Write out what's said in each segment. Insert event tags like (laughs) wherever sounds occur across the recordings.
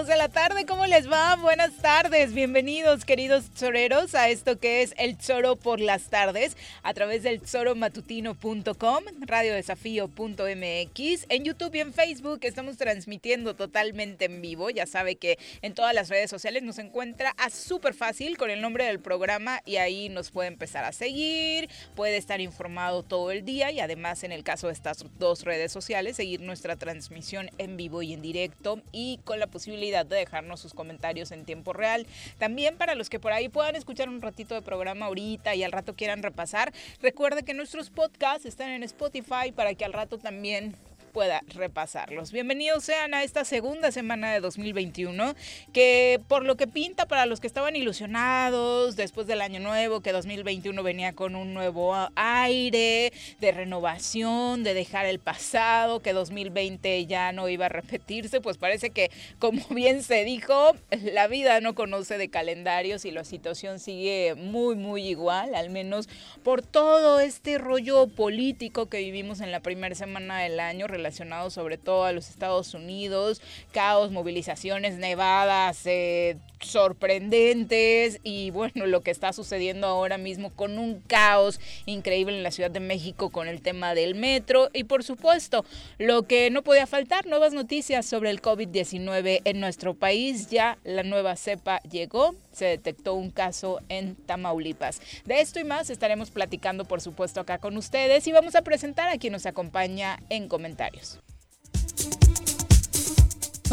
de la tarde. ¿Cómo les va? Buenas tardes. Bienvenidos, queridos choreros, a esto que es El Choro por las tardes a través del choromatutino.com, radiodesafío.mx. En YouTube y en Facebook estamos transmitiendo totalmente en vivo. Ya sabe que en todas las redes sociales nos encuentra a súper fácil con el nombre del programa y ahí nos puede empezar a seguir, puede estar informado todo el día y además en el caso de estas dos redes sociales seguir nuestra transmisión en vivo y en directo y con la posibilidad de dejarnos sus comentarios en tiempo real. También para los que por ahí puedan escuchar un ratito de programa ahorita y al rato quieran repasar, recuerde que nuestros podcasts están en Spotify para que al rato también pueda repasarlos. Bienvenidos sean a esta segunda semana de 2021, que por lo que pinta para los que estaban ilusionados después del año nuevo, que 2021 venía con un nuevo aire de renovación, de dejar el pasado, que 2020 ya no iba a repetirse, pues parece que, como bien se dijo, la vida no conoce de calendarios y la situación sigue muy, muy igual, al menos por todo este rollo político que vivimos en la primera semana del año relacionado sobre todo a los Estados Unidos, caos, movilizaciones, nevadas, eh, sorprendentes y bueno, lo que está sucediendo ahora mismo con un caos increíble en la Ciudad de México con el tema del metro y por supuesto lo que no podía faltar, nuevas noticias sobre el COVID-19 en nuestro país, ya la nueva cepa llegó, se detectó un caso en Tamaulipas. De esto y más estaremos platicando por supuesto acá con ustedes y vamos a presentar a quien nos acompaña en comentarios.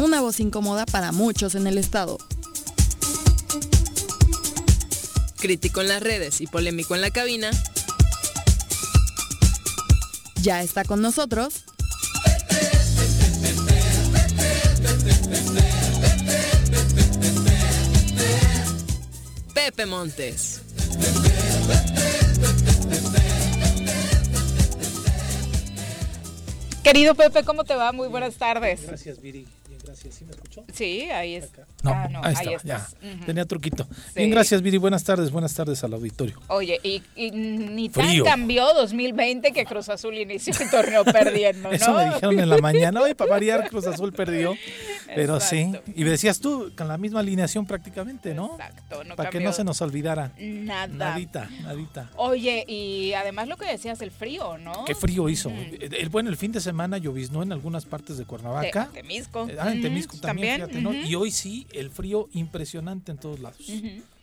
Una voz incómoda para muchos en el estado. Crítico en las redes y polémico en la cabina. Ya está con nosotros. Pepe Montes. Querido Pepe, ¿cómo te va? Muy buenas tardes. Gracias, Viri. ¿Sí me escuchó? Sí, ahí está. No, ah, no, ahí, está, ya. Tenía truquito. Bien, gracias, Viri. Buenas tardes, buenas tardes al auditorio. Oye, y, ni tan cambió 2020 que Cruz Azul inició el torneo perdiendo, (laughs) ¿no? Eso me dijeron en la mañana. Oye, para variar, Cruz Azul perdió. Pero sí. Y me decías tú, con la misma alineación prácticamente, ¿no? Exacto. No para que no se nos olvidara. Nada. Nadita, nadita. Oye, y además lo que decías, el frío, ¿no? Qué frío hizo. El, bueno, el fin de semana lloviznó en algunas partes de Cuernavaca. De, Temisco. Ah, en Temisco también, fíjate, ¿no? Y hoy sí, el frío impresionante en todos lados.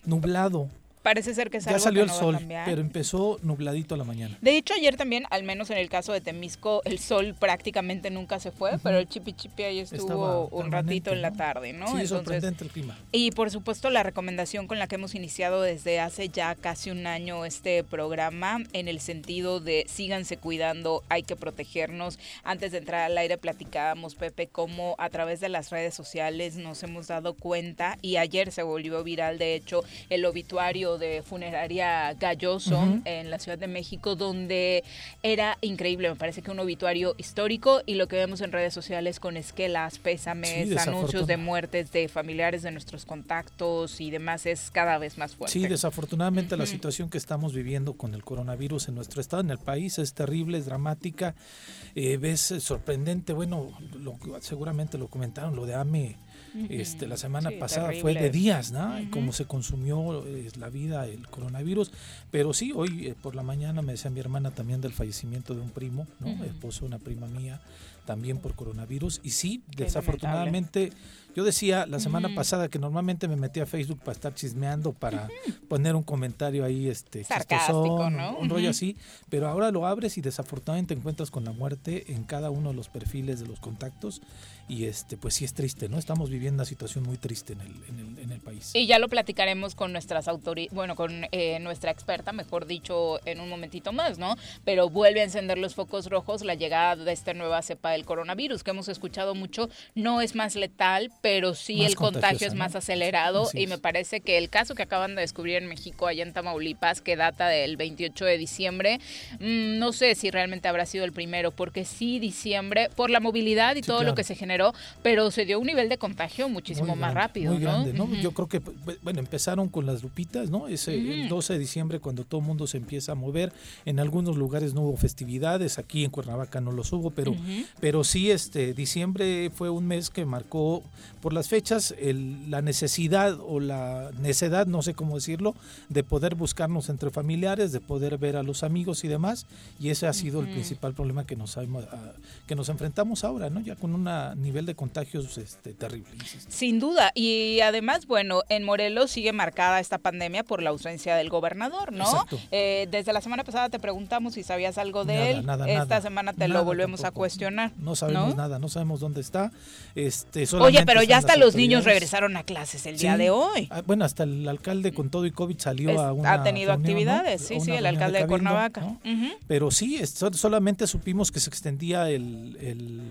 Nublado, parece ser que es ya salió el sol, a pero empezó nubladito a la mañana. De hecho, ayer también, al menos en el caso de Temisco, el sol prácticamente nunca se fue, pero el chipi chipi ahí estuvo un ratito en la tarde, ¿no? Sí, sorprendente el clima. Y por supuesto, la recomendación con la que hemos iniciado desde hace ya casi un año este programa, en el sentido de síganse cuidando, hay que protegernos. Antes de entrar al aire platicábamos, Pepe, cómo a través de las redes sociales nos hemos dado cuenta, y ayer se volvió viral, de hecho, el obituario de funeraria Galloso en la Ciudad de México, donde era increíble, me parece que un obituario histórico y lo que vemos en redes sociales con esquelas, pésames, anuncios de muertes de familiares de nuestros contactos y demás es cada vez más fuerte. Sí, desafortunadamente la situación que estamos viviendo con el coronavirus en nuestro estado, en el país, es terrible, es dramática, eh, ves eh, sorprendente, bueno, seguramente lo comentaron, lo de AME este, la semana pasada fue de días, ¿no? Cómo se consumió eh, la vida el coronavirus. Pero sí, hoy eh, por la mañana me decía mi hermana también del fallecimiento de un primo, ¿no? Esposo de una prima mía, también por coronavirus. Y sí, desafortunadamente, yo decía la semana pasada que normalmente me metía a Facebook para estar chismeando, para poner un comentario ahí, este, Sarcástico, ¿no? un rollo así, pero ahora lo abres y desafortunadamente encuentras con la muerte en cada uno de los perfiles de los contactos y este pues sí es triste, ¿no? Estamos viviendo una situación muy triste en el, en el, en el país. Y ya lo platicaremos con nuestras autoridades, bueno, con eh, nuestra experta, mejor dicho, en un momentito más, ¿no? Pero vuelve a encender los focos rojos la llegada de esta nueva cepa del coronavirus, que hemos escuchado mucho, no es más letal, pero sí el contagio es más acelerado y me parece que el caso que acaban de descubrir en México, allá en Tamaulipas, que data del 28 de diciembre, mm, no sé si realmente habrá sido el primero, porque sí, diciembre, por la movilidad y todo lo que se generó pero se dio un nivel de contagio muchísimo más rápido. Muy grande, ¿no? Yo creo que, bueno, empezaron con las lupitas, ¿no? Ese, El 12 de diciembre, cuando todo el mundo se empieza a mover, en algunos lugares no hubo festividades, aquí en Cuernavaca no los hubo, pero, pero sí, este, diciembre fue un mes que marcó por las fechas la necesidad o la necedad, no sé cómo decirlo, de poder buscarnos entre familiares, de poder ver a los amigos y demás, y ese ha sido el principal problema que nos, que nos enfrentamos ahora, ¿no? Ya con una nivel de contagios este, terrible. Sin duda. Y además, bueno, en Morelos sigue marcada esta pandemia por la ausencia del gobernador, ¿no? Eh, desde la semana pasada te preguntamos si sabías algo de él. esta semana te lo volvemos a cuestionar. No sabemos nada, no sabemos dónde está. Este, Oye, pero ya hasta los niños regresaron a clases el día de hoy. Ah, bueno, hasta el alcalde con todo y COVID salió a una. Ha tenido actividades, sí, sí, el alcalde de, Cuernavaca. Pero sí, solamente supimos que se extendía el,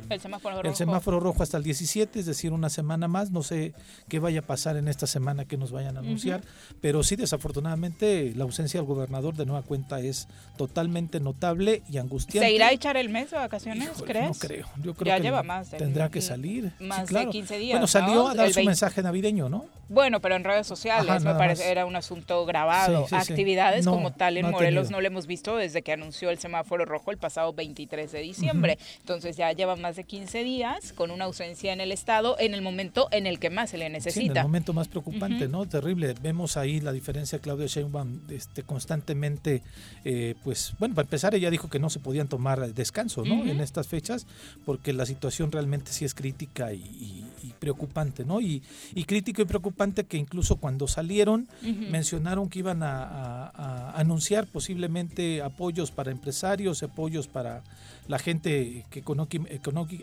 el, semáforo, el semáforo rojo hasta el 17, es decir, una semana más. No sé qué vaya a pasar en esta semana que nos vayan a anunciar, pero sí, desafortunadamente, la ausencia del gobernador de nueva cuenta es totalmente notable y angustiante. ¿Se irá a echar el mes de vacaciones, crees? No creo. Yo creo ya que lleva más. tendrá que salir. Más de 15 días. Bueno, salió a dar su mensaje navideño, ¿no? Bueno, pero en redes sociales me parece era un asunto grabado. Actividades como tal en Morelos no lo hemos visto desde que anunció el semáforo rojo el pasado 23 de diciembre. Entonces ya lleva más de 15 días con una ausencia en el estado en el momento en el que más se le necesita. Sí, en el momento más preocupante, ¿no? Terrible. Vemos ahí la diferencia. Claudia Sheinbaum este, constantemente, eh, pues, bueno, para empezar ella dijo que no se podían tomar descanso, ¿no? En estas fechas porque la situación realmente sí es crítica y, preocupante, ¿no? Y, y crítico y preocupante que incluso cuando salieron mencionaron que iban a, anunciar posiblemente apoyos para empresarios, apoyos para la gente que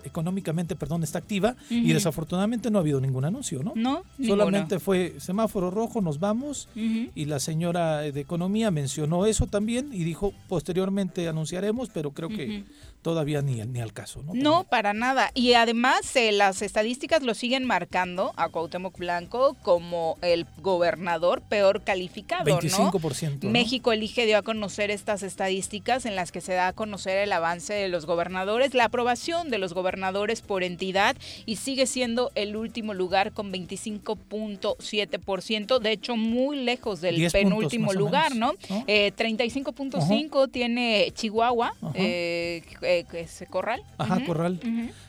económicamente perdón, está activa y desafortunadamente no ha habido ningún anuncio, ¿no? No, Solamente fue semáforo rojo, nos vamos y la señora de Economía mencionó eso también y dijo posteriormente anunciaremos, pero creo que todavía ni, ni al caso, ¿no? No, para nada. Y además eh, las estadísticas lo siguen marcando a Cuauhtémoc Blanco como el gobernador peor calificado, 25%, ¿no? México elige dio a conocer estas estadísticas en las que se da a conocer el avance de los gobernadores, la aprobación de los gobernadores por entidad y sigue siendo el último lugar con 25.7%, de hecho muy lejos del penúltimo lugar, ¿no? 35.5 eh, tiene Chihuahua, eh, ese corral. Ajá, corral.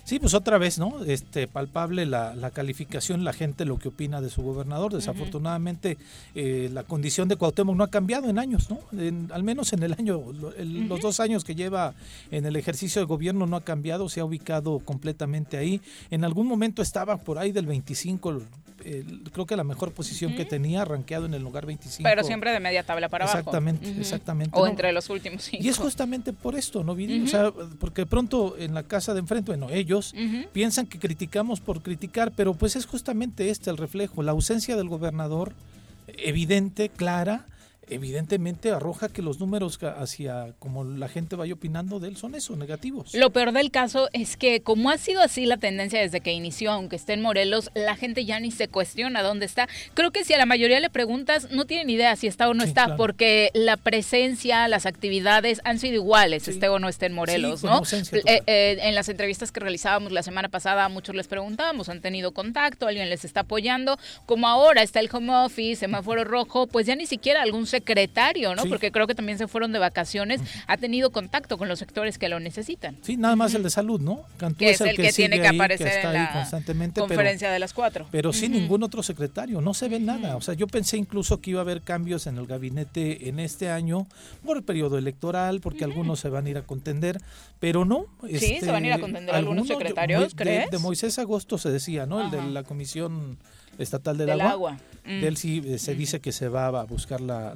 Sí, pues otra vez, ¿no? Este, palpable la, la, calificación, la gente lo que opina de su gobernador. Desafortunadamente, eh, la condición de Cuauhtémoc no ha cambiado en años, ¿no? al menos en el año, los dos años que lleva en el ejercicio de gobierno no ha cambiado, se ha ubicado completamente ahí. En algún momento estaba por ahí del 25, creo que la mejor posición que tenía, arranqueado en el lugar 25. Pero siempre de media tabla para abajo. Exactamente, exactamente. O entre los últimos cinco. Y es justamente por esto, ¿no, O sea, porque pronto en la casa de enfrente, bueno, ellos piensan que criticamos por criticar, pero pues es justamente este el reflejo, la ausencia del gobernador evidente, clara, evidentemente arroja que los números hacia como la gente vaya opinando de él son eso, negativos. Lo peor del caso es que como ha sido así la tendencia desde que inició, aunque esté en Morelos, la gente ya ni se cuestiona dónde está. Creo que si a la mayoría le preguntas, no tienen idea si está o no está, porque la presencia, las actividades han sido iguales, esté o no esté en Morelos, ¿no? Eh, eh, en las entrevistas que realizábamos la semana pasada, a muchos les preguntábamos, ¿han tenido contacto? ¿Alguien les está apoyando? Como ahora está el home office, semáforo rojo, pues ya ni siquiera algún secretario, ¿no? Porque creo que también se fueron de vacaciones, ha tenido contacto con los sectores que lo necesitan. Sí, nada más el de salud, ¿no? que es el que, tiene que aparecer en la constantemente, conferencia de las cuatro. Pero sin ningún otro secretario, no se ve nada. O sea, yo pensé incluso que iba a haber cambios en el gabinete en este año por el periodo electoral, porque algunos se van a ir a contender, pero no. Sí, se van a ir a contender algunos, secretarios, ¿crees? De, Moisés Agosto se decía, ¿no? El de la Comisión Estatal del, Agua. De él mm. sí eh, se dice que se va a buscar la,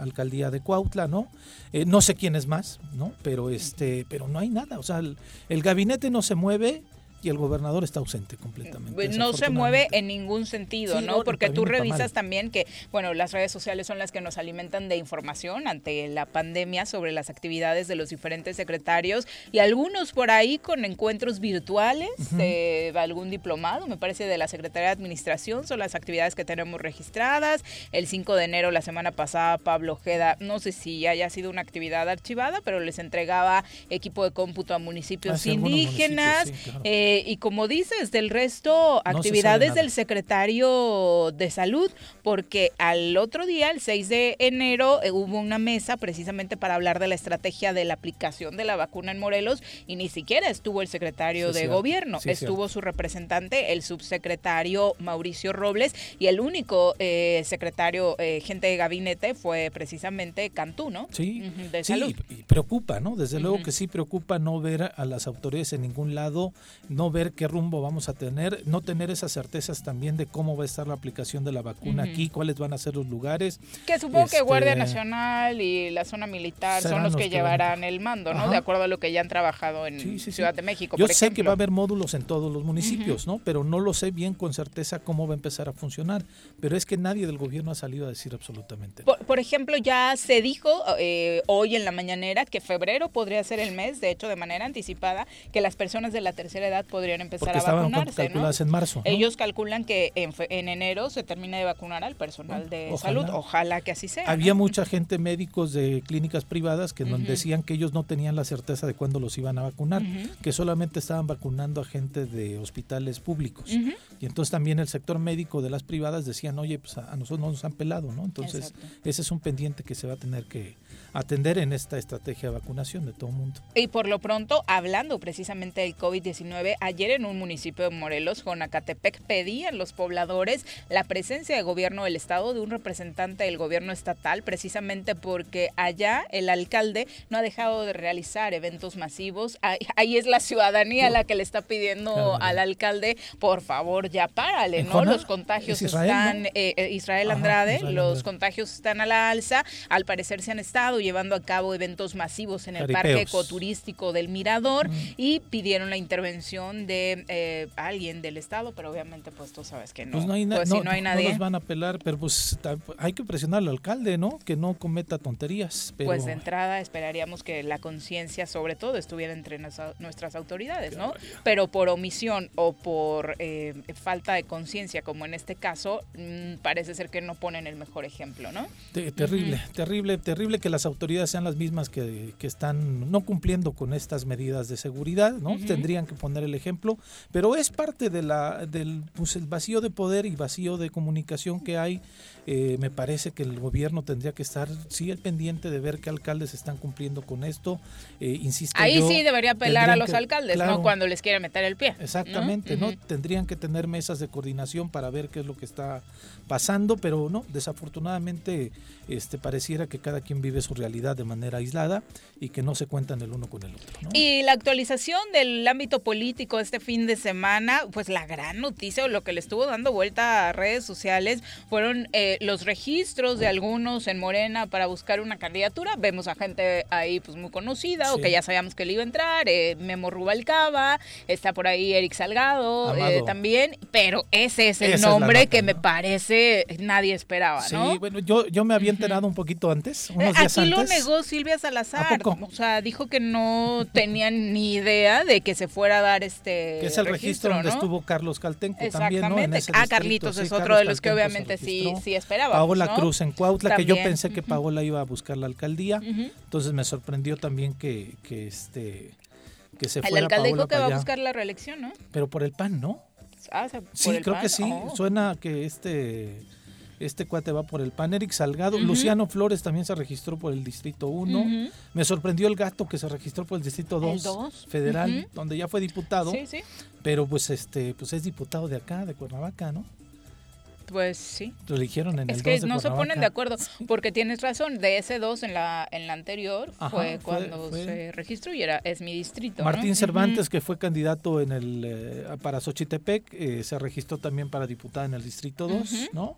alcaldía de Cuautla, ¿no? Eh, no sé quién es más, ¿no? Pero este, pero no hay nada. O sea, el gabinete no se mueve y el gobernador está ausente completamente. Pues no se mueve en ningún sentido, ¿no? Porque tú revisas también que, bueno, las redes sociales son las que nos alimentan de información ante la pandemia sobre las actividades de los diferentes secretarios y algunos por ahí con encuentros virtuales, de algún diplomado, me parece, de la Secretaría de Administración, son las actividades que tenemos registradas. El 5 de enero, la semana pasada, Pablo Ojeda, no sé si haya sido una actividad archivada, pero les entregaba equipo de cómputo a municipios indígenas. Eh, eh, y como dices, del resto, actividades del secretario de salud, porque al otro día, el 6 de enero, eh, hubo una mesa precisamente para hablar de la estrategia de la aplicación de la vacuna en Morelos y ni siquiera estuvo el secretario de gobierno, estuvo su representante, el subsecretario Mauricio Robles, y el único eh, secretario, gente de gabinete, fue precisamente Cantú, ¿no? Sí, de salud. Y preocupa, ¿no? Desde luego que sí preocupa no ver a las autoridades en ningún lado, no ver qué rumbo vamos a tener, no tener esas certezas también de cómo va a estar la aplicación de la vacuna aquí, cuáles van a ser los lugares. Que supongo que Guardia este, Nacional y la zona militar son los que, llevarán el mando, ¿no? De acuerdo a lo que ya han trabajado en Ciudad de México. Yo sé que va a haber módulos en todos los municipios, ¿no? Pero no lo sé bien con certeza cómo va a empezar a funcionar. Pero es que nadie del gobierno ha salido a decir absolutamente nada. Por, ejemplo, ya se dijo eh, hoy en la mañanera que febrero podría ser el mes, de hecho, de manera anticipada, que las personas de la tercera edad podrían empezar a vacunarse. ¿no? en marzo. Ellos calculan que en, enero se termine de vacunar al personal de salud. Ojalá que así sea. Había mucha gente, médicos de clínicas privadas, que nos decían que ellos no tenían la certeza de cuándo los iban a vacunar, que solamente estaban vacunando a gente de hospitales públicos. Y entonces también el sector médico de las privadas decían, oye, pues a, nosotros no nos han pelado, ¿no? Entonces, ese es un pendiente que se va a tener que atender en esta estrategia de vacunación de todo el mundo. Y por lo pronto, hablando precisamente del COVID-19, ayer en un municipio de Morelos, Jonacatepec, pedían los pobladores la presencia de gobierno del estado de un representante del gobierno estatal, precisamente porque allá el alcalde no ha dejado de realizar eventos masivos. Ahí, es la ciudadanía la que le está pidiendo al alcalde, por favor, ya párale, ¿no? Los contagios están, eh, eh, Israel Andrade, los contagios están a la alza, al parecer se han estado llevando a cabo eventos masivos en el parque ecoturístico del Mirador mm. y pidieron la intervención de eh, alguien del Estado, pero obviamente pues tú sabes que no. Pues no hay, pues, si no, hay nadie. No los van a apelar, pero pues hay que presionar al alcalde, ¿no? Que no cometa tonterías. Pues de entrada esperaríamos que la conciencia sobre todo estuviera entre nuestras autoridades, ¿no? Pero por omisión o por eh, falta de conciencia, como en este caso, mm, parece ser que no ponen el mejor ejemplo, ¿no? terrible, terrible, terrible que las autoridades sean las mismas que, están no cumpliendo con estas medidas de seguridad, ¿no? Tendrían que poner el ejemplo, pero es parte de la, del pues, el vacío de poder y vacío de comunicación que hay. Eh, me parece que el gobierno tendría que estar, sí, el pendiente de ver qué alcaldes están cumpliendo con esto. Eh, insisto. Ahí sí debería apelar a los alcaldes, ¿no? Cuando les quiera meter el pie. Exactamente, ¿no? Tendrían que tener mesas de coordinación para ver qué es lo que está pasando, pero no, desafortunadamente este, pareciera que cada quien vive su realidad de manera aislada y que no se cuentan el uno con el otro. Y la actualización del ámbito político este fin de semana, pues la gran noticia o lo que le estuvo dando vuelta a redes sociales fueron... Eh, de los registros de algunos en Morena para buscar una candidatura. Vemos a gente ahí pues muy conocida o Sí. que ya sabíamos que le iba a entrar. eh, Memo Rubalcaba, está por ahí Eric Salgado eh, también. Pero ese es el Esa es la nombre que me parece nadie esperaba, Sí, ¿no? bueno, yo, yo me había enterado un poquito antes, Eh, unos días Aquí lo antes. negó Silvia Salazar. ¿A poco? O sea, dijo que no tenían ni idea de que se fuera a dar este que es el registro, donde ¿no? estuvo Carlos Caltenco también. ¿no? En ese ah, distrito, Carlitos sí, es otro Carlos de los que Caltenco obviamente sí, sí esperaba. Paola ¿no? Cruz en Cuautla, que yo pensé que Paola iba a buscar la alcaldía. Entonces me sorprendió también que, que este que se El fuera alcalde Paola dijo que va a buscar la reelección, ¿no? Pero por el PAN, ¿no? Ah, o sea, Sí, el creo PAN. que sí. Oh. Suena que este este cuate va por el PAN. Eric Salgado. Luciano Flores también se registró por el Distrito 1. Ujú. Me sorprendió el gato que se registró por el Distrito 2, dos? federal, donde ya fue diputado. Sí, sí. Pero pues este pues es diputado de acá, de Cuernavaca, ¿no? Pues sí. Lo eligieron en Es el que 2 de no se ponen de acuerdo, porque tienes razón, de ese 2 en la, en la anterior Ajá, fue fue- cuando fue- se registró y era, es mi distrito. ¿no? Martín. Cervantes, que fue candidato en el eh, para Xochitepec, eh, se registró también para diputada en el Distrito 2, Ujú. ¿no?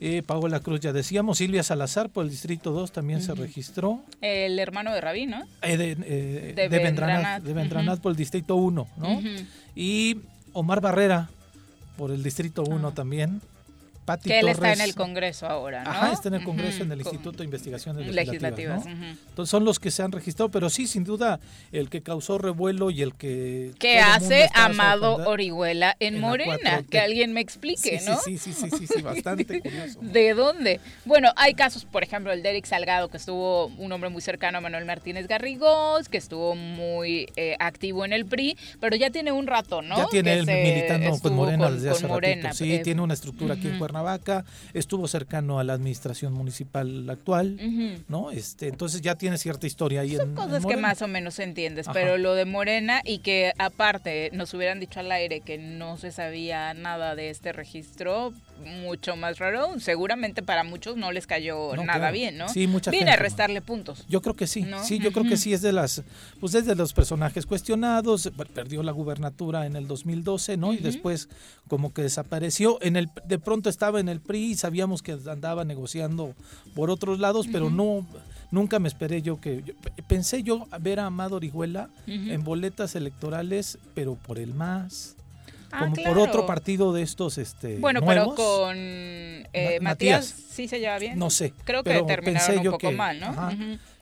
Eh, Paola Cruz, ya decíamos, Silvia Salazar por el Distrito 2 también se registró. El hermano de Rabí, ¿no? Eh, de, eh, De de Vendranat, Vendranat, de Vendranat ujú. por el Distrito 1, ¿no? Y Omar Barrera por el Distrito 1 Ah. también. Pati Que él está en el Congreso ahora, ¿no? Ajá, está en el Congreso, en el Instituto de Investigaciones Legislativas. Legislativas. Entonces son los que se han registrado, pero sí, sin duda, el que causó revuelo y el que... ¿Qué hace Amado Orihuela en, Morena? 4T. Que alguien me explique, sí, ¿no? Sí, sí, sí, sí, sí, sí, bastante (laughs) curioso. ¿De dónde? Bueno, hay casos, por ejemplo, el de Eric Salgado, que estuvo un hombre muy cercano a Manuel Martínez Garrigós, que estuvo muy eh, activo en el PRI, pero ya tiene un rato, ¿no? Ya tiene Que él militando con Morena desde hace ratito. Sí, eh, tiene una estructura aquí en ujú. Cuernavaca, estuvo cercano a la administración municipal actual. ¿no? Este, entonces ya tiene cierta historia ahí Son en cosas que más o menos entiendes, Ajá. pero lo de Morena y que aparte nos hubieran dicho al aire que no se sabía nada de este registro, mucho más raro. Seguramente para muchos no les cayó No, nada claro. bien, ¿no? Sí, mucha Viene gente, a ¿no? restarle puntos. Yo creo que sí, ¿No? sí, yo creo que sí es de las, pues es de los personajes cuestionados, per- perdió la gubernatura en el 2012, ¿no? Y después como que desapareció, en el, de pronto estaba en el PRI y sabíamos que andaba negociando por otros lados, pero no, nunca me esperé yo que, yo- pensé yo ver a Amado Orihuela Ujú. en boletas electorales, pero por el MAS, Ah, como por otro partido de estos, este, Bueno, nuevos. pero con eh, Ma- Matías, Matías. sí se lleva bien. No sé, Creo que terminaron pensé un yo poco que- mal, ¿no? ajá.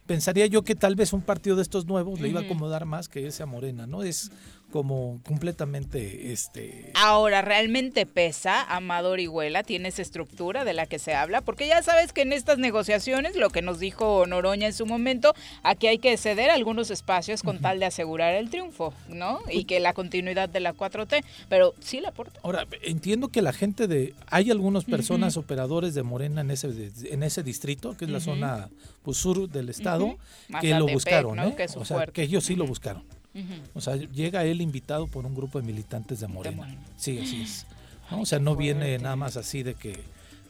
Pensaría yo que tal vez un partido de estos nuevos le iba a acomodar más que ese a Morena, ¿no? Es como completamente este Ahora, ¿realmente pesa Amado Orihuela? ¿Tiene esa estructura de la que se habla? Porque ya sabes que en estas negociaciones, lo que nos dijo Noroña en su momento, aquí hay que ceder algunos espacios con tal de asegurar el triunfo, ¿no? Y que la continuidad de la 4T, pero sí la aporta. Ahora, entiendo que la gente de hay algunas personas operadores de Morena en ese en ese distrito, que es la zona pues, sur del estado, que lo Mazatepec, buscaron, ¿no? ¿eh? Que o sea, que ellos sí lo buscaron. O sea, llega él invitado por un grupo de militantes de Morena. Sí, así es. ¿no? O sea, no viene nada más así de que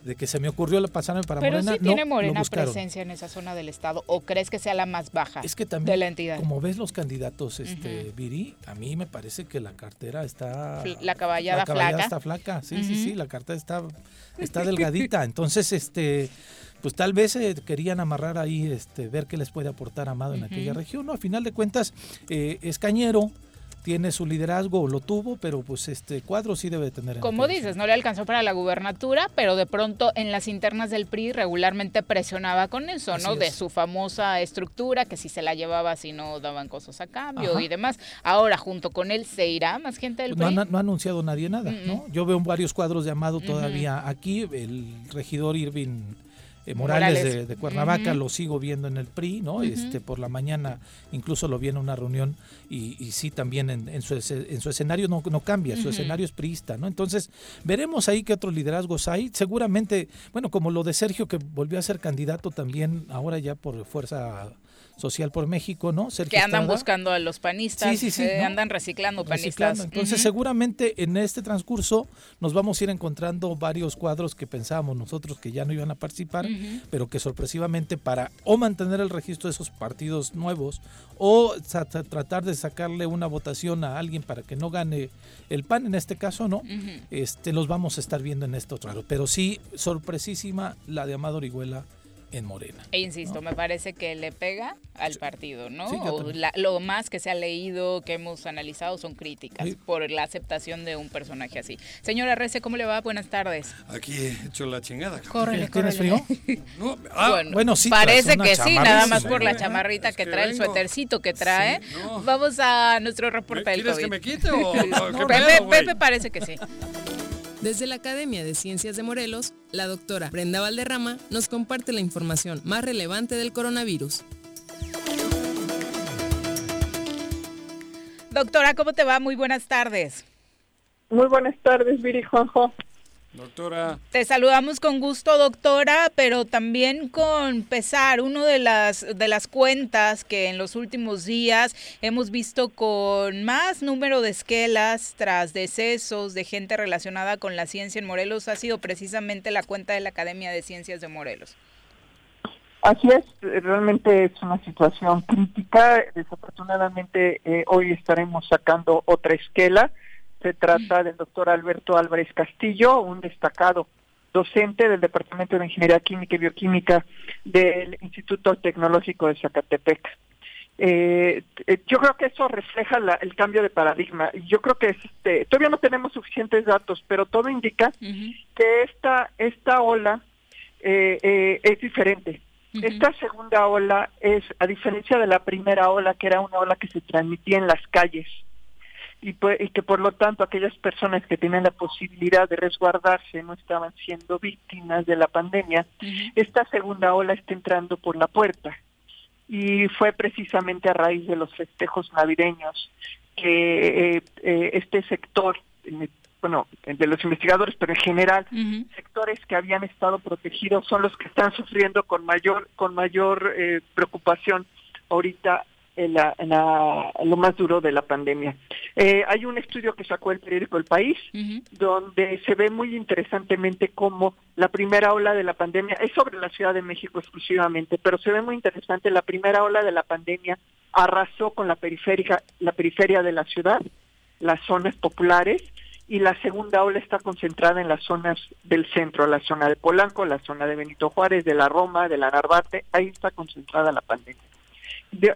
de que se me ocurrió la pasarme para Pero Morena. sí tiene Morena presencia en esa zona del estado, ¿o crees que sea la más baja Es que de también, la entidad? como ves los candidatos, este. Viri, a mí me parece que la cartera está... La caballada la caballada flaca. está flaca, sí, sí, sí, la cartera está, está delgadita. Entonces, este, pues tal vez eh, querían amarrar ahí, este, ver qué les puede aportar Amado en aquella región. ¿no? A final de cuentas, eh, es cañero, tiene su liderazgo, lo tuvo, pero pues este cuadro sí debe tener. en Como dices, no le alcanzó para la gubernatura, pero de pronto en las internas del PRI regularmente presionaba con eso, Así ¿no? De su famosa estructura, que si se la llevaba, si no daban cosas a cambio Ajá. y demás. Ahora, junto con él, ¿se irá más gente del Pues no, PRI? ha, no ha anunciado nadie nada, Mm, ¿no? Yo veo varios cuadros de Amado todavía aquí, el regidor Irving eh, Morales, Morales. De, de Cuernavaca lo sigo viendo en el PRI, ¿no? Este por la mañana incluso lo vi en una reunión y, y sí también en, en su, ese- en su escenario no, no cambia, su escenario es priista, ¿no? Entonces veremos ahí qué otros liderazgos hay. Seguramente, bueno, como lo de Sergio que volvió a ser candidato también ahora ya por fuerza Social por México, ¿no? que andan buscando a los panistas, sí, sí, sí, andan reciclando panistas. Entonces, seguramente en este transcurso nos vamos a ir encontrando varios cuadros que pensábamos nosotros que ya no iban a participar, pero que sorpresivamente para o mantener el registro de esos partidos nuevos o tratar de sacarle una votación a alguien para que no gane el PAN, en este caso, ¿no? este, los vamos a estar viendo en este otro Pero sí, sorpresísima la de Amado Orihuela en Morena. E insisto, me parece que le pega al partido, ¿no? lo más que se ha leído, que hemos analizado son críticas por la aceptación de un personaje así. Señora Rece, ¿cómo le va? Buenas tardes. Aquí he hecho la chingada. Córrele, ¿Tienes frío? (laughs) Ah, bueno, sí. Parece que sí, nada más por la chamarrita que, trae, el suétercito que trae. Vamos a nuestro reporte del ¿Quieres que me quite o, (laughs) Pepe, Pepe parece que sí. (laughs) Desde la Academia de Ciencias de Morelos, la doctora Brenda Valderrama nos comparte la información más relevante del coronavirus. Doctora, ¿cómo te va? Muy buenas tardes. Muy buenas tardes, Viri Juanjo. Doctora. Te saludamos con gusto, doctora, pero también con pesar. Una de las, de las cuentas que en los últimos días hemos visto con más número de esquelas tras decesos de gente relacionada con la ciencia en Morelos ha sido precisamente la cuenta de la Academia de Ciencias de Morelos. Así es, realmente es una situación crítica. Desafortunadamente eh, hoy estaremos sacando otra esquela se trata del doctor Alberto Álvarez Castillo, un destacado docente del Departamento de Ingeniería Química y Bioquímica del Instituto Tecnológico de Zacatepec. Eh, eh, yo creo que eso refleja el cambio de paradigma. Yo creo que este, todavía no tenemos suficientes datos, pero todo indica que esta esta ola eh, es diferente. Esta segunda ola es, a diferencia de la primera ola, que era una ola que se transmitía en las calles, y, que por lo tanto aquellas personas que tienen la posibilidad de resguardarse no estaban siendo víctimas de la pandemia, esta segunda ola está entrando por la puerta. Y fue precisamente a raíz de los festejos navideños que eh, eh, este sector, bueno, de los investigadores, pero en general, sectores que habían estado protegidos son los que están sufriendo con mayor, con mayor eh, preocupación ahorita en, la, lo más duro de la pandemia. Eh, hay un estudio que sacó el periódico El País, donde se ve muy interesantemente cómo la primera ola de la pandemia es sobre la Ciudad de México exclusivamente, pero se ve muy interesante la primera ola de la pandemia arrasó con la periferia, la periferia de la ciudad, las zonas populares, y la segunda ola está concentrada en las zonas del centro, la zona de Polanco, la zona de Benito Juárez, de la Roma, de la Narvarte, ahí está concentrada la pandemia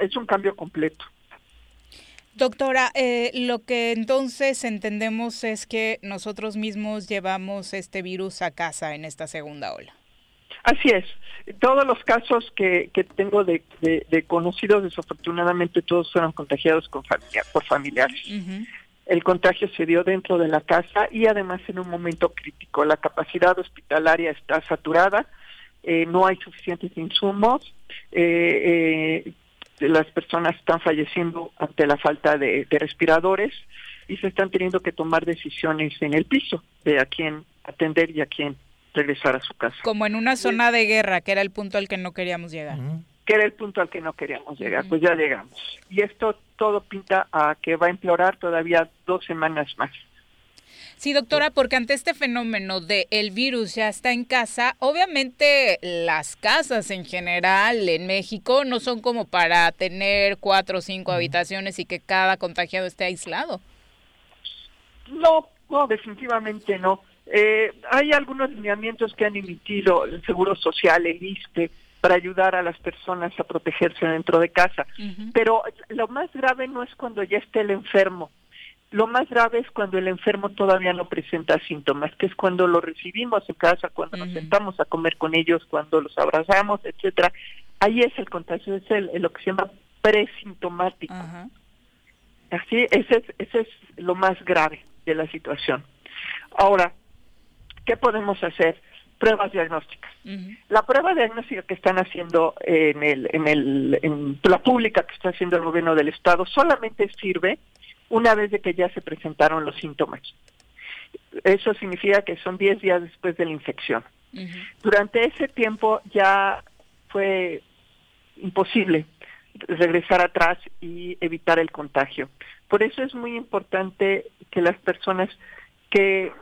es un cambio completo. Doctora, eh, lo que entonces entendemos es que nosotros mismos llevamos este virus a casa en esta segunda ola. Así es. Todos los casos que, que tengo de, conocidos, desafortunadamente todos fueron contagiados con por familiares. El contagio se dio dentro de la casa y además en un momento crítico. La capacidad hospitalaria está saturada, eh, no hay suficientes insumos, eh, eh las personas están falleciendo ante la falta de, respiradores y se están teniendo que tomar decisiones en el piso de a quién atender y a quién regresar a su casa. Como en una zona de guerra, que era el punto al que no queríamos llegar. Que era el punto al que no queríamos llegar, pues ya llegamos. Y esto todo pinta a que va a empeorar todavía dos semanas más. Sí, doctora, porque ante este fenómeno de el virus ya está en casa, obviamente las casas en general en México no son como para tener cuatro o cinco habitaciones y que cada contagiado esté aislado. No, no, definitivamente no. Eh, hay algunos lineamientos que han emitido el Seguro Social, el ISPE, para ayudar a las personas a protegerse dentro de casa. Pero lo más grave no es cuando ya esté el enfermo, lo más grave es cuando el enfermo todavía no presenta síntomas, que es cuando lo recibimos en casa, cuando nos sentamos a comer con ellos, cuando los abrazamos, etcétera. Ahí es el contagio, es el, lo que se llama presintomático. Así, ese es, ese es lo más grave de la situación. Ahora, ¿qué podemos hacer? Pruebas diagnósticas. La prueba diagnóstica que están haciendo en, el, en, el, en la pública que está haciendo el gobierno del Estado solamente sirve una vez de que ya se presentaron los síntomas. Eso significa que son 10 días después de la infección. Durante ese tiempo ya fue imposible regresar atrás y evitar el contagio. Por eso es muy importante que las personas que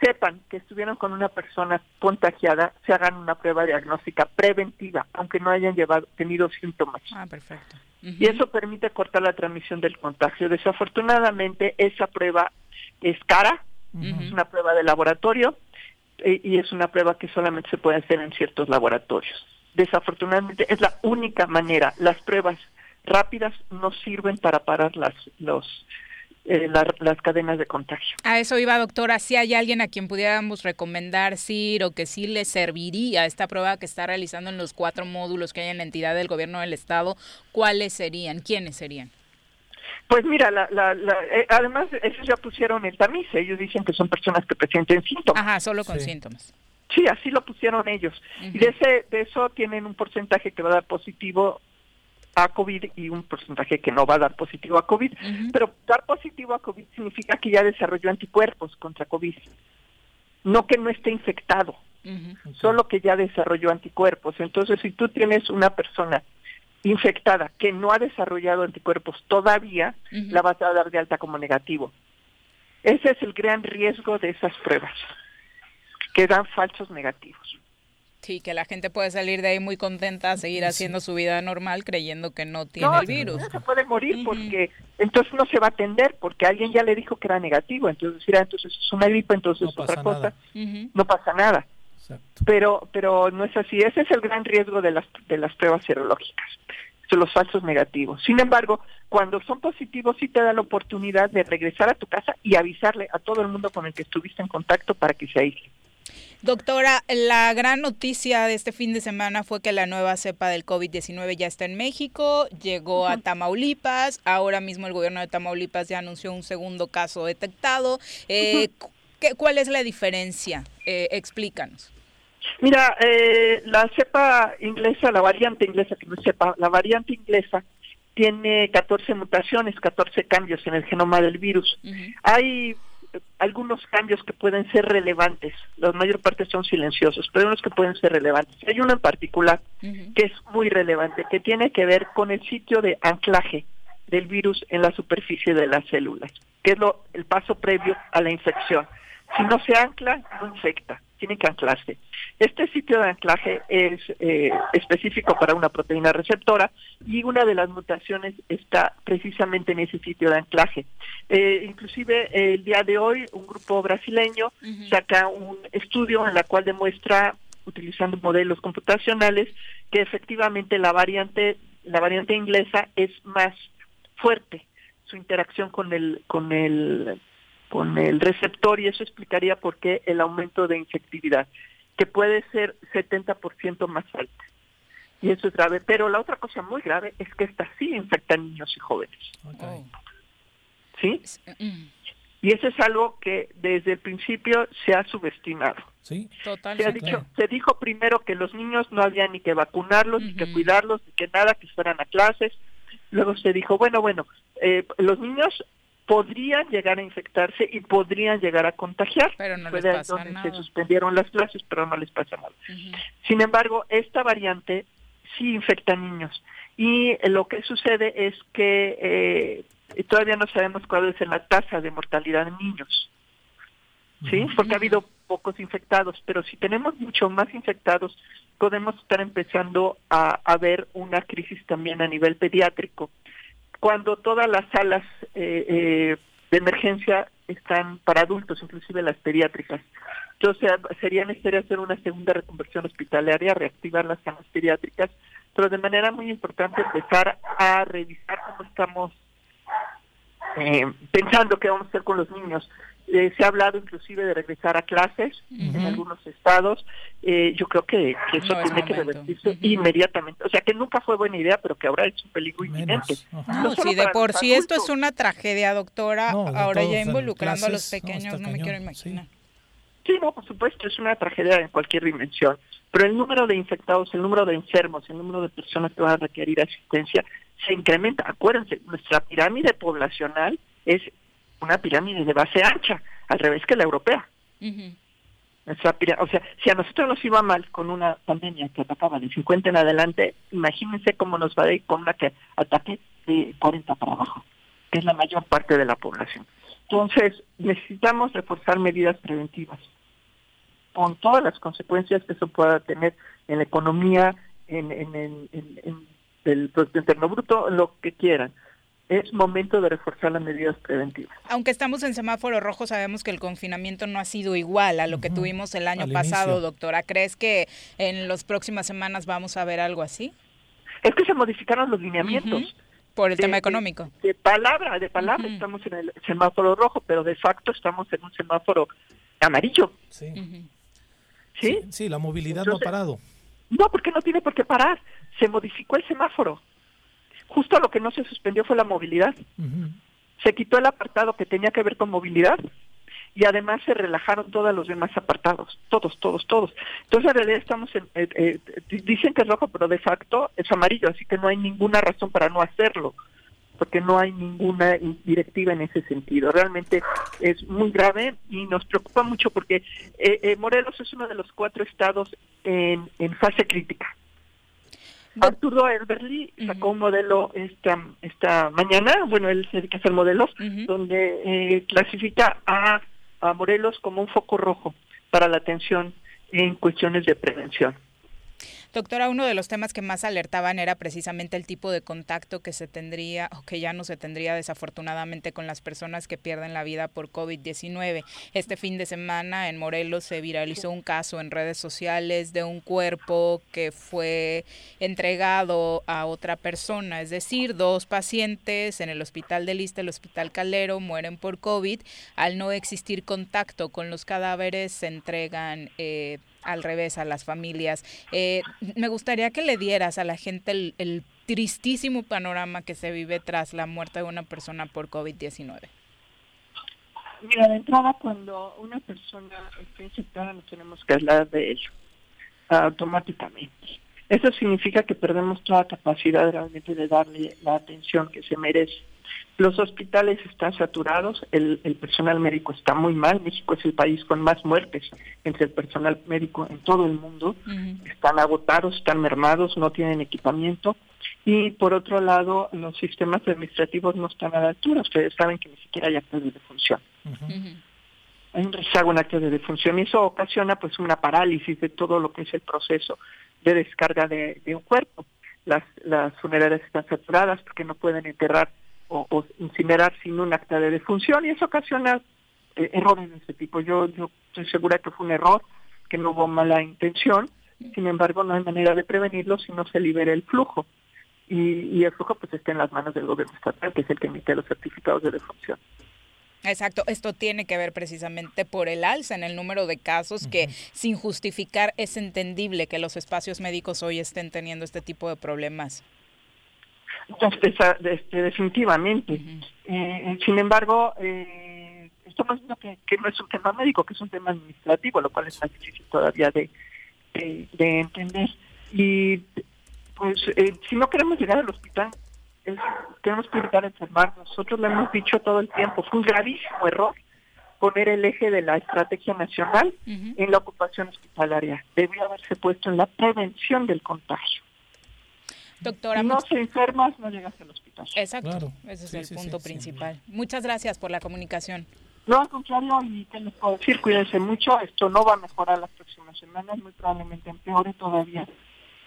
sepan que estuvieron con una persona contagiada se hagan una prueba diagnóstica preventiva, aunque no hayan llevado, tenido síntomas. Ah, perfecto. Y eso permite cortar la transmisión del contagio. Desafortunadamente, esa prueba es cara, es una prueba de laboratorio eh, y es una prueba que solamente se puede hacer en ciertos laboratorios. Desafortunadamente, es la única manera. Las pruebas rápidas no sirven para parar las, los, eh, las cadenas de contagio. A eso iba, doctora. Si hay alguien a quien pudiéramos recomendar CIR o que sí le serviría esta prueba que está realizando en los cuatro módulos que hay en la entidad del gobierno del Estado, ¿cuáles serían? ¿Quiénes serían? Pues mira, la, la, eh, además ellos ya pusieron el tamiz, ellos dicen que son personas que presenten síntomas. Ajá, solo con síntomas. Sí, así lo pusieron ellos. Y de, ese, de eso tienen un porcentaje que va a dar positivo a COVID y un porcentaje que no va a dar positivo a COVID. Pero dar positivo a COVID significa que ya desarrolló anticuerpos contra COVID. No que no esté infectado, solo que ya desarrolló anticuerpos. Entonces, si tú tienes una persona infectada que no ha desarrollado anticuerpos todavía, la vas a dar de alta como negativo. Ese es el gran riesgo de esas pruebas, que dan falsos negativos. Sí, que la gente puede salir de ahí muy contenta a seguir haciendo su vida normal creyendo que no tiene el virus. No, se puede morir porque entonces no se va a atender porque alguien ya le dijo que era negativo, entonces decir, ah, entonces es una gripa, entonces es otra cosa, no pasa nada. Pero pero no es así, ese es el gran riesgo de las de las pruebas serológicas, son los falsos negativos. Sin embargo, cuando son positivos sí te da la oportunidad de regresar a tu casa y avisarle a todo el mundo con el que estuviste en contacto para que se aísle. Doctora, la gran noticia de este fin de semana fue que la nueva cepa del COVID-19 ya está en México, llegó a Tamaulipas, ahora mismo el gobierno de Tamaulipas ya anunció un segundo caso detectado. Eh, ¿Cuál es la diferencia? Eh, explícanos. Mira, eh, la cepa inglesa, la variante inglesa, que no es cepa, la variante inglesa tiene 14 mutaciones, 14 cambios en el genoma del virus. Hay algunos cambios que pueden ser relevantes, la mayor parte son silenciosos, pero unos que pueden ser relevantes. Hay uno en particular que es muy relevante, que tiene que ver con el sitio de anclaje del virus en la superficie de las células, que es lo, el paso previo a la infección. Si no se ancla, no infecta tiene que anclarse. Este sitio de anclaje es eh, específico para una proteína receptora y una de las mutaciones está precisamente en ese sitio de anclaje. Eh, inclusive el día de hoy un grupo brasileño saca un estudio en la cual demuestra utilizando modelos computacionales que efectivamente la variante la variante inglesa es más fuerte su interacción con el con el con el receptor y eso explicaría por qué el aumento de infectividad, que puede ser 70% más alto. Y eso es grave. Pero la otra cosa muy grave es que esta sí infecta a niños y jóvenes. ¿Sí? Mm. Y eso es algo que desde el principio se ha subestimado. Sí, total. Se, ha dicho, se dijo primero que los niños no había ni que vacunarlos, ni que cuidarlos, ni que nada, que fueran a clases. Luego se dijo, bueno, bueno, eh, los niños podrían llegar a infectarse y podrían llegar a contagiar. Pero no les pasa donde se suspendieron las clases, pero no les pasa nada. Sin embargo, esta variante sí infecta a niños. Y lo que sucede es que eh, todavía no sabemos cuál es la tasa de mortalidad en niños. ¿Sí? Porque ha habido pocos infectados, pero si tenemos mucho más infectados, podemos estar empezando a, a ver una crisis también a nivel pediátrico cuando todas las salas eh, eh, de emergencia están para adultos, inclusive las pediátricas. Entonces sería necesario hacer una segunda reconversión hospitalaria, reactivar las salas pediátricas, pero de manera muy importante empezar a revisar cómo estamos eh, pensando qué vamos a hacer con los niños. Eh, se ha hablado inclusive de regresar a clases en algunos estados. Eh, yo creo que, eso tiene que revertirse inmediatamente. O sea, que nunca fue buena idea, pero que ahora es un peligro inminente. No, si de por sí esto es una tragedia, doctora, ahora ya involucrando a los pequeños, no, me quiero imaginar. Sí. no, por supuesto, es una tragedia en cualquier dimensión. Pero el número de infectados, el número de enfermos, el número de personas que van a requerir asistencia se incrementa. Acuérdense, nuestra pirámide poblacional es una pirámide de base ancha, al revés que la europea. Nuestra pira- O sea, si a nosotros nos iba mal con una pandemia que atacaba de 50 en adelante, imagínense cómo nos va a ir con una que ataque de 40 para abajo, que es la mayor parte de la población. Entonces, necesitamos reforzar medidas preventivas con todas las consecuencias que eso pueda tener en la economía, en, en, en, en- en el Producto Interno Bruto, lo que quieran. Es momento de reforzar las medidas preventivas. Aunque estamos en semáforo rojo, sabemos que el confinamiento no ha sido igual a lo que tuvimos el año Al pasado, inicio. doctora. ¿Crees que en las próximas semanas vamos a ver algo así? Es que se modificaron los lineamientos. Por el de- tema de- económico. De, palabra, de palabra estamos en el semáforo rojo, pero de facto estamos en un semáforo amarillo, Sí. ¿sí? Sí, la movilidad Entonces- no ha parado. No, porque no tiene por qué parar. Se modificó el semáforo. Justo lo que no se suspendió fue la movilidad. Se quitó el apartado que tenía que ver con movilidad y además se relajaron todos los demás apartados, todos, todos, todos. Entonces en realidad estamos en, eh, eh, dicen que es rojo, pero de facto es amarillo, así que no hay ninguna razón para no hacerlo, porque no hay ninguna directiva en ese sentido. Realmente es muy grave y nos preocupa mucho porque eh, eh, Morelos es uno de los cuatro estados en, en fase crítica. Arturo Elberly sacó un modelo esta esta mañana, bueno, él se dedica a hacer modelos, donde eh, clasifica a, a Morelos como un foco rojo para la atención en cuestiones de prevención. Doctora, uno de los temas que más alertaban era precisamente el tipo de contacto que se tendría o que ya no se tendría desafortunadamente con las personas que pierden la vida por COVID-19. Este fin de semana en Morelos se viralizó un caso en redes sociales de un cuerpo que fue entregado a otra persona, es decir, dos pacientes en el hospital de Lista, el hospital Calero, mueren por COVID. Al no existir contacto con los cadáveres, se entregan eh, al revés a las familias. Eh, me gustaría que le dieras a la gente el, tristísimo panorama que se vive tras la muerte de una persona por COVID-19. Mira, de entrada, cuando una persona está infectada, no tenemos que hablar de ello automáticamente. Eso significa que perdemos toda capacidad realmente de darle la atención que se merece. Los hospitales están saturados, el, el personal médico está muy mal. México es el país con más muertes entre el personal médico en todo el mundo. Están agotados, están mermados, no tienen equipamiento. Y por otro lado, los sistemas administrativos no están a la altura. Ustedes saben que ni siquiera hay actos de defunción. Hay un rezago en actos de defunción y eso ocasiona pues una parálisis de todo lo que es el proceso de descarga de, de un cuerpo. Las, las funerarias están saturadas porque no pueden enterrar o, o incinerar sin un acta de defunción y eso ocasiona eh, errores de ese tipo. Yo, yo estoy segura que fue un error, que no hubo mala intención, sin embargo no hay manera de prevenirlo si no se libera el flujo. Y, y el flujo pues está en las manos del gobierno estatal, que es el que emite los certificados de defunción. Exacto, esto tiene que ver precisamente por el alza en el número de casos que sin justificar es entendible que los espacios médicos hoy estén teniendo este tipo de problemas. Este, definitivamente. eh, sin embargo, eh, estamos viendo que, que, no es un tema médico, que es un tema administrativo, lo cual es más difícil todavía de, de, de entender. Y pues, eh, si no queremos llegar al hospital, es, tenemos que evitar enfermar. Nosotros lo hemos dicho todo el tiempo, fue un gravísimo error poner el eje de la estrategia nacional uh -huh. en la ocupación hospitalaria. Debió haberse puesto en la prevención del contagio. Doctora, no se enfermas, no llegas al hospital. Exacto, claro. ese es sí, el sí, punto sí, principal. Muchas gracias por la comunicación. No, al contrario, y qué les puedo decir, cuídense mucho, esto no va a mejorar las próximas semanas, muy probablemente empeore todavía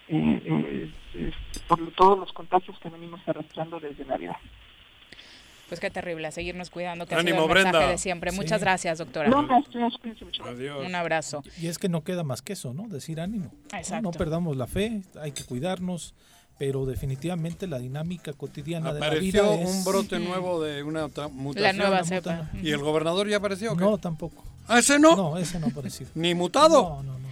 eh, eh, eh, por todos los contagios que venimos arrastrando desde Navidad. Pues qué terrible, a seguirnos cuidando, que Ánimo, ha sido el Brenda. mensaje de siempre. Sí. Muchas gracias, doctora. No, gracias, mucho. Adiós. Un abrazo. Y es que no queda más que eso, ¿no? Decir ánimo. Exacto. No, no perdamos la fe, hay que cuidarnos, pero definitivamente la dinámica cotidiana apareció de la vida es... un brote nuevo de una mutación. La nueva cepa. ¿Y el gobernador ya apareció? ¿o qué? No, tampoco. ¿Ah, ese no? No, ese no ha aparecido. ¿Ni mutado? No, no, no.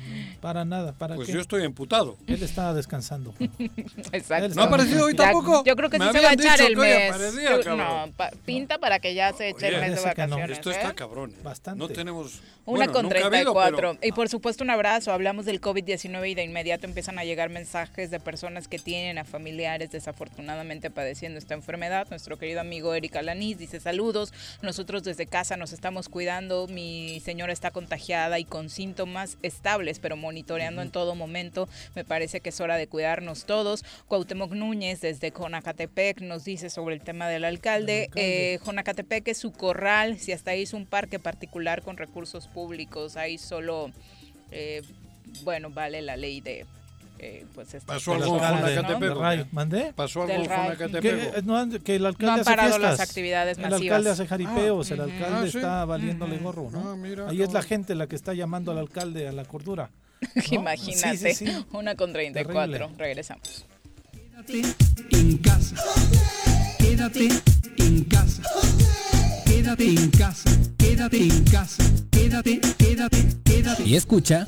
Para nada, para Pues qué? yo estoy emputado. Él está descansando. (laughs) Exacto. ¿No ha aparecido hoy Ya- tampoco? Yo creo que Me sí se va a echar el mes. aparecía, Yo- no, pa- pinta para que ya se eche el mes de que no. vacaciones. Esto ¿eh? está cabrón. ¿eh? Bastante. No tenemos. Una bueno, con nunca ha habido, 34. pero- Y por supuesto un abrazo. Hablamos del COVID-19 y de inmediato empiezan a llegar mensajes de personas que tienen a familiares desafortunadamente padeciendo esta enfermedad. Nuestro querido amigo Eric Alaniz dice saludos. Nosotros desde casa nos estamos cuidando. Mi señora está contagiada y con síntomas estables, pero monitoreando en todo momento. Me parece que es hora de cuidarnos todos. Cuauhtémoc Núñez desde Jonacatepec nos dice sobre el tema del alcalde. Eh, Jonacatepec es su corral. Si hasta ahí es un parque particular con recursos públicos, ahí solo, eh, bueno, vale la ley de, eh, pues, esta- Pasó El algo alcalde Jonacatepec, de ¿o qué? Rayo. ¿Mandé? Pasó algo. Que, eh, no que el alcalde No han hace parado fiestas. las actividades El masivas. alcalde hace jaripeos, el Ah, alcalde ah, sí. está valiéndole gorro, ¿no? Ah, mira, Ahí es la gente la que está llamando al alcalde a la cordura. (laughs) ¿no? Imagínate, Sí, sí, sí. una con 34. Terrible. Regresamos. en casa. Quédate en casa. Quédate en casa. Quédate en casa. Quédate, quédate, quédate. Y escucha.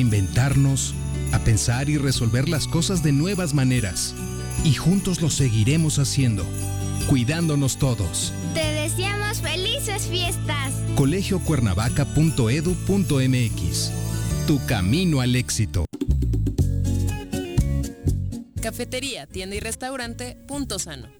reinventarnos, a pensar y resolver las cosas de nuevas maneras. Y juntos lo seguiremos haciendo, cuidándonos todos. Te deseamos felices fiestas. colegiocuernavaca.edu.mx Tu camino al éxito. Cafetería, tienda y restaurante Punto Sano.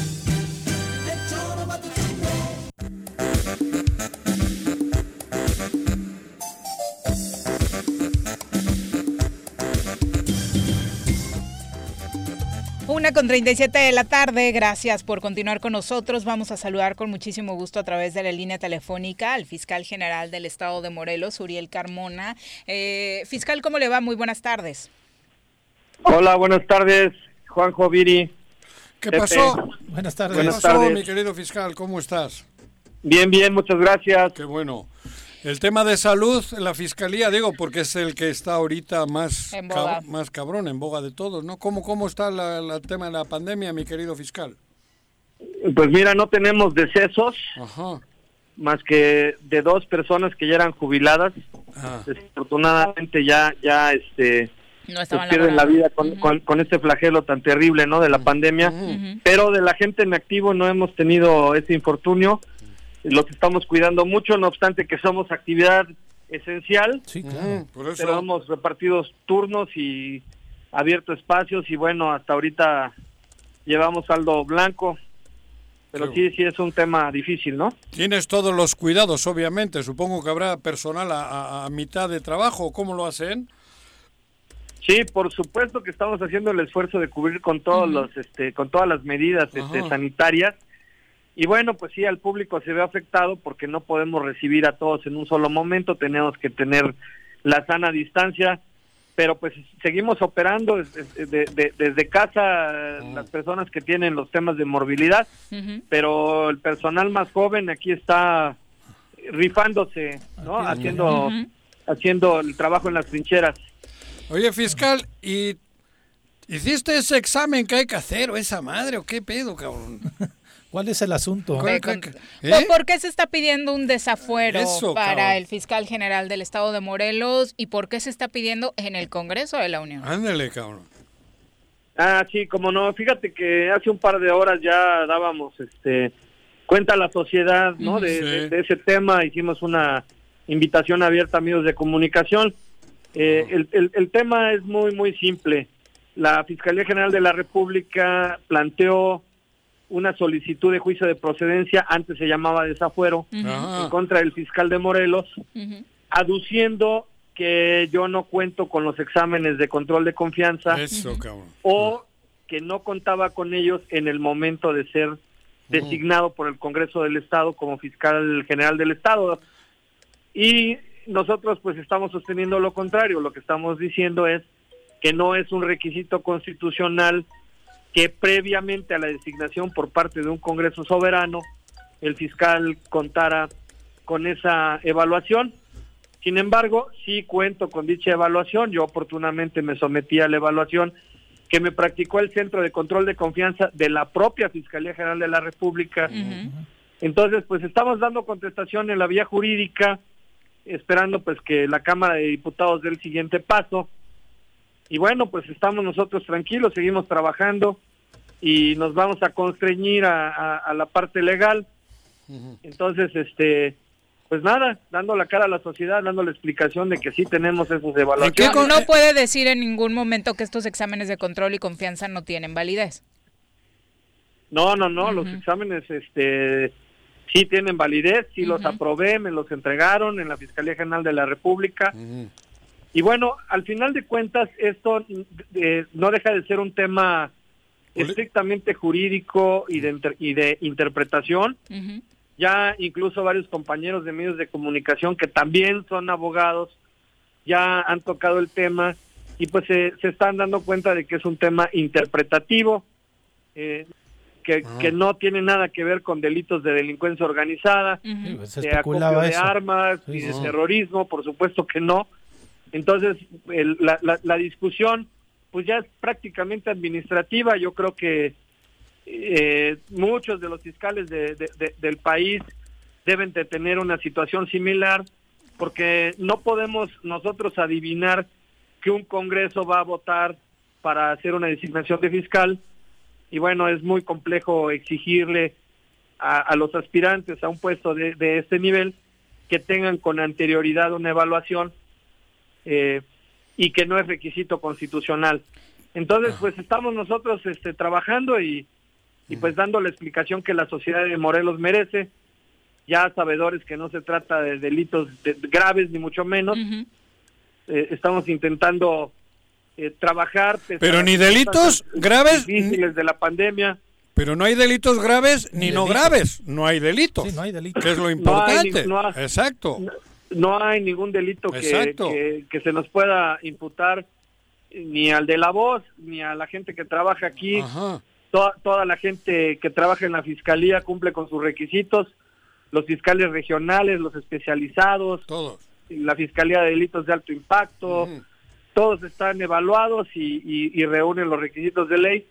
Una con 37 de la tarde, gracias por continuar con nosotros. Vamos a saludar con muchísimo gusto a través de la línea telefónica al fiscal general del estado de Morelos, Uriel Carmona. Eh, fiscal, ¿cómo le va? Muy buenas tardes. Hola, buenas tardes, Juanjo Viri. ¿Qué Pepe. pasó? Buenas tardes. ¿Qué Buenas pasó, tardes. mi querido fiscal? ¿Cómo estás? Bien, bien, muchas gracias. Qué bueno. El tema de salud, la fiscalía, digo, porque es el que está ahorita más, En boga. cab- más cabrón, en boga de todos, ¿no? ¿Cómo, cómo está la- la- el tema de la pandemia, mi querido fiscal? Pues mira, no tenemos decesos, Ajá. más que de dos personas que ya eran jubiladas. Ah. Desafortunadamente ya, ya, este, No pues, pierden la vida con, con, con este flagelo tan terrible, ¿no? De la pandemia. Pero de la gente en activo no hemos tenido ese infortunio. Los estamos cuidando mucho, no obstante que somos actividad esencial. Sí, Mm, por eso. Pero hemos repartidos turnos y abierto espacios y bueno, hasta ahorita llevamos saldo blanco. Pero sí, sí es un tema difícil, ¿no? Tienes todos los cuidados, obviamente. Supongo que habrá personal a, a- a mitad de trabajo. ¿Cómo lo hacen? Sí, por supuesto que estamos haciendo el esfuerzo de cubrir con todos los, este, con todas las medidas este, sanitarias. Y bueno, pues sí, al público se ve afectado porque no podemos recibir a todos en un solo momento, tenemos que tener la sana distancia, pero pues seguimos operando des- des- de- de- desde casa eh, las personas que tienen los temas de morbilidad, pero el personal más joven aquí está rifándose, ¿no? Haciendo, haciendo el trabajo en las trincheras. Oye, fiscal, ¿y hiciste ese examen que hay que hacer o esa madre o qué pedo, cabrón? (laughs) ¿Cuál es el asunto? ¿Cuál- Con- cuál- ¿Por- ¿Eh? ¿Por qué se está pidiendo un desafuero Eso, para cabrón. el fiscal general del estado de Morelos y por qué se está pidiendo en el Congreso de la Unión? Ándale, cabrón. Ah, sí, como no. Fíjate que hace un par de horas ya dábamos este cuenta a la sociedad, ¿no? De, Sí. de- de ese tema. Hicimos una invitación abierta a medios de comunicación. Eh, el, el- el tema es muy, muy simple. La Fiscalía General de la República planteó una solicitud de juicio de procedencia, antes se llamaba desafuero, en contra del fiscal de Morelos, aduciendo que yo no cuento con los exámenes de control de confianza Eso, o que no contaba con ellos en el momento de ser designado por el Congreso del Estado como fiscal general del Estado. Y nosotros pues estamos sosteniendo lo contrario, lo que estamos diciendo es que no es un requisito constitucional que previamente a la designación por parte de un Congreso soberano el fiscal contara con esa evaluación. Sin embargo, sí cuento con dicha evaluación. Yo oportunamente me sometí a la evaluación que me practicó el Centro de Control de Confianza de la propia Fiscalía General de la República. Entonces, pues estamos dando contestación en la vía jurídica, esperando pues que la Cámara de Diputados dé el siguiente paso. Y bueno, pues estamos nosotros tranquilos, seguimos trabajando y nos vamos a constreñir a, a- a la parte legal. Entonces, este, pues nada, dando la cara a la sociedad, dando la explicación de que sí tenemos esas evaluaciones. No, no puede decir en ningún momento que estos exámenes de control y confianza no tienen validez. No, no, no, los exámenes este sí tienen validez, sí los aprobé, me los entregaron en la Fiscalía General de la República. Y bueno, al final de cuentas esto eh, no deja de ser un tema estrictamente jurídico y de, inter- y de interpretación. Ya incluso varios compañeros de medios de comunicación que también son abogados ya han tocado el tema y pues se, se están dando cuenta de que es un tema interpretativo, eh, que, Ah. que no tiene nada que ver con delitos de delincuencia organizada, pues, se de acopio de armas Sí, y de terrorismo, por supuesto que no. Entonces, la, discusión pues ya es prácticamente administrativa. Yo creo que eh, muchos de los fiscales de- del país deben de tener una situación similar porque no podemos nosotros adivinar que un Congreso va a votar para hacer una designación de fiscal y bueno, es muy complejo exigirle a, a los aspirantes a un puesto de, de este nivel que tengan con anterioridad una evaluación eh, y que no es requisito constitucional. Entonces, pues estamos nosotros este, trabajando y, y pues dando la explicación que la sociedad de Morelos merece, ya sabedores que no se trata de delitos de- graves ni mucho menos. Eh, estamos intentando eh, trabajar. Pero ni delitos graves, difíciles de la pandemia. Pero no hay delitos graves ni, Ni no graves. No hay delitos. Sí, no hay delitos. Que es lo No hay importante. no hay- Exacto. no hay ningún delito que, que, que se nos pueda imputar ni al de la voz ni a la gente que trabaja aquí. Toda, toda la gente que trabaja en la fiscalía cumple con sus requisitos. Los fiscales regionales, los especializados, todos. la fiscalía de delitos de alto impacto, todos están evaluados y, y- y reúnen los requisitos de ley.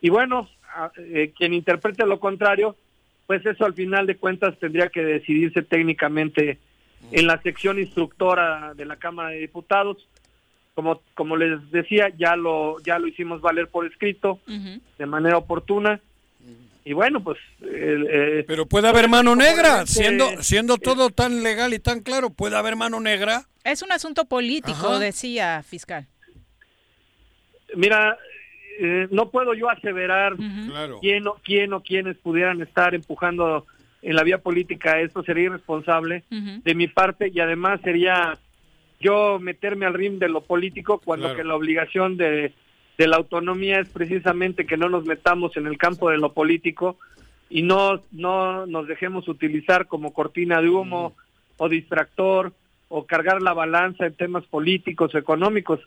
Y bueno, a- eh, quien interprete lo contrario, pues eso al final de cuentas tendría que decidirse técnicamente en la sección instructora de la Cámara de Diputados. como como les decía, ya lo ya lo hicimos valer por escrito de manera oportuna. Y bueno, pues eh, Pero puede haber mano negra, Obviamente, siendo siendo todo tan legal y tan claro, puede haber mano negra. Es un asunto político, Ajá. decía fiscal. Mira, eh, no puedo yo aseverar quién o quién o quiénes pudieran estar empujando en la vía política esto sería irresponsable de mi parte y además sería yo meterme al rim de lo político cuando Claro. que la obligación de, de la autonomía es precisamente que no nos metamos en el campo de lo político y no no nos dejemos utilizar como cortina de humo o distractor o cargar la balanza en temas políticos económicos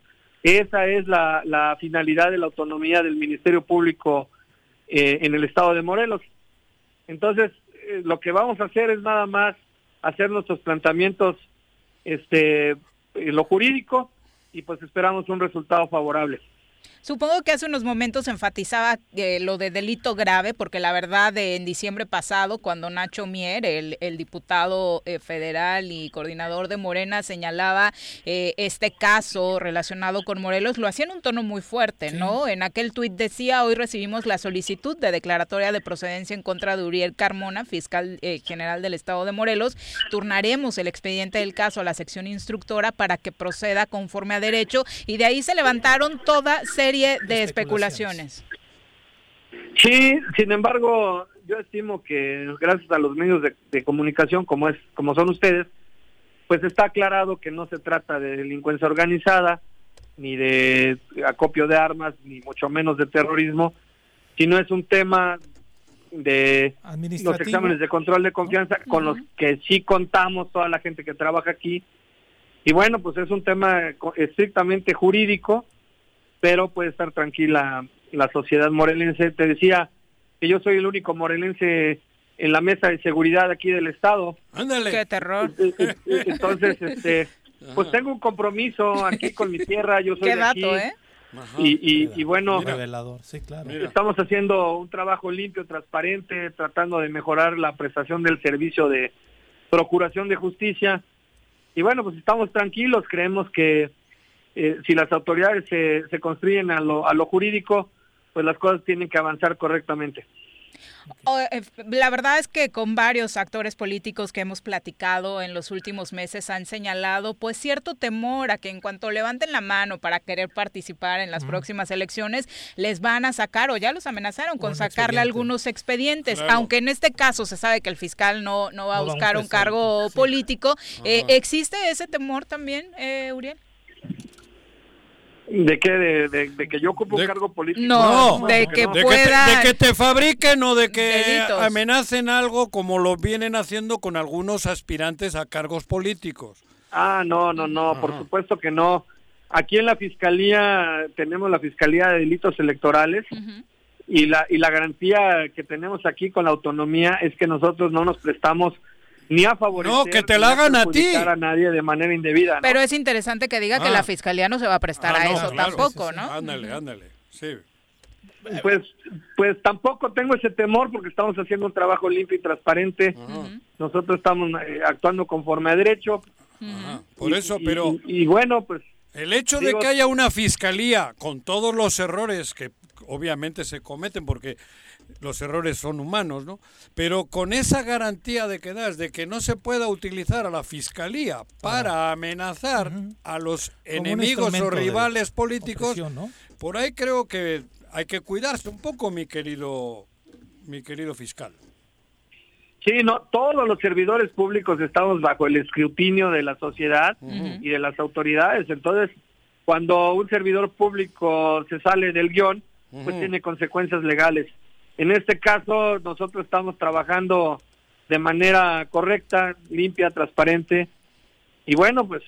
esa es la, la finalidad de la autonomía del Ministerio Público eh, en el estado de Morelos. Entonces, eh, lo que vamos a hacer es nada más hacer nuestros planteamientos este, lo jurídico y pues esperamos un resultado favorable. Supongo que hace unos momentos enfatizaba eh, lo de delito grave, porque la verdad de en diciembre pasado, cuando Nacho Mier, el, el diputado eh, federal y coordinador de Morena, señalaba eh, este caso relacionado con Morelos, lo hacía en un tono muy fuerte, ¿no? En aquel tuit decía, hoy recibimos la solicitud de declaratoria de procedencia en contra de Uriel Carmona, fiscal eh, general del estado de Morelos. Turnaremos el expediente del caso a la sección instructora para que proceda conforme a derecho y de ahí se levantaron toda serie de especulaciones. Sí, sin embargo, yo estimo que gracias a los medios de, de comunicación como es como son ustedes, pues está aclarado que no se trata de delincuencia organizada, ni de acopio de armas, ni mucho menos de terrorismo, sino es un tema de los exámenes de control de confianza con los que sí contamos toda la gente que trabaja aquí. Y bueno, pues es un tema co- estrictamente jurídico, pero puede estar tranquila la sociedad morelense. Te decía que yo soy el único morelense en la mesa de seguridad aquí del estado. Ándale. Qué terror. Entonces, este, (laughs) pues tengo un compromiso aquí con mi tierra. Yo soy Qué de aquí. dato, ¿eh? Y, y, y bueno, Revelador, sí, claro. Estamos haciendo un trabajo limpio, transparente, tratando de mejorar la prestación del servicio de procuración de justicia. Y bueno, pues estamos tranquilos, creemos que eh, si las autoridades se, se construyen a lo, a lo jurídico, pues las cosas tienen que avanzar correctamente. Eh, La verdad es que con varios actores políticos que hemos platicado en los últimos meses han señalado pues cierto temor a que en cuanto levanten la mano para querer participar en las próximas elecciones les van a sacar o ya los amenazaron con Un sacarle expediente. algunos expedientes, Claro. aunque en este caso se sabe que el fiscal no, no va a No va a buscar un cargo político. Eh. ¿Existe ese temor también, eh, Uriel? ¿De qué? ¿De, de- de que yo ocupo un cargo político? No, de que de, pueda- que te, de que te fabriquen o de que Delitos. amenacen algo como lo vienen haciendo con algunos aspirantes a cargos políticos. Ah, no, no, no, por supuesto que no. Aquí en la Fiscalía tenemos la Fiscalía de Delitos Electorales y la y la garantía que tenemos aquí con la autonomía es que nosotros no nos prestamos ni a favorecer No, que te la hagan a ti. a nadie de manera indebida. ¿no? Pero es interesante que diga que Ah. la fiscalía no se va a prestar Ah, a no, eso claro. tampoco, ¿no? Ándale, ándale. Sí. Pues pues tampoco tengo ese temor porque estamos haciendo un trabajo limpio y transparente. Nosotros estamos eh, actuando conforme a derecho. Por Y- eso, y- pero y, y bueno, pues el hecho digo- de que haya una fiscalía con todos los errores que obviamente se cometen porque los errores son humanos, ¿no? Pero con esa garantía de que das de que no se pueda utilizar a la fiscalía para amenazar a los enemigos o rivales políticos, por ahí creo que hay que cuidarse un poco, mi querido mi querido fiscal. Sí, no, todos los servidores públicos estamos bajo el escrutinio de la sociedad y de las autoridades. Entonces, cuando un servidor público se sale del guion, pues tiene consecuencias legales. En este caso, nosotros estamos trabajando de manera correcta, limpia, transparente. Y bueno, pues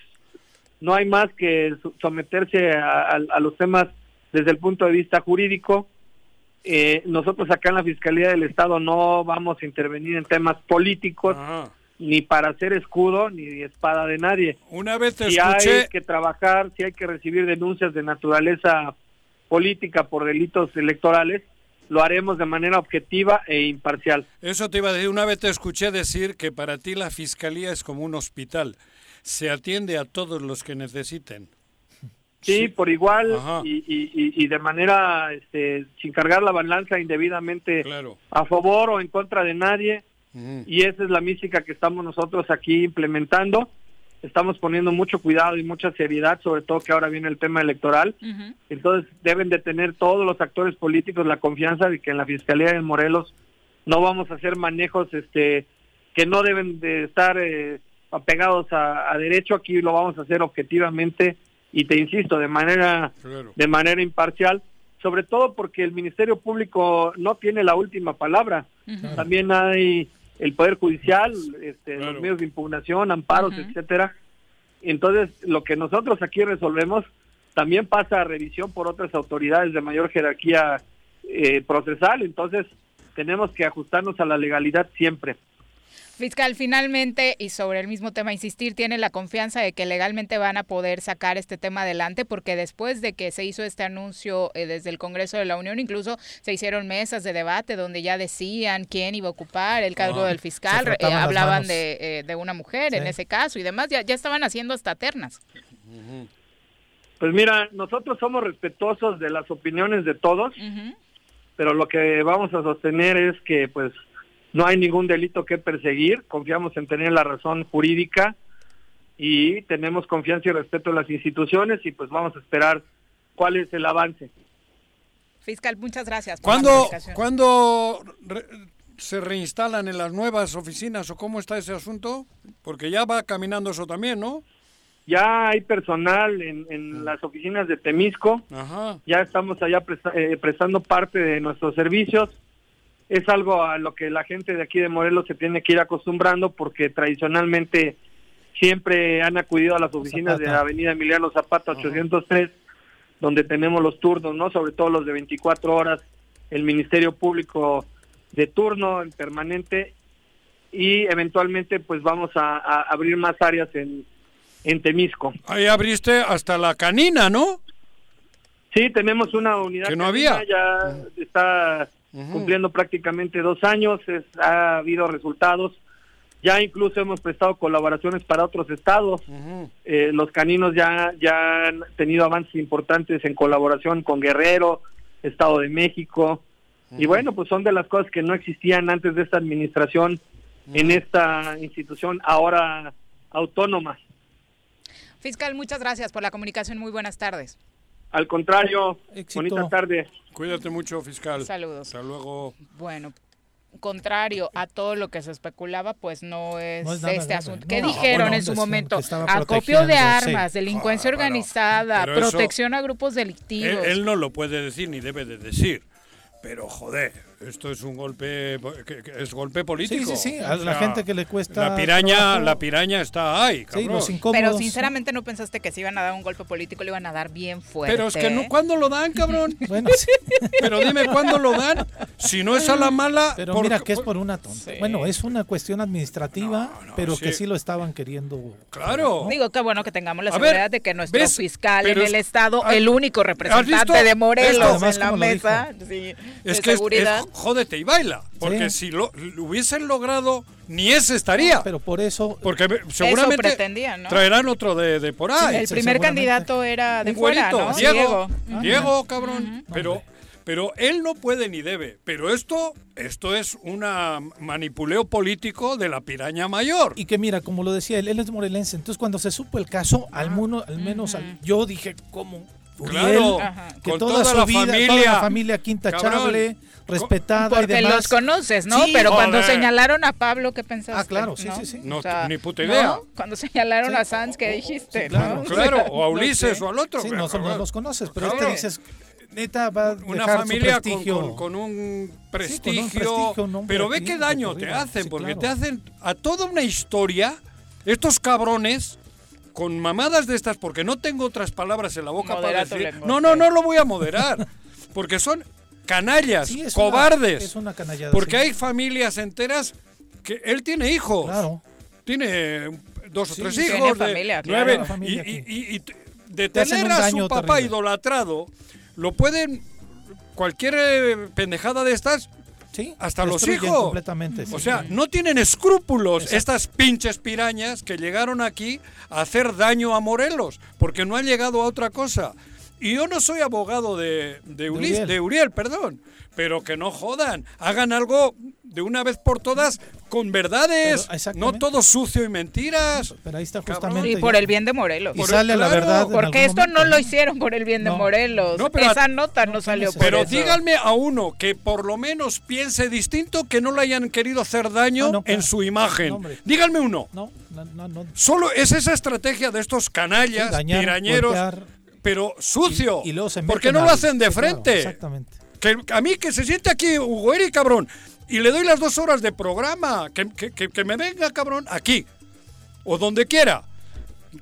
no hay más que so- someterse a, a- a los temas desde el punto de vista jurídico. Eh, nosotros acá en la Fiscalía del Estado no vamos a intervenir en temas políticos, ni para hacer escudo, ni espada de nadie. Una vez te si escuché- hay que trabajar, si hay que recibir denuncias de naturaleza política por delitos electorales, lo haremos de manera objetiva e imparcial. Eso te iba a decir, una vez te escuché decir que para ti la fiscalía es como un hospital, se atiende a todos los que necesiten. Sí, por igual y, y- y- y de manera este, sin cargar la balanza indebidamente a favor o en contra de nadie. Y esa es la mística que estamos nosotros aquí implementando. Estamos poniendo mucho cuidado y mucha seriedad, sobre todo que ahora viene el tema electoral. Entonces deben de tener todos los actores políticos la confianza de que en la Fiscalía de Morelos no vamos a hacer manejos este que no deben de estar eh, apegados a, a derecho. Aquí lo vamos a hacer objetivamente y te insisto de manera de manera imparcial, sobre todo porque el Ministerio Público no tiene la última palabra. También hay el Poder Judicial, este, los medios de impugnación, amparos, etcétera. Entonces, lo que nosotros aquí resolvemos también pasa a revisión por otras autoridades de mayor jerarquía eh, procesal. Entonces, tenemos que ajustarnos a la legalidad siempre. Fiscal, finalmente, y sobre el mismo tema, insistir, tiene la confianza de que legalmente van a poder sacar este tema adelante, porque después de que se hizo este anuncio eh, desde el Congreso de la Unión, incluso se hicieron mesas de debate donde ya decían quién iba a ocupar el cargo Ah, del fiscal, eh, hablaban de, eh, de una mujer en ese caso y demás, ya, ya estaban haciendo hasta ternas. Pues mira, nosotros somos respetuosos de las opiniones de todos, pero lo que vamos a sostener es que pues no hay ningún delito que perseguir, confiamos en tener la razón jurídica y tenemos confianza y respeto en las instituciones y pues vamos a esperar cuál es el avance. Fiscal, muchas gracias. por ¿Cuándo, comunicación. ¿cuándo re- se reinstalan en las nuevas oficinas o cómo está ese asunto? Porque ya va caminando eso también, ¿no? Ya hay personal en, en las oficinas de Temisco, ya estamos allá presta- eh, prestando parte de nuestros servicios. Es algo a lo que la gente de aquí de Morelos se tiene que ir acostumbrando porque tradicionalmente siempre han acudido a las oficinas de Zapata. Avenida Emiliano Zapata 803, donde tenemos los turnos, ¿no? Sobre todo los de 24 horas, el Ministerio Público de turno, el permanente, y eventualmente pues vamos a, a abrir más áreas en, en Temisco. Ahí abriste hasta la canina, ¿no? Sí, tenemos una unidad Que no canina, había. ya está cumpliendo prácticamente dos años, es- ha habido resultados, ya incluso hemos prestado colaboraciones para otros estados, Eh, los caninos ya, ya han tenido avances importantes en colaboración con Guerrero, Estado de México, y bueno, pues son de las cosas que no existían antes de esta administración en esta institución ahora autónoma. Fiscal, muchas gracias por la comunicación. Muy buenas tardes. Al contrario, bonita tarde. Cuídate mucho, fiscal. Saludos. Hasta luego. Bueno, contrario a todo lo que se especulaba, pues no es, No es nada este asunto. no. ¿Qué No, dijeron bueno, en su momento? Acopio de armas, sí. delincuencia Ah, bueno, organizada, eso- protección a grupos delictivos. Él, él no lo puede decir ni debe de decir. Pero joder, esto es un golpe, es golpe político. Sí, sí, sí, a O la sea, gente que le cuesta La piraña, trabajo. la piraña está ahí, cabrón. los Pero sinceramente no pensaste que si iban a dar un golpe político, le iban a dar bien fuerte. Pero es que no, ¿cuándo lo dan, cabrón? (laughs) Bueno, sí. Pero dime cuándo lo dan. Si no es a la mala. Pero por- mira que es por una tonta. Bueno, es una cuestión administrativa, pero que sí. sí lo estaban queriendo. Claro. Digo, qué bueno que tengamos la A ver, seguridad de que nuestro ¿ves? fiscal en el estado, ¿has- el único representante de Morelos esto? Además, en la mesa sí, Es de que es, seguridad. es jódete y baila. Porque Sí. si lo, lo hubiesen logrado, ni ese estaría. pero por eso. Porque me- seguramente pretendían, ¿no? traerán otro de, de por ahí. el primer candidato era de Un fuera. Diego. Diego. Diego, cabrón. Pero, pero él no puede ni debe. Pero esto, esto es una manipuleo político de la piraña mayor. Y que mira, como lo decía él, él es morelense. Entonces, cuando se supo el caso, al, muno- al menos al- yo dije, ¿cómo? Claro, Uriel, que con toda, toda su la vida, familia. toda la familia aquí intachable, Cabrón. Respetada y Porque demás. los conoces, ¿no? Sí, Pero cuando joder. señalaron a Pablo, ¿qué pensaste? Ah, claro, sí, ¿no? sí, sí. No, O sea, ni puta ¿no? idea. Cuando señalaron a Sanz, ¿qué dijiste? claro. ¿no? Claro, (laughs) o a No Ulises sé. o al otro. Sí, no, son- los conoces, pero Claro. este dices, neta, va a una dejar familia su prestigio. con- con un prestigio, Sí, con un prestigio, pero ve qué daño te hacen Sí, porque claro. te hacen a toda una historia estos cabrones con mamadas de estas porque no tengo otras palabras en la boca para decir lenguaje. no no no lo voy a moderar (laughs) porque son canallas Sí, es una- cobardes es una canallada, porque sí. hay familias enteras que él tiene hijos Claro. tiene dos o Sí, tres tiene hijos de familia, claro. nueve, familia y, y- de tener a su papá terrible. idolatrado lo pueden cualquier eh, pendejada de estas hasta los hijos. completamente, sí. O sea, no tienen escrúpulos estas pinches pirañas que llegaron aquí a hacer daño a Morelos, porque no han llegado a otra cosa. Y yo no soy abogado de, de, Ulis- Uriel. de Uriel, perdón, pero que no jodan, hagan algo de una vez por todas con verdades, Pero, no todo sucio y mentiras. Pero ahí está Cabrón. Y por el bien de Morelos. Y sale la verdad. Porque esto no lo hicieron por el bien de No. Morelos. No, pero- Esa nota no, salió por Pero eso. díganme a uno que por lo menos piense distinto que no le hayan querido hacer daño Ah, en su imagen. Díganme uno. No, no, no, no. Solo es esa estrategia de estos canallas, Sí, dañar, tirañeros, golpear. Pero sucio. Y- y luego se ¿Por qué no lo hacen de claro, frente? exactamente. que a mí que se siente aquí Hugo Eri, cabrón, y le doy las dos horas de programa, que, que- que- que me venga, cabrón, aquí, o donde quiera.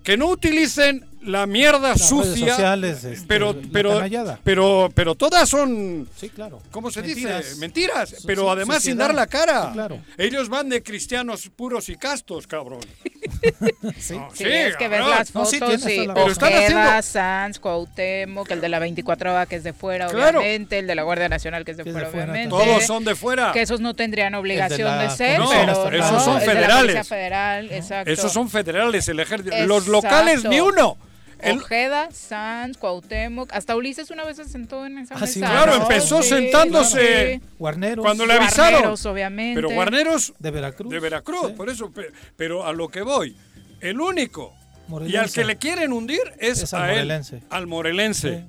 Que no utilicen la mierda Las redes sucia, sociales, este, pero, la pero, pero, pero todas son Sí, claro. ¿Cómo se Mentiras. dice? Mentiras, So- pero so- además sin sociedad. dar la cara. Sí, claro. Ellos van de cristianos puros y castos, cabrón. (laughs) (laughs) Sí. No, Sí, es que ves las No, fotos sí, toda la Pero están haciendo- Sanz, Cuauhtémoc, el de la 24 que es de fuera, Claro. obviamente, el de la Guardia Nacional que es de Que es de fuera, fuera obviamente. Todos son de fuera. Que esos no tendrían obligación la de, ser, No, pero esos no, son de federales. Federal, exacto. Esos son federales, el ejército. Exacto. Los locales, ni uno. El- Ojeda, Sanz, Cuauhtémoc, hasta Ulises una vez se sentó en esa Ah, sí, mesa. claro, ¿no? empezó Sí, sentándose sí. Guarneros. cuando le avisaron. Guarneros, obviamente. Pero Guarneros De Veracruz. de Veracruz, Sí. por eso. pe- Pero a lo que voy, el único y Morelense. al que le quieren hundir es, Es al a él, morelense. al morelense.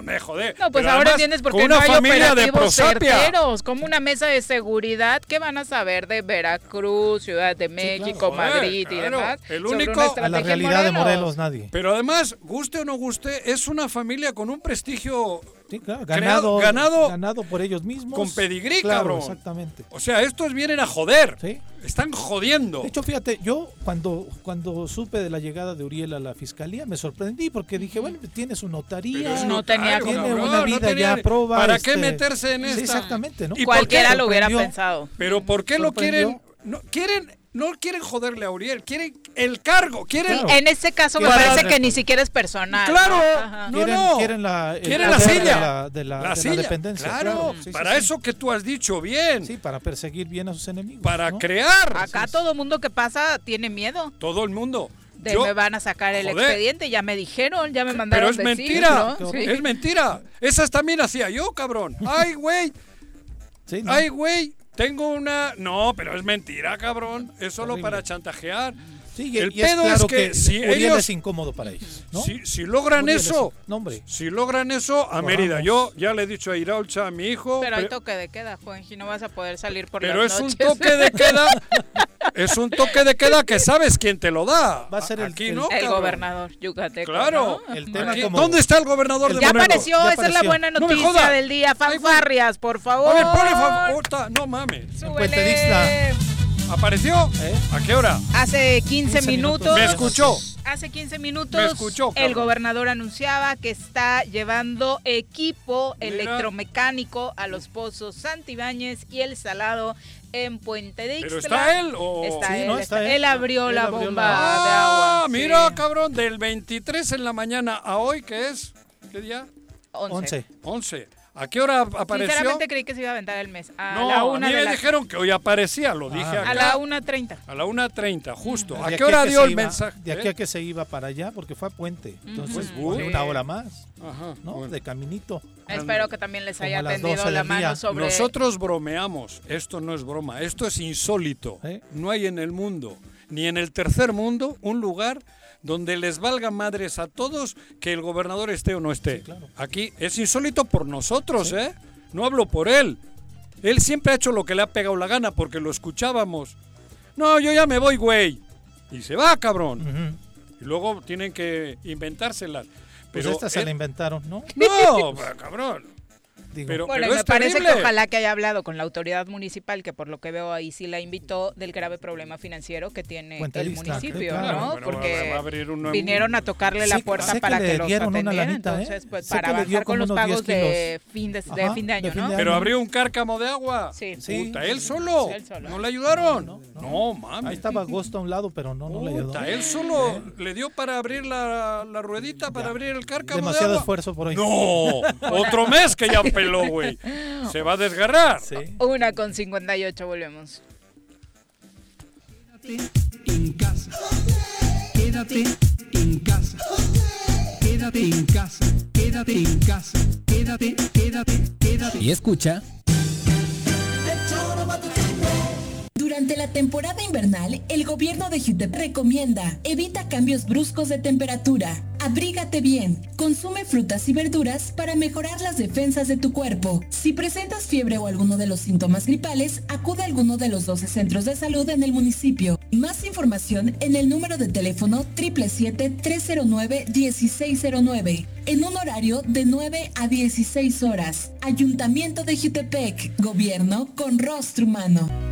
Me joder. No, pues Pero ahora además, entiendes por qué no una hay familia de operativos prosapia. certeros, como una mesa de seguridad. ¿Qué van a saber de Veracruz, Ciudad de México, Joder, Madrid y claro. demás? El único- A la realidad de Morelos nadie. Pero además, guste o no guste, es una familia con un prestigio. Sí, claro, creado- ganado, ganado- ganado por ellos mismos. con pedigrí, Claro, cabrón. Exactamente. O sea, estos vienen a joder. Sí. Están jodiendo. De hecho, fíjate, yo cuando, cuando supe de la llegada de Uriel a la fiscalía me sorprendí porque dije, bueno, tiene su notaría, Pero No tenía tiene cabrón, una no vida tenía- ya proba. ¿Para este, qué meterse en sí, esta? exactamente, ¿no? ¿Y Cualquiera lo hubiera pensado. Pero ¿por qué lo quieren? No quieren, no quieren joderle a Uriel, quieren el cargo, quieren. Claro. En ese caso me Para- parece que ni siquiera es personal. Claro. ¿no? Quieren, no. quieren la, el Quieren la poder silla. de la, de la- La de la silla, dependencia. claro, sí, para sí. eso que tú has dicho bien, Sí, para perseguir bien a sus enemigos. para ¿no? crear Acá todo mundo que pasa tiene miedo. todo el mundo. De Yo- me van a sacar el Joder. expediente, ya me dijeron, ya me pero mandaron es decir, mentira, ¿no? Sí. es mentira. Esas también hacía yo, cabrón. (laughs) Ay, güey, Sí, ¿no? ay, güey, tengo una. No, pero es mentira, cabrón. Es solo Terrible. para chantajear. Sí, y, el y es pedo claro es que si Uriel ellos- es incómodo para ellos. ¿no? Si, si logran Uriel eso, es- no, hombre. si logran eso, a Mérida. Yo ya le he dicho a Iraulcha, a mi hijo. Pero hay toque de queda, Juanji, no vas a poder salir por pero las es un noches. toque de (laughs) queda. es un toque de queda que sabes quién te lo da. Va a ser el- Aquí, el- ¿no? El gobernador yucateco, Claro. ¿no? El tema Aquí- como- ¿Dónde está el gobernador de Ya apareció, Ya esa es la apareció. buena noticia del día. Fanfarrias, por favor. A ver, ponle fa- Ota, No mames. Isla. ¿Apareció? ¿Eh? ¿A qué hora? Hace 15, 15 minutos. minutos. Me escuchó. Hace 15 minutos Me escuchó, el gobernador anunciaba que está llevando equipo Mira. electromecánico a los pozos Santibáñez y el Salado en Puente de ¿Pero está él o...? Está Sí, él, no, está- está él él. abrió Él la abrió bomba la- de Ah, agua. mira, sí. cabrón, del 23 en la mañana a hoy, ¿qué es? ¿Qué día? 11. 11. 11. ¿A qué hora apareció? Sinceramente creí que se iba a aventar el mes. A no, la a una mí de me la, dijeron que hoy aparecía, lo dije Ah. acá. a la 1.30. A la 1.30, justo. ¿A qué hora dio se el iba- mensaje? De aquí ¿Eh? a que se iba para allá, porque fue a Puente. Entonces, Sí. una hora más, Ajá, ¿no? bueno. De caminito. Espero que también les haya a 12 la mano día. sobre... Nosotros bromeamos, esto no es broma, esto es insólito. ¿Eh? No hay en el mundo, ni en el tercer mundo, un lugar donde les valga madres a todos que el gobernador esté o no esté. claro. Aquí es insólito por nosotros, ¿eh? No hablo por él. Él siempre ha hecho lo que le ha pegado la gana porque lo escuchábamos. No, yo ya me voy, güey. Y se va, cabrón. Y luego tienen que inventárselas. Pues Pero esta se él- la inventaron, ¿no? No, (laughs) cabrón. Digo, Pero, Bueno, pero me es parece terrible. que ojalá que haya hablado con la autoridad municipal, que por lo que veo ahí sí la invitó del grave problema financiero que tiene Puente el municipio, claro. ¿no? Bueno, Porque va a abrir uno en- vinieron a tocarle la puerta sé que para le que, los dieron una atendieran, lanita, ¿eh? entonces pues que para avanzar con los unos 10 pagos de fin de, fin de año, de fin ¿no? de Pero año. abrió un cárcamo de agua. Sí. Sí. Puta, él solo. Sí, él solo. No le ayudaron. No, No, no, mami. Ahí estaba Agosto a un lado, pero no, no le ayudó. Él solo le dio para abrir la, la ruedita, para abrir el cárcamo Demasiado de agua. esfuerzo por hoy. No, otro mes que ya (laughs) (laughs) güey. se va a desgarrar. Una con 58, volvemos. en casa. Quédate en casa. Quédate en casa. Quédate en casa. Quédate, quédate, quédate. Y escucha. Durante la temporada invernal, el gobierno de Jutep recomienda evita cambios bruscos de temperatura, abrígate bien, consume frutas y verduras para mejorar las defensas de tu cuerpo. Si presentas fiebre o alguno de los síntomas gripales, acude a alguno de los 12 centros de salud en el municipio. Más información en el número de teléfono 777-309-1609, en un horario de 9 a 16 horas. Ayuntamiento de Jutepec, gobierno con rostro humano.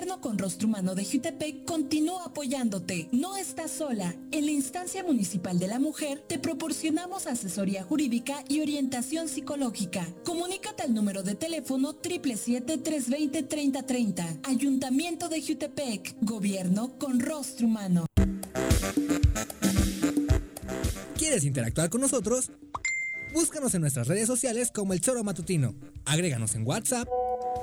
Gobierno con rostro humano de Jutepec continúa apoyándote. No estás sola. En la instancia municipal de la mujer te proporcionamos asesoría jurídica y orientación psicológica. Comunícate al número de teléfono 777-320-3030. Ayuntamiento de Jutepec. Gobierno con rostro humano. ¿Quieres interactuar con nosotros? Búscanos en nuestras redes sociales como El Choro Matutino. Agréganos en WhatsApp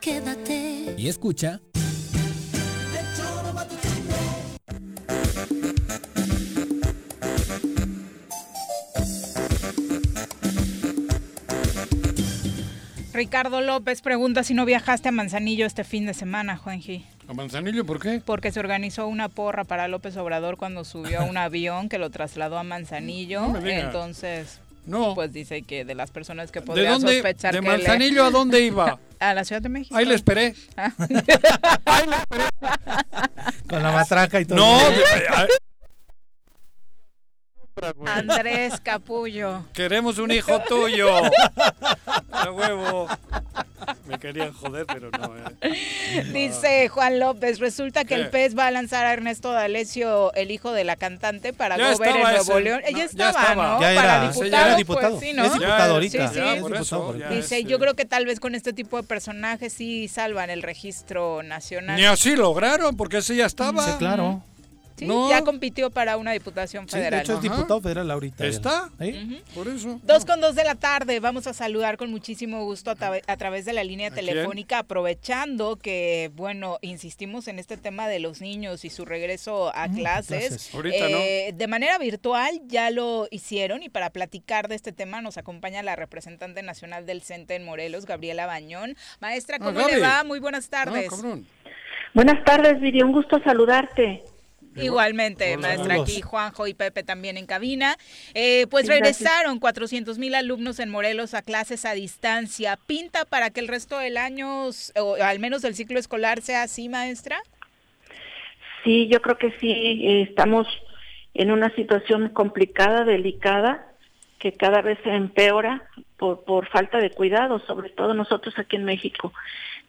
Quédate. Y escucha... Ricardo López pregunta si no viajaste a Manzanillo este fin de semana, Juanji. ¿A Manzanillo por qué? Porque se organizó una porra para López Obrador cuando subió a un (laughs) avión que lo trasladó a Manzanillo. No me digas. Entonces, No. pues dice que de las personas que ¿De podría dónde? sospechar ¿De que le- Manzanillo a dónde iba? (laughs) a la Ciudad de México. Ahí le esperé. Ah. (laughs) Con la matraca y todo. No, (laughs) Andrés Capullo. queremos un hijo tuyo. (laughs) A huevo. Me querían joder, pero no. eh. (laughs) Dice Juan López, resulta que ¿Qué? el PES va a lanzar a Ernesto D'Alessio, el hijo de la cantante, para Ya gober en Nuevo ese. León. No, Ella ya estaba, estaba. ¿no? Ya para era, diputado, ya era diputado. pues sí, ¿no? Es diputado ahorita. Sí, sí. Ya, Es por diputado eso, ya Dice, es, yo creo que tal vez con este tipo de personajes sí salvan el registro nacional. Ni así lograron, porque ese ya estaba. Sí, claro. Sí, No. ya compitió para una diputación Sí, de federal. hecho es Ajá. diputado federal ahorita. ¿Está? ¿Sí? Por eso. Dos con dos de la tarde, vamos a saludar con muchísimo gusto a, tra- a través de la línea telefónica, aprovechando que, bueno, insistimos en este tema de los niños y su regreso a clases. clases. Ahorita, Eh, De manera virtual ya lo hicieron y para platicar de este tema nos acompaña la representante nacional del CENTE en Morelos, Gabriela Bañón. Maestra, Ah, ¿cómo Gaby. le va? Muy buenas Ah, tardes. cabrón. Buenas tardes, Viri, un gusto saludarte. Igualmente, Hola, maestra, saludos. aquí Juanjo y Pepe también en cabina. Eh, pues Sí, regresaron 400 mil alumnos en Morelos a clases a distancia. ¿Pinta para que el resto del año, o al menos del ciclo escolar, sea así, maestra? Sí, yo creo que sí, estamos en una situación complicada, delicada, que cada vez se empeora por, por falta de cuidado, sobre todo nosotros aquí en México.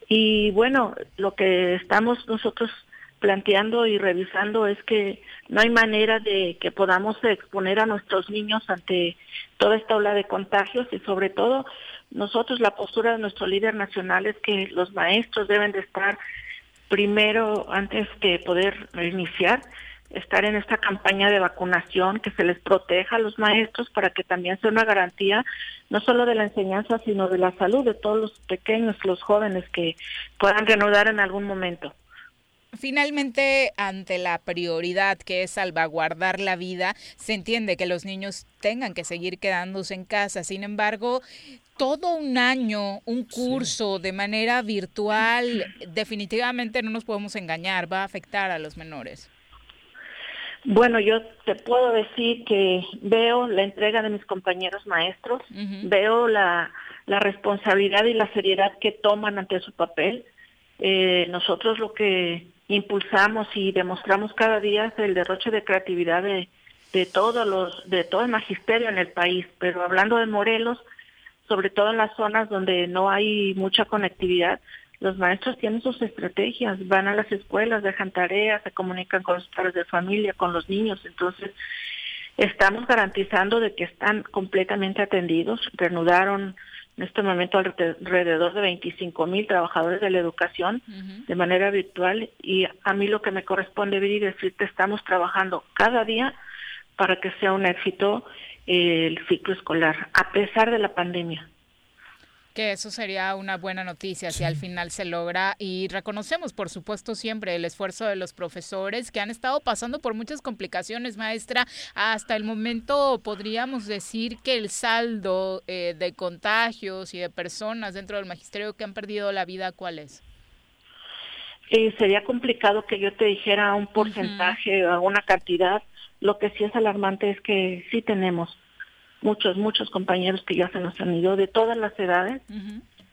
Y bueno, lo que estamos nosotros planteando y revisando es que no hay manera de que podamos exponer a nuestros niños ante toda esta ola de contagios y sobre todo nosotros la postura de nuestro líder nacional es que los maestros deben de estar primero antes que poder iniciar estar en esta campaña de vacunación, que se les proteja a los maestros para que también sea una garantía no solo de la enseñanza, sino de la salud de todos los pequeños, los jóvenes que puedan reanudar en algún momento. Finalmente, ante la prioridad que es salvaguardar la vida, se entiende que los niños tengan que seguir quedándose en casa. Sin embargo, todo un año, un curso de manera virtual, definitivamente no nos podemos engañar, va a afectar a los menores. Bueno, yo te puedo decir que veo la entrega de mis compañeros maestros, veo la, la responsabilidad y la seriedad que toman ante su papel. Eh, nosotros lo que impulsamos y demostramos cada día el derroche de creatividad de, de todos los, de todo el magisterio en el país. Pero hablando de Morelos, sobre todo en las zonas donde no hay mucha conectividad, los maestros tienen sus estrategias, van a las escuelas, dejan tareas, se comunican con los padres de familia, con los niños, entonces estamos garantizando de que están completamente atendidos, reanudaron en este momento alrededor de 25 mil trabajadores de la educación de manera virtual y a mí lo que me corresponde ver y decirte estamos trabajando cada día para que sea un éxito el ciclo escolar a pesar de la pandemia que eso sería una buena noticia si al final se logra. Y reconocemos por supuesto siempre el esfuerzo de los profesores que han estado pasando por muchas complicaciones maestra. Hasta el momento podríamos decir que el saldo eh, de contagios y de personas dentro del magisterio que han perdido la vida cuál es eh, sería complicado que yo te dijera un porcentaje o una cantidad. Lo que sí es alarmante es que sí tenemos muchos, muchos compañeros que ya se nos han ido de todas las edades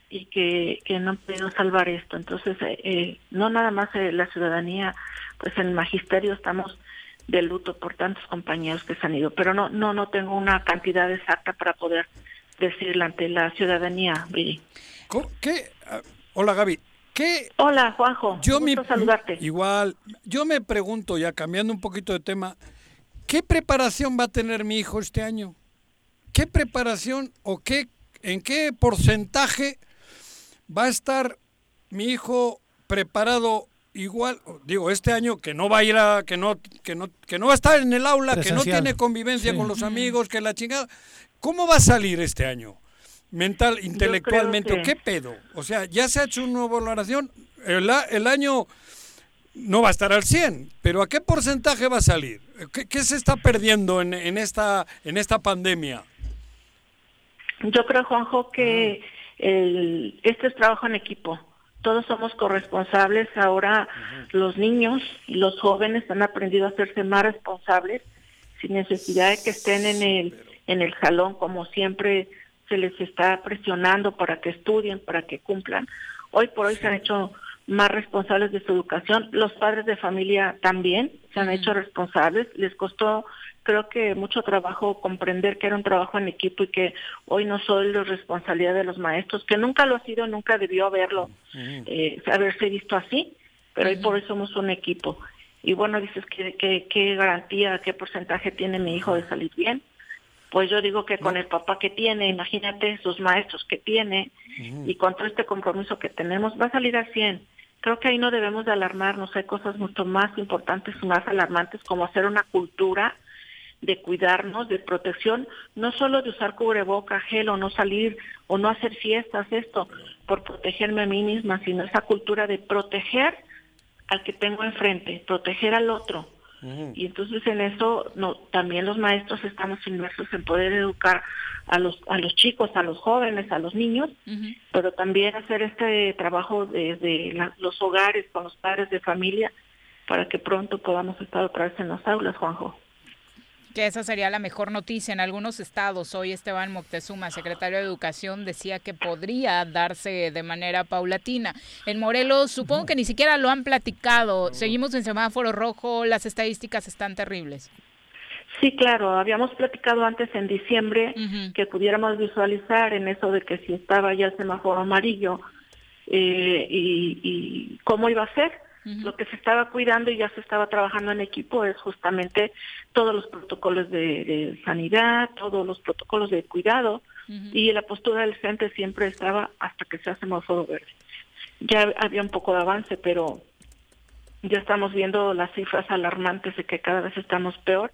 y que, que no han podido salvar esto. Entonces, eh, eh, no nada más eh, la ciudadanía, pues en el magisterio estamos de luto por tantos compañeros que se han ido, pero no, no, no tengo una cantidad exacta para poder decirle ante la ciudadanía, ¿Qué? Ah, hola Gaby. ¿Qué? Hola Juanjo, yo me, saludarte. Igual, yo me pregunto, ya cambiando un poquito de tema, ¿qué preparación va a tener mi hijo este año? ¿Qué preparación o qué, en qué porcentaje va a estar mi hijo preparado igual, digo, este año que no va a ir a, que no, que no, que no va a estar en el aula, que no tiene convivencia con los amigos, que la chingada. ¿Cómo va a salir este año? Mental, intelectualmente, ¿qué pedo? O sea, ya se ha hecho una valoración, el, el año no va a estar al 100, pero ¿a qué porcentaje va a salir? ¿Qué, se está perdiendo en, en, esta, en esta pandemia? Yo creo, Juanjo, que el, este es trabajo en equipo. Todos somos corresponsables. Ahora los niños y los jóvenes han aprendido a hacerse más responsables sin necesidad de que estén en el, en el salón como siempre se les está presionando para que estudien, para que cumplan. Hoy por hoy se han hecho más responsables de su educación. Los padres de familia también se han hecho responsables. Les costó creo que mucho trabajo comprender que era un trabajo en equipo y que hoy no soy la responsabilidad de los maestros, que nunca lo ha sido, nunca debió haberlo, eh, haberse visto así, pero hoy por hoy somos un equipo. Y bueno, dices, ¿qué, qué, qué garantía, qué porcentaje tiene mi hijo de salir bien? Pues yo digo que con el papá que tiene, imagínate sus maestros que tiene y con todo este compromiso que tenemos, va a salir a 100 creo que ahí no debemos de alarmarnos, hay cosas mucho más importantes y más alarmantes como hacer una cultura de cuidarnos, de protección, no solo de usar cubreboca, gel o no salir o no hacer fiestas, esto, por protegerme a mí misma, sino esa cultura de proteger al que tengo enfrente, proteger al otro. Y entonces en eso no, también los maestros estamos inmersos en poder educar a los a los chicos, a los jóvenes, a los niños, pero también hacer este trabajo desde los hogares con los padres de familia para que pronto podamos estar otra vez en las aulas, Juanjo que esa sería la mejor noticia. En algunos estados, hoy Esteban Moctezuma, secretario de Educación, decía que podría darse de manera paulatina. En Morelos, supongo que ni siquiera lo han platicado. Seguimos en semáforo rojo, las estadísticas están terribles. Sí, claro, habíamos platicado antes en diciembre que pudiéramos visualizar en eso de que si estaba ya el semáforo amarillo eh, y, y cómo iba a ser lo que se estaba cuidando y ya se estaba trabajando en equipo es justamente todos los protocolos de, sanidad, todos los protocolos de cuidado y la postura del CENTE siempre estaba hasta que se hace semáforo verde. Ya había un poco de avance, pero Ya estamos viendo las cifras alarmantes de que cada vez estamos peor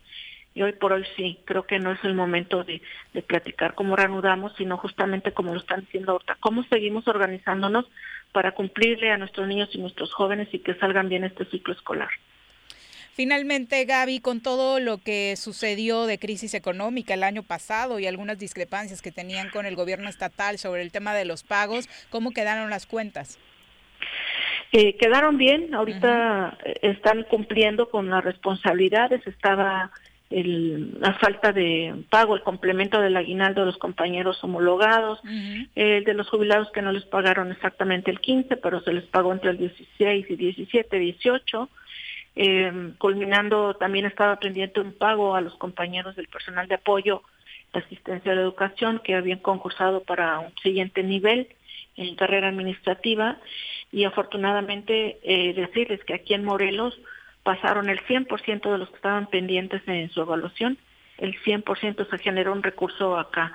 y hoy por hoy sí, creo que no es el momento de, de platicar cómo reanudamos, sino justamente como lo están diciendo ahorita, cómo seguimos organizándonos para cumplirle a nuestros niños y nuestros jóvenes y que salgan bien este ciclo escolar. Finalmente, Gaby, con todo lo que sucedió de crisis económica el año pasado y algunas discrepancias que tenían con el gobierno estatal sobre el tema de los pagos, ¿cómo quedaron las cuentas? Eh, quedaron bien, ahorita están cumpliendo con las responsabilidades, estaba el, la falta de pago, el complemento del aguinaldo de los compañeros homologados, el de los jubilados que no les pagaron exactamente el 15, pero se les pagó entre el 16 y 17, 18. Eh, culminando, también estaba pendiente un pago a los compañeros del personal de apoyo de asistencia a la educación que habían concursado para un siguiente nivel en carrera administrativa y afortunadamente eh, decirles que aquí en Morelos pasaron el 100% de los que estaban pendientes en su evaluación, el 100% se generó un recurso acá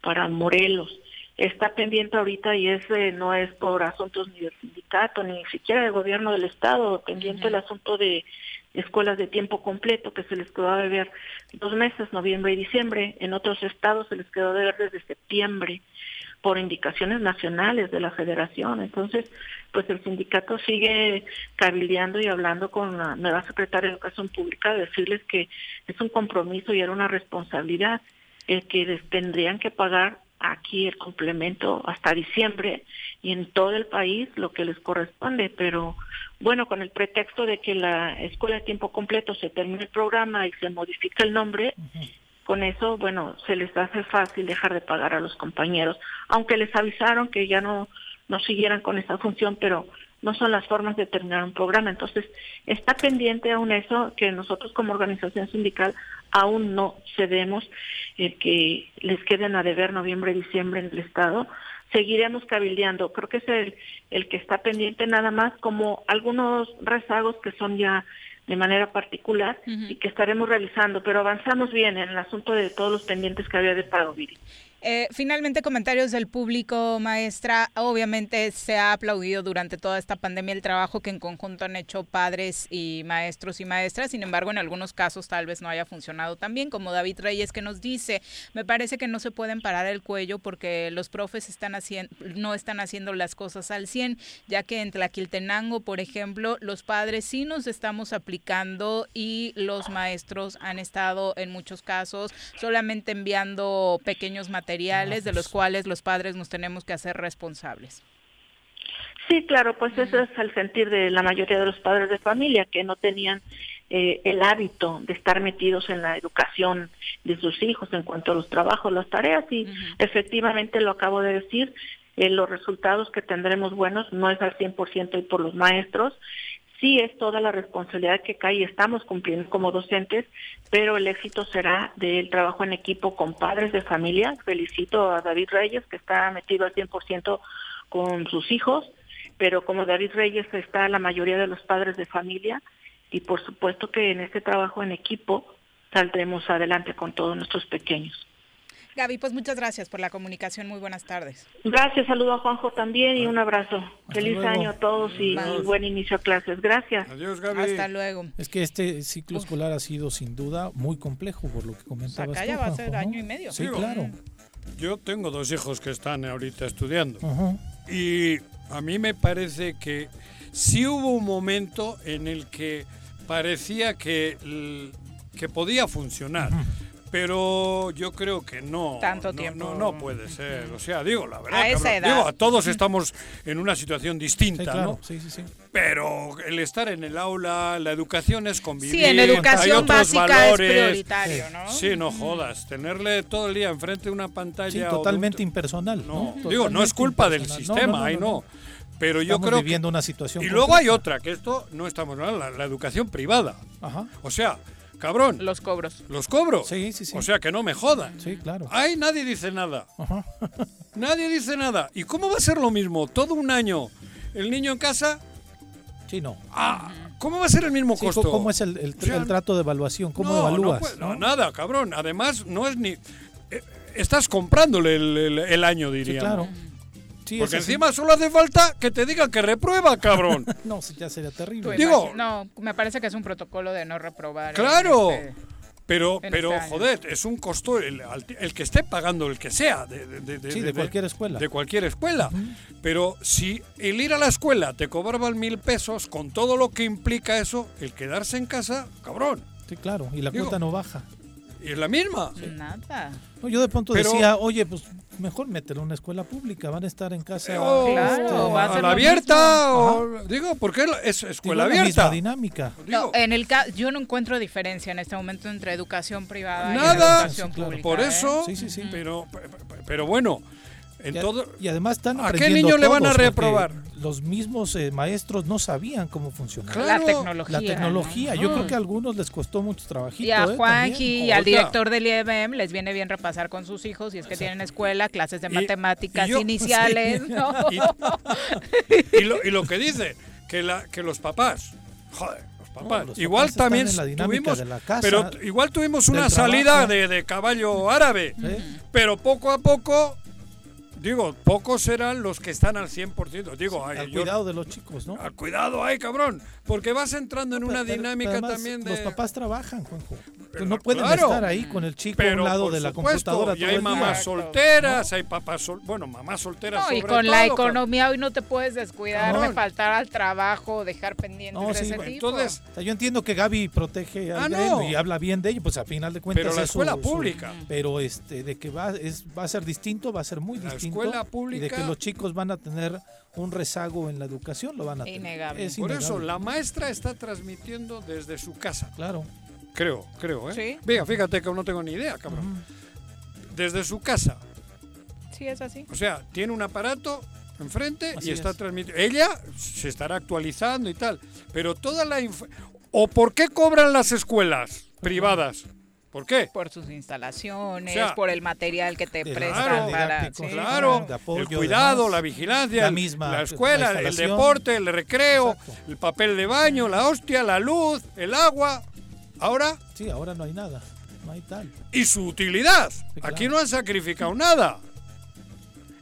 para Morelos. Está pendiente ahorita y ese no es por asuntos ni del sindicato, ni siquiera del gobierno del estado, pendiente el asunto de escuelas de tiempo completo que se les quedó a ver dos meses, noviembre y diciembre, en otros estados se les quedó de ver desde septiembre por indicaciones nacionales de la federación. Entonces, pues el sindicato sigue cabildeando y hablando con la nueva secretaria de Educación Pública, decirles que es un compromiso y era una responsabilidad el que les tendrían que pagar aquí el complemento hasta diciembre y en todo el país lo que les corresponde, pero bueno, con el pretexto de que la escuela de tiempo completo se termina el programa y se modifica el nombre, con eso, bueno, se les hace fácil dejar de pagar a los compañeros, aunque les avisaron que ya no, no siguieran con esa función, pero no son las formas de terminar un programa. Entonces, está pendiente aún eso que nosotros como organización sindical aún no cedemos el que les queden a deber noviembre y diciembre en el Estado. Seguiremos cabildeando. Creo que es el, el que está pendiente nada más como algunos rezagos que son ya de manera particular y que estaremos realizando, pero avanzamos bien en el asunto de todos los pendientes que había de pago, Viri. Eh, finalmente, comentarios del público, maestra. Obviamente se ha aplaudido durante toda esta pandemia el trabajo que en conjunto han hecho padres y maestros y maestras. Sin embargo, en algunos casos tal vez no haya funcionado tan bien, como David Reyes que nos dice, me parece que no se pueden parar el cuello porque los profes están haciendo, no están haciendo las cosas al 100, ya que en Tlaquiltenango, por ejemplo, los padres sí nos estamos aplicando y los maestros han estado en muchos casos solamente enviando pequeños materiales de los cuales los padres nos tenemos que hacer responsables. Sí, claro, pues ese es el sentir de la mayoría de los padres de familia que no tenían eh, el hábito de estar metidos en la educación de sus hijos en cuanto a los trabajos, las tareas y efectivamente lo acabo de decir, eh, los resultados que tendremos buenos no es al 100% y por los maestros sí es toda la responsabilidad que cae y estamos cumpliendo como docentes, pero el éxito será del trabajo en equipo con padres de familia. Felicito a David Reyes, que está metido al 100% con sus hijos, pero como David Reyes está la mayoría de los padres de familia y por supuesto que en este trabajo en equipo saldremos adelante con todos nuestros pequeños. Gaby, pues muchas gracias por la comunicación. Muy buenas tardes. Gracias, saludo a Juanjo también y un abrazo. Feliz año a todos y, buen inicio a clases. Gracias. Adiós, Gaby. Hasta luego. Es que este ciclo escolar ha sido sin duda muy complejo por lo que comentabas. Acá ya va a ser año y medio. Sí, claro. Yo tengo dos hijos que están ahorita estudiando y a mí me parece que sí hubo un momento en el que parecía que, que podía funcionar pero yo creo que no. Tanto no, tiempo. No, no puede ser. O sea, digo, la verdad. A esa cabrón, edad. Digo, a todos estamos en una situación distinta, Sí, claro. ¿no? Sí, sí, sí. Pero el estar en el aula, la educación es convivir. Sí, en educación hay otros básica valores. es prioritario, ¿no? Sí, no jodas. Tenerle todo el día enfrente de una pantalla. Sí, un totalmente impersonal. No, ¿no? digo, no es culpa del sistema, No, no, no, ahí no, no. no. Pero yo Estamos creo viviendo que... una situación Y luego hay otra, que esto no estamos hablando, la, la educación privada. Ajá. O sea, cabrón, Los cobros. los cobro. Sí, sí, sí. O sea, que no me jodan. Sí, claro. Ay, nadie dice nada. Ajá. (laughs) Nadie dice nada. ¿Y cómo va a ser lo mismo? Todo un año. El niño en casa. Sí, no. Ah, ¿Cómo va a ser el mismo Sí, costo? ¿Cómo es el, el- O sea, el trato de evaluación? ¿Cómo no, evalúas? No, no? no, nada, cabrón. Además, no es ni. eh, Estás comprándole el, el- el año, Sí, diría. claro. Sí, Porque sí. encima solo hace falta que te digan que reprueba, cabrón. (laughs) No, ya sería terrible. Digo- imagi- no, me parece que es un protocolo de no reprobar. Claro. este- Pero, pero este joder, es un costo el, al- el que esté pagando el que sea. De, de- de- Sí, de cualquier escuela. De cualquier escuela. Pero si el ir a la escuela te cobraban mil pesos, con todo lo que implica eso, el quedarse en casa, cabrón. Sí, claro, y la Digo- cuota no baja. Y es la misma. Nada. No, yo de pronto Pero- decía, oye, pues mejor mételo en una escuela pública, van a estar en casa. O Claro, va a a la abierta, o, digo, porque es escuela Digo, la misma abierta. dinámica. No, en el ca- yo no encuentro diferencia en este momento entre educación privada y Nada, educación pública. por ¿eh? eso, Sí, sí, sí. pero, pero bueno, en Y a- todo... Y además están ¿A qué niño le van a reprobar? Los mismos eh, maestros no sabían cómo funcionaba. La tecnología. La tecnología. ¿no? Yo Mm. creo que a algunos les costó mucho trabajito. Y a ¿eh? Juanji y al director del IEBM les viene bien repasar con sus hijos si es que tienen escuela, clases de Y- matemáticas y yo- iniciales. sí. ¿no? (laughs) Y, y lo, y lo que dice, que, la, que los papás, joder, los papás, los igual también tuvimos, de la casa, pero igual tuvimos una salida de, de caballo árabe, ¿Eh? pero poco a poco, digo, pocos serán los que están al 100%, digo, ay, Al yo- cuidado de los chicos, ¿no? al cuidado ahí, cabrón, porque vas entrando en una Pero- dinámica además, también de... Los papás trabajan, Juanjo. Pero no pueden claro. estar ahí con el chico a Pero un lado de la supuesto, computadora y todo hay mamás solteras, hay papás sol, bueno, mamás solteras No, y sobre con la todo, economía hoy no te puedes descuidar de faltar al trabajo, dejar pendientes No, de sí, ese bueno, tipo. entonces- O sea, yo entiendo que Gaby protege a Ah, él no. y habla bien de ello, pues a final de cuentas Pero la su- escuela su- pública. pero este de que va es va a ser distinto, va a ser muy La distinto escuela y de que los chicos van a tener un rezago en la educación, lo van a tener. Innegable. Es Por eso la maestra está transmitiendo desde su casa. Claro. Creo, creo, ¿eh? Sí. Venga, fíjate que no tengo ni idea, cabrón. Desde su casa. Sí, es así. O sea, tiene un aparato enfrente Así y está es. transmitiendo. Ella se estará actualizando y tal. Pero toda la... inf- ¿O por qué cobran las escuelas privadas? ¿Por qué? Por sus instalaciones, O sea, por el material que te prestan claro, para... didáctico, sí. Claro, de apoyo, el cuidado, demás. la vigilancia, La misma- la la escuela, el deporte, el recreo, Exacto. el papel de baño, la hostia, la luz, el agua. Ahora, Sí, ahora no hay nada. No hay tal. y su utilidad. claro. Aquí no han sacrificado nada.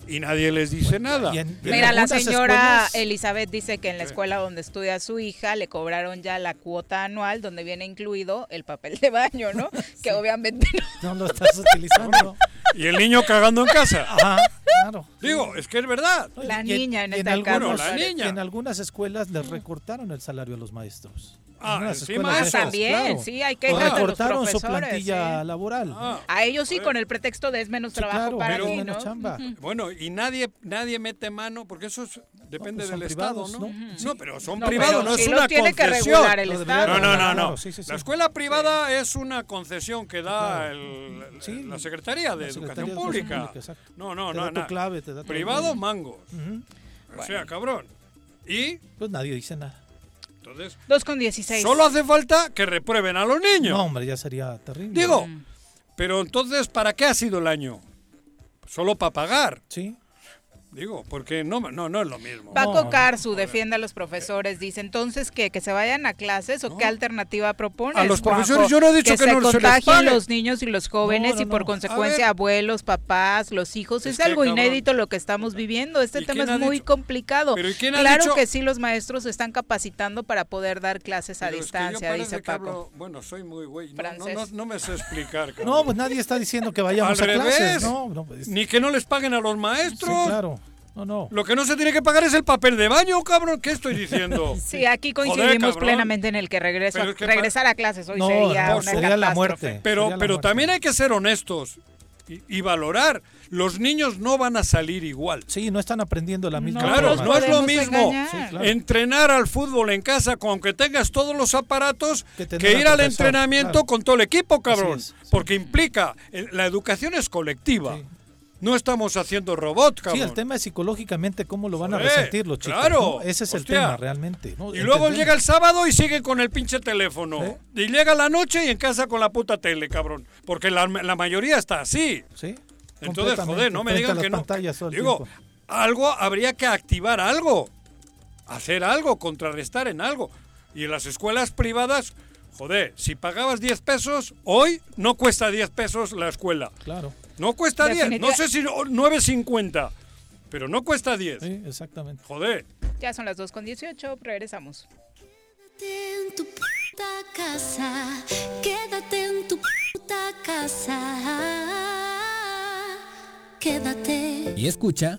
Y nadie les dice nada. en- Mira, la señora escuelas- Elizabeth dice que en la escuela donde estudia su hija le cobraron ya la cuota anual donde viene incluido el papel de baño, ¿no? (laughs) Que obviamente no. no lo estás utilizando. (laughs) Y el niño cagando en casa. Ajá, claro. Digo, es que es verdad. La Y niña en en este algunos- la niña. en algunas escuelas les recortaron el salario a los maestros. Ah, encima esas, También, claro. sí, hay los recortaron su plantilla sí. laboral. Ah, A ellos sí, con el pretexto de es menos Sí, trabajo claro, para pero- mí, menos ¿no? chamba. Bueno, y nadie nadie mete mano, porque eso es- depende pues son del privados, Estado, ¿no? ¿no? No, pero son No, privados, pero no es una tiene que concesión. regular el Estado. No, no, no, Claro, no. sí, sí, sí. La escuela privada es una concesión que da el- Sí, la Secretaría de la Secretaría Educación Educación Pública. Pública. No, no, Te no. no. Privado, mangos. O sea, cabrón. Y Pues nadie dice nada. Entonces, 2 con 16. solo hace falta que reprueben a los niños. No, hombre, ya sería terrible. Digo, pero entonces, ¿para qué ha sido el año? Solo para pagar. Sí. Digo, porque no, no, no es lo mismo. Paco No, Carzu defiende a los profesores, dice entonces que, que se vayan a clases o qué alternativa propones. A los profesores yo no he dicho que se no se les contagien pague. los niños y los jóvenes No, no, y por no. consecuencia abuelos, papás, los hijos. Es Es, que, algo cabrón. inédito lo que estamos viviendo. Este ¿Y tema es muy dicho? complicado. Pero ¿y quién ha claro dicho? que sí, los maestros se están capacitando para poder dar clases a Pero es que yo distancia, dice que Paco. hablo- bueno, soy muy güey. No, no, Francés. no, no me sé explicar. cabrón. No, pues nadie está diciendo que vayamos Al a clases. revés. No, no, pues, Ni que no les paguen a los maestros. claro. No, no. Lo que no se tiene que pagar es el papel de baño, cabrón. ¿Qué estoy diciendo? (laughs) Sí, aquí coincidimos plenamente en el que regreso, es que regresar a clases hoy No, sería no, una sería la muerte. Pero, Sería la pero muerte. también hay que ser honestos y, y valorar. Los niños no van a salir igual. Sí, no están aprendiendo la misma Claro, forma. no es lo mismo. Sí, claro. entrenar al fútbol en casa con que tengas todos los aparatos Que ir al entrenamiento claro. con todo el equipo, cabrón. es, sí. Porque implica, eh, la educación es colectiva. Sí. No estamos haciendo robot, cabrón. Sí, el tema es psicológicamente cómo lo van a resentir los chicos. claro, ¿no? Ese es el tema realmente. ¿no? Y luego Entendemos. llega el sábado y sigue con el pinche teléfono. Y llega la noche y en casa con la puta tele, cabrón. Porque la, la mayoría está así. Sí. Entonces, joder, no me digan que no. Digo, tiempo. algo habría que activar algo. Hacer algo, contrarrestar en algo. Y en las escuelas privadas, joder, si pagabas 10 pesos, hoy no cuesta 10 pesos la escuela. Claro. No cuesta 10, no sé si no- 9.50. pero no cuesta 10. Sí, exactamente. Joder. Ya son las 2 con 18, regresamos. Quédate en tu puta casa, quédate en tu puta casa, quédate. Y escucha.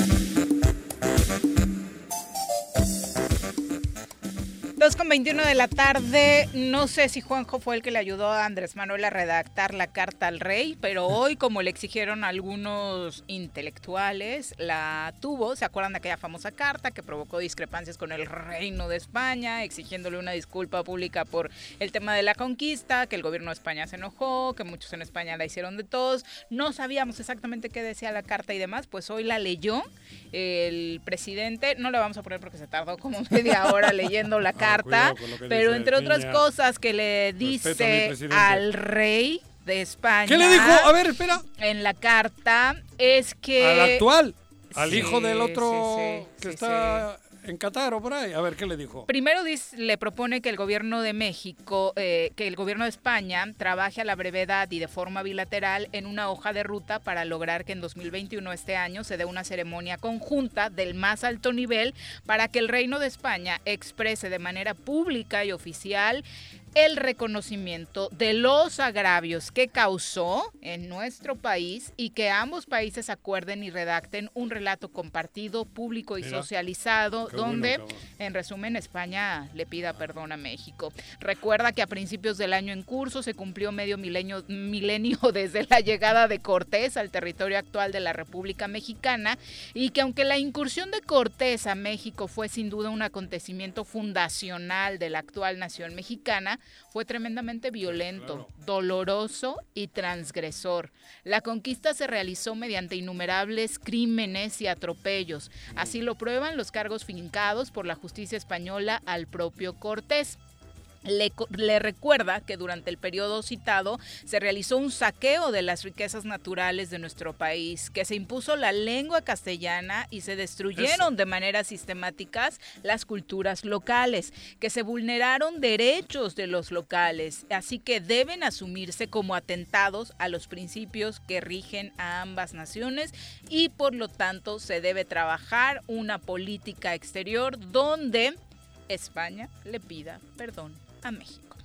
Dos con 21 de la tarde. No sé si Juanjo fue el que le ayudó a Andrés Manuel a redactar la carta al rey, pero hoy, como le exigieron algunos intelectuales, la tuvo. ¿Se acuerdan de aquella famosa carta que provocó discrepancias con el reino de España, exigiéndole una disculpa pública por el tema de la conquista, que el gobierno de España se enojó, que muchos en España la hicieron de todos? No sabíamos exactamente qué decía la carta y demás, pues hoy la leyó el presidente. No le vamos a poner porque se tardó como (laughs) media hora leyendo la carta pero entre otras niña. cosas que le dice al rey de España. ¿Qué le dijo? A ver, espera. En la carta es que. Al actual, al Sí, hijo del otro sí, sí, que está en Qatar o por ahí. A ver, ¿qué le dijo? Primero le propone que el gobierno de México, eh, que el gobierno de España trabaje a la brevedad y de forma bilateral en una hoja de ruta para lograr que en 2021, este año, se dé una ceremonia conjunta del más alto nivel para que el Reino de España exprese de manera pública y oficial el reconocimiento de los agravios que causó en nuestro país y que ambos países acuerden y redacten un relato compartido, público y Mira, socializado, bueno, donde, en resumen, España le pida perdón a México. Recuerda que a principios del año en curso se cumplió medio milenio, milenio (laughs) desde la llegada de Cortés al territorio actual de la República Mexicana y que aunque la incursión de Cortés a México fue sin duda un acontecimiento fundacional de la actual nación mexicana, fue tremendamente violento, doloroso y transgresor. La conquista se realizó mediante innumerables crímenes y atropellos. Así lo prueban los cargos fincados por la justicia española al propio Cortés. Le, le recuerda que durante el periodo citado se realizó un saqueo de las riquezas naturales de nuestro país, que se impuso la lengua castellana y se destruyeron de manera sistemáticas las culturas locales, que se vulneraron derechos de los locales, así que deben asumirse como atentados a los principios que rigen a ambas naciones y por lo tanto se debe trabajar una política exterior donde España le pida perdón a México.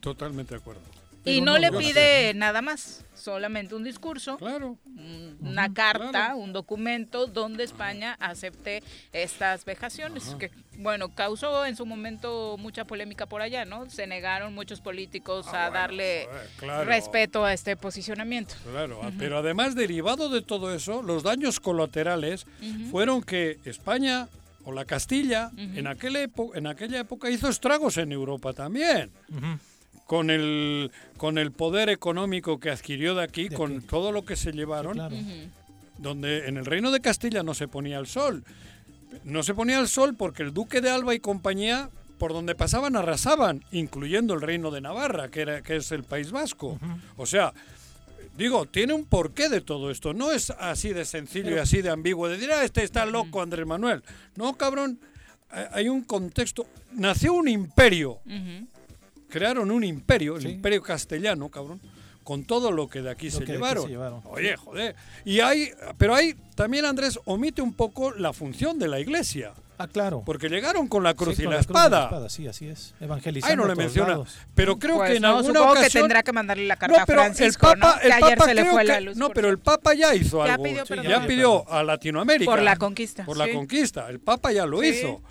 Totalmente de acuerdo. Y no, le pide nada más, solamente un discurso, Claro. un- una carta, un documento donde España acepte estas vejaciones, que bueno, causó en su momento mucha polémica por allá, ¿no? Se negaron muchos políticos a darle claro. respeto a este posicionamiento. Claro, Ujú. pero además derivado de todo eso, los daños colaterales fueron que España o la Castilla en, aquel epo- en aquella época hizo estragos en Europa también. Con el, con el poder económico que adquirió de aquí, con todo lo que se llevaron, donde en el reino de Castilla no se ponía el sol. No se ponía el sol porque el duque de Alba y compañía, por donde pasaban, arrasaban, incluyendo el reino de Navarra, que, era, que es el País Vasco. O sea, digo, tiene un porqué de todo esto. No es así de sencillo y así de ambiguo de decir, ah, este está loco, Andrés Manuel. No, cabrón, hay un contexto. Nació un imperio. Crearon un imperio, el imperio castellano, cabrón, con todo lo que de aquí se, que de aquí llevaron. se llevaron. Oye, joder. Y hay, pero hay, también Andrés omite un poco la función de la iglesia. Ah, claro. Porque llegaron con la cruz Sí, y con la cruz y la espada. sí, así es. Evangelizando Ay, no a le menciona. lados. Pero creo Pues que en no, alguna supongo que ocasión... tendrá que mandarle la carta no, a pero Francisco, el Papa, ¿no? Que el ayer Papa se le fue la luz, No, pero el Papa ya hizo Ya algo. pidió Sí, perdón. ya pidió a Latinoamérica. Por la conquista, Por la conquista. El Papa ya lo Sí. hizo.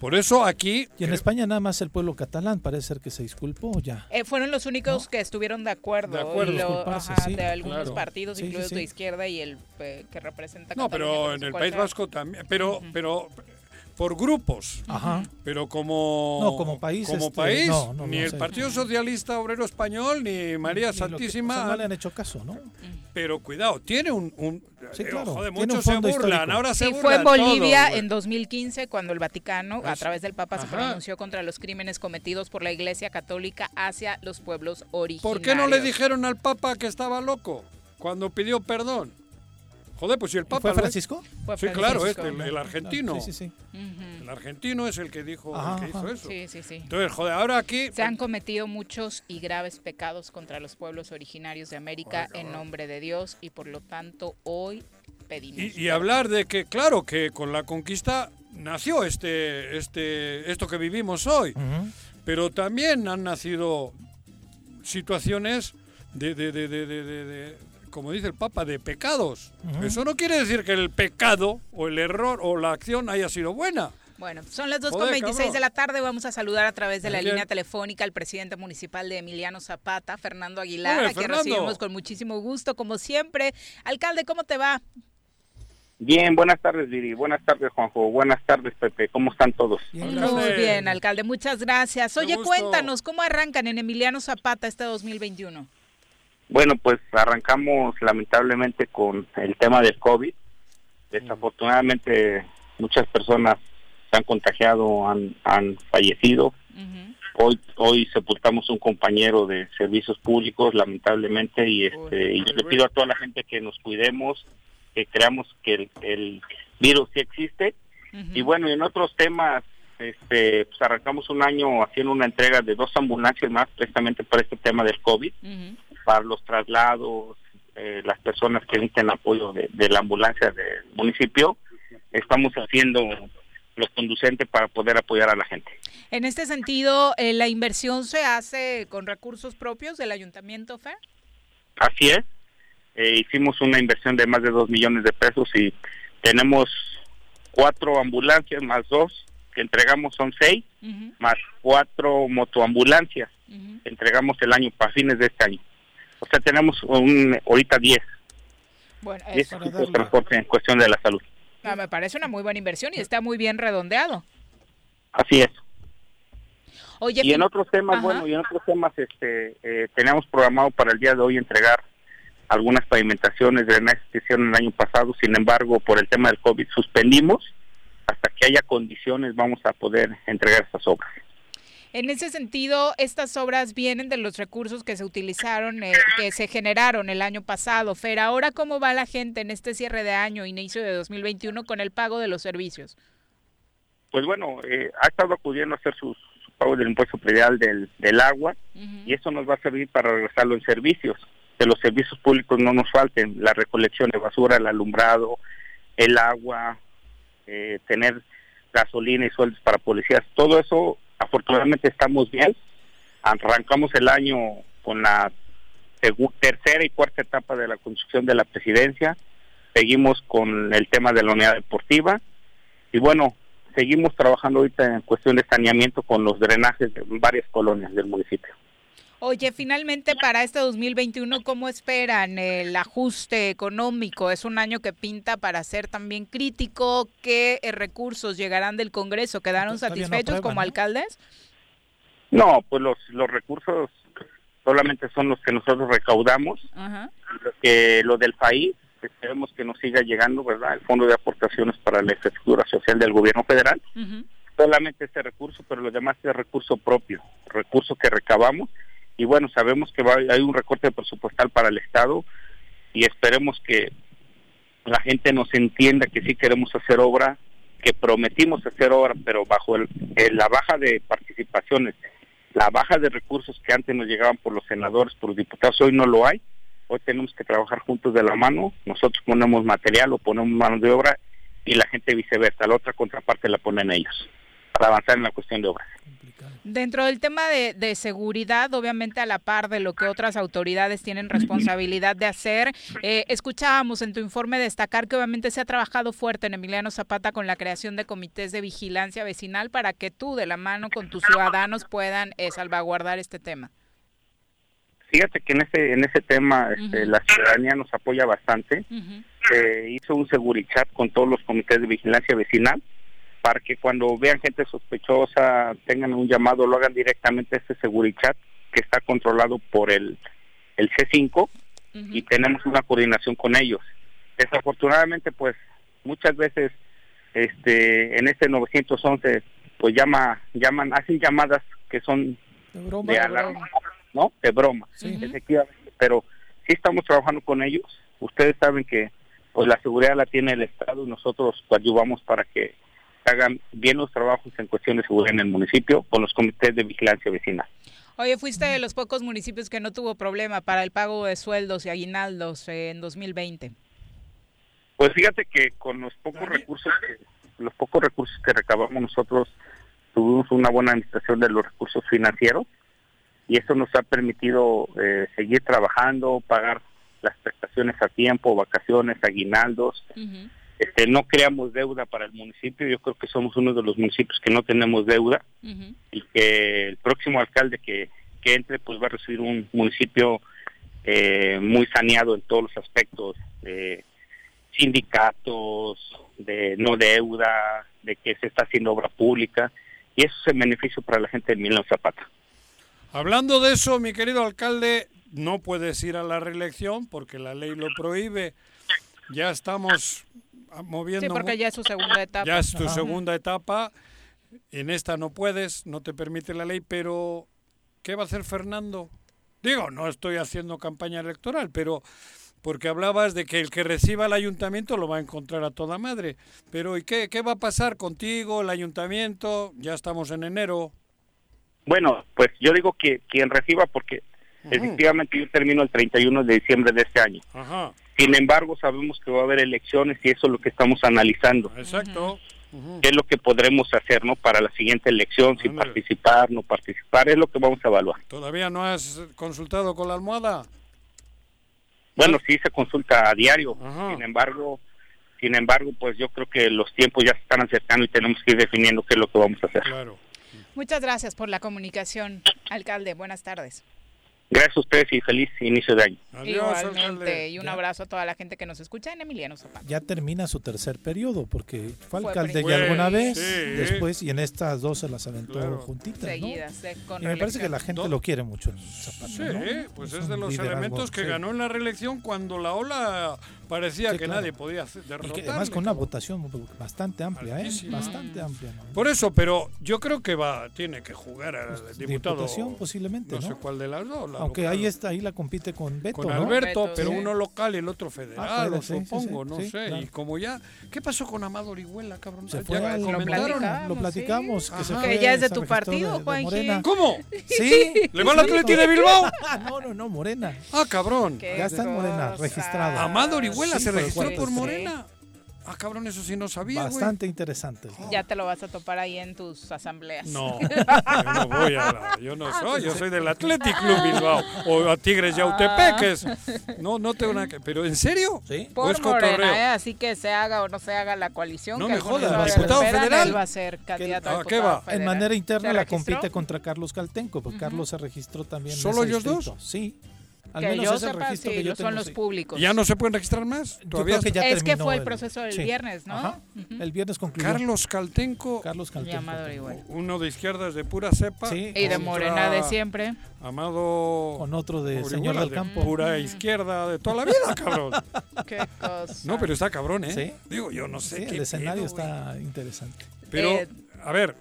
Por eso aquí... Y en España nada más el pueblo catalán parece ser que se disculpó ya. Eh, fueron los únicos que estuvieron de acuerdo, De acuerdo. lo- ajá, sí, de algunos claro. partidos, Sí, sí, incluidos sí. de izquierda y el eh, que representa No, Cataluña, pero en el País. Vasco también. Pero, pero por grupos. Ajá. Pero como. No, como país, Como este, país, no, no, ni no el sé. Partido Socialista Obrero Español ni María Ni lo que- Santísima. o sea, no le han hecho caso, ¿no? Pero cuidado, tiene un. un Sí, eh, claro, joder, tiene un muchos se fondo burlan, histórico. ahora se Sí, burlan. fue en Bolivia en 2015 cuando el Vaticano, a través del Papa, se pronunció contra los crímenes cometidos por la Iglesia Católica hacia los pueblos originarios. ¿Por qué no le dijeron al Papa que estaba loco cuando pidió perdón? Joder, pues si el Papa. ¿Fue lo- Francisco? Fue sí, claro, Francisco. este, el, el argentino. Sí, sí, sí. Ujú. El argentino es el que dijo, Ajá, el que hizo eso. Sí, sí, sí. Entonces, joder, ahora aquí. Se han cometido muchos y graves pecados contra los pueblos originarios de América en nombre de Dios y por lo tanto hoy pedimos. Y, y hablar de que, claro, que con la conquista nació este, este, esto que vivimos hoy, pero también han nacido situaciones de, de, de, de, de- de- de- como dice el Papa, de pecados. Eso no quiere decir que el pecado o el error o la acción haya sido buena. Bueno, son las 2.26 Joder, cabrón. de la tarde. Vamos a saludar a través de la bien. línea telefónica al presidente municipal de Emiliano Zapata, Fernando Aguilar, a quien Fernando. recibimos con muchísimo gusto, como siempre. Alcalde, ¿cómo te va? Bien, buenas tardes, Viri. Buenas tardes, Juanjo. Buenas tardes, Pepe. ¿Cómo están todos? Muy bien, alcalde, muchas gracias. Oye, cuéntanos, ¿cómo arrancan en Emiliano Zapata este 2021? Bueno, pues arrancamos lamentablemente con el tema del COVID. Desafortunadamente, muchas personas se han contagiado, han, han fallecido. Hoy hoy sepultamos un compañero de servicios públicos, lamentablemente, y este y yo le pido a toda la gente que nos cuidemos, que creamos que el, el virus sí existe. Y bueno, en otros temas, este, pues arrancamos un año haciendo una entrega de dos ambulancias más, precisamente para este tema del COVID, para los traslados, eh, las personas que necesitan apoyo de, de la ambulancia del municipio. Estamos haciendo lo conducente para poder apoyar a la gente. En este sentido, eh, ¿la inversión se hace con recursos propios del ayuntamiento, Fer? Así es. Eh, hicimos una inversión de más de dos millones de pesos y tenemos cuatro ambulancias más dos que entregamos son seis más cuatro motoambulancias que entregamos el año para fines de este año. O sea, tenemos un, ahorita 10 Bueno, 10 eso equipos de transporte en cuestión de la salud. Me parece una muy buena inversión y está muy bien redondeado. Así es. Oye, y en otros temas, Ajá. bueno, y en otros temas, este, eh, teníamos programado para el día de hoy entregar algunas pavimentaciones, drenajes que hicieron el año pasado, sin embargo, por el tema del COVID suspendimos, hasta que haya condiciones vamos a poder entregar estas obras. En ese sentido, estas obras vienen de los recursos que se utilizaron, eh, que se generaron el año pasado. Fer, ahora cómo va la gente en este cierre de año, inicio de 2021, con el pago de los servicios. Pues bueno, eh, ha estado acudiendo a hacer sus su pago del impuesto predial del, del agua y eso nos va a servir para regresarlo en servicios. Que los servicios públicos no nos falten, la recolección de basura, el alumbrado, el agua, eh, tener gasolina y sueldos para policías. Todo eso, afortunadamente, estamos bien. Arrancamos el año con la tercera y cuarta etapa de la construcción de la presidencia. Seguimos con el tema de la unidad deportiva. Y bueno, seguimos trabajando ahorita en cuestión de saneamiento con los drenajes de varias colonias del municipio. Oye, finalmente para este 2021, ¿cómo esperan el ajuste económico? Es un año que pinta para ser también crítico. ¿Qué eh, recursos llegarán del Congreso? ¿Quedaron satisfechos como ¿no? alcaldes? No, pues los, los recursos solamente son los que nosotros recaudamos. Ajá. Lo que lo del país, esperemos que nos siga llegando, ¿verdad? El Fondo de Aportaciones para la Infraestructura Social del Gobierno Federal. Solamente este recurso, pero lo demás es recurso propio, recurso que recabamos. Y bueno, sabemos que va, hay un recorte presupuestal para el Estado y esperemos que la gente nos entienda que sí queremos hacer obra, que prometimos hacer obra, pero bajo el, el- la baja de participaciones, la baja de recursos que antes nos llegaban por los senadores, por los diputados, hoy no lo hay. Hoy tenemos que trabajar juntos de la mano. Nosotros ponemos material o ponemos mano de obra y la gente viceversa. La otra contraparte la ponen ellos para avanzar en la cuestión de obra. Dentro del tema de, de seguridad, obviamente a la par de lo que otras autoridades tienen responsabilidad de hacer, eh, escuchábamos en tu informe destacar que obviamente se ha trabajado fuerte en Emiliano Zapata con la creación de comités de vigilancia vecinal para que tú, de la mano con tus ciudadanos, puedan eh, salvaguardar este tema. Fíjate que en ese en ese tema este, la ciudadanía nos apoya bastante. Se hizo un segurichat con todos los comités de vigilancia vecinal para que cuando vean gente sospechosa tengan un llamado, lo hagan directamente a este segurichat que está controlado por el, el C5 y tenemos una coordinación con ellos. Desafortunadamente, pues muchas veces este en este 911 pues llama llaman hacen llamadas que son broma. de alarma, ¿no? De broma. Efectivamente, pero sí estamos trabajando con ellos. Ustedes saben que pues la seguridad la tiene el Estado y nosotros ayudamos para que hagan bien los trabajos en cuestión de seguridad en el municipio con los comités de vigilancia vecinal. Oye, fuiste de los pocos municipios que no tuvo problema para el pago de sueldos y aguinaldos en 2020. Pues fíjate que con los pocos recursos que los pocos recursos que recabamos nosotros tuvimos una buena administración de los recursos financieros y eso nos ha permitido eh, seguir trabajando, pagar las prestaciones a tiempo, vacaciones, aguinaldos. Este, no creamos deuda para el municipio, yo creo que somos uno de los municipios que no tenemos deuda y que el próximo alcalde que, que entre pues va a recibir un municipio eh, muy saneado en todos los aspectos de sindicatos, de no deuda, de que se está haciendo obra pública y eso es el beneficio para la gente de Milán Zapata. Hablando de eso, mi querido alcalde, no puedes ir a la reelección porque la ley lo prohíbe. Ya estamos ah, moviendo. Sí, porque ya es su segunda etapa. Ya es tu Ajá. segunda etapa. En esta no puedes, no te permite la ley, pero ¿qué va a hacer Fernando? Digo, no estoy haciendo campaña electoral, pero porque hablabas de que el que reciba el ayuntamiento lo va a encontrar a toda madre. Pero ¿y qué, qué va a pasar contigo, el ayuntamiento? Ya estamos en enero. Bueno, pues yo digo que quien reciba porque efectivamente yo termino el 31 de diciembre de este año. Ajá, Sin embargo, sabemos que va a haber elecciones y eso es lo que estamos analizando. exacto. ¿Qué es lo que podremos hacer no para la siguiente elección? Si participar, no participar, es lo que vamos a evaluar. ¿Todavía no has consultado con la almohada? Bueno, sí se consulta a diario. Sin embargo, sin embargo, pues yo creo que los tiempos ya se están acercando y tenemos que ir definiendo qué es lo que vamos a hacer. Muchas gracias por la comunicación, alcalde. Buenas tardes. Gracias a ustedes y feliz inicio de año. Igualmente, y un abrazo a toda la gente que nos escucha en Emiliano Zapata. Ya termina su tercer periodo, porque fue Fue alcalde ya alguna vez, sí. después, y en estas dos se las aventó Claro. juntitas, eh, con y me parece que la gente lo quiere mucho en Zapata, Sí, ¿no? pues Es es de los liderazgo, elementos que sí. ganó en la reelección cuando la ola parecía Sí, que claro. nadie podía hacer- Y derrotarle. que además con una votación bastante amplia, ¿eh? Bastante amplia. ¿no? Por eso, pero yo creo que va, tiene que jugar al diputado. Pues, Diputación posiblemente, no, sé cuál de las dos. la Aunque local. ahí está, ahí la compite con Beto, con ¿no? Alberto, Beto, pero sí. uno local y el otro federal, Ah, lo sí, supongo, sí, no sí, sé. claro. Y como ya, ¿qué pasó con Amado Orihuela, cabrón? Se Ya fue al- comentaron. platicamos, lo platicamos, sí. que se fue, Que ya es de tu partido. Morena. ¿Cómo? Sí. ¿Le va al Atleti de Bilbao? no, no, no, Morena. Ah, cabrón. Ya está en Morena, registrado. Amado Orihuela Sí, se registró por sí. Morena. Ah, cabrón, eso sí no sabía. Bastante interesante. Ya te lo vas a topar ahí en tus asambleas. No, (laughs) yo no voy a la- yo no soy, yo soy del Athletic Club Bilbao o a Tigres Yautepeques. No, no tengo nada que, pero ¿en serio? Sí. ¿O Por? Morena, ¿eh? así que se haga o no se haga la coalición. No que me jodas, ¿diputado federal? Él va a ser candidato a ¿a qué va? federal. En manera interna ¿Se la registró? compite contra Carlos Caltenco, porque Carlos se registró también. en ¿Solo ese ellos dos? distrito. Sí. Al Que menos yo sepa, registro sí, que yo son tengo, los sí. públicos. ¿Ya no se pueden registrar más? Yo Todavía creo que ya es que fue el proceso del sí. viernes, ¿no? Ajá. El viernes concluyó. Carlos Caltenco, Carlos Caltenco. Uno de izquierdas de pura cepa. Sí. Y de Morena de siempre. Amado Con otro de señor del de campo. Pura izquierda de toda la vida, cabrón. (laughs) Qué cosa. No, pero está cabrón, ¿eh? Sí. Digo, yo no sé Sí, qué el escenario pedo, güey. está interesante. Pero, Eh, a ver,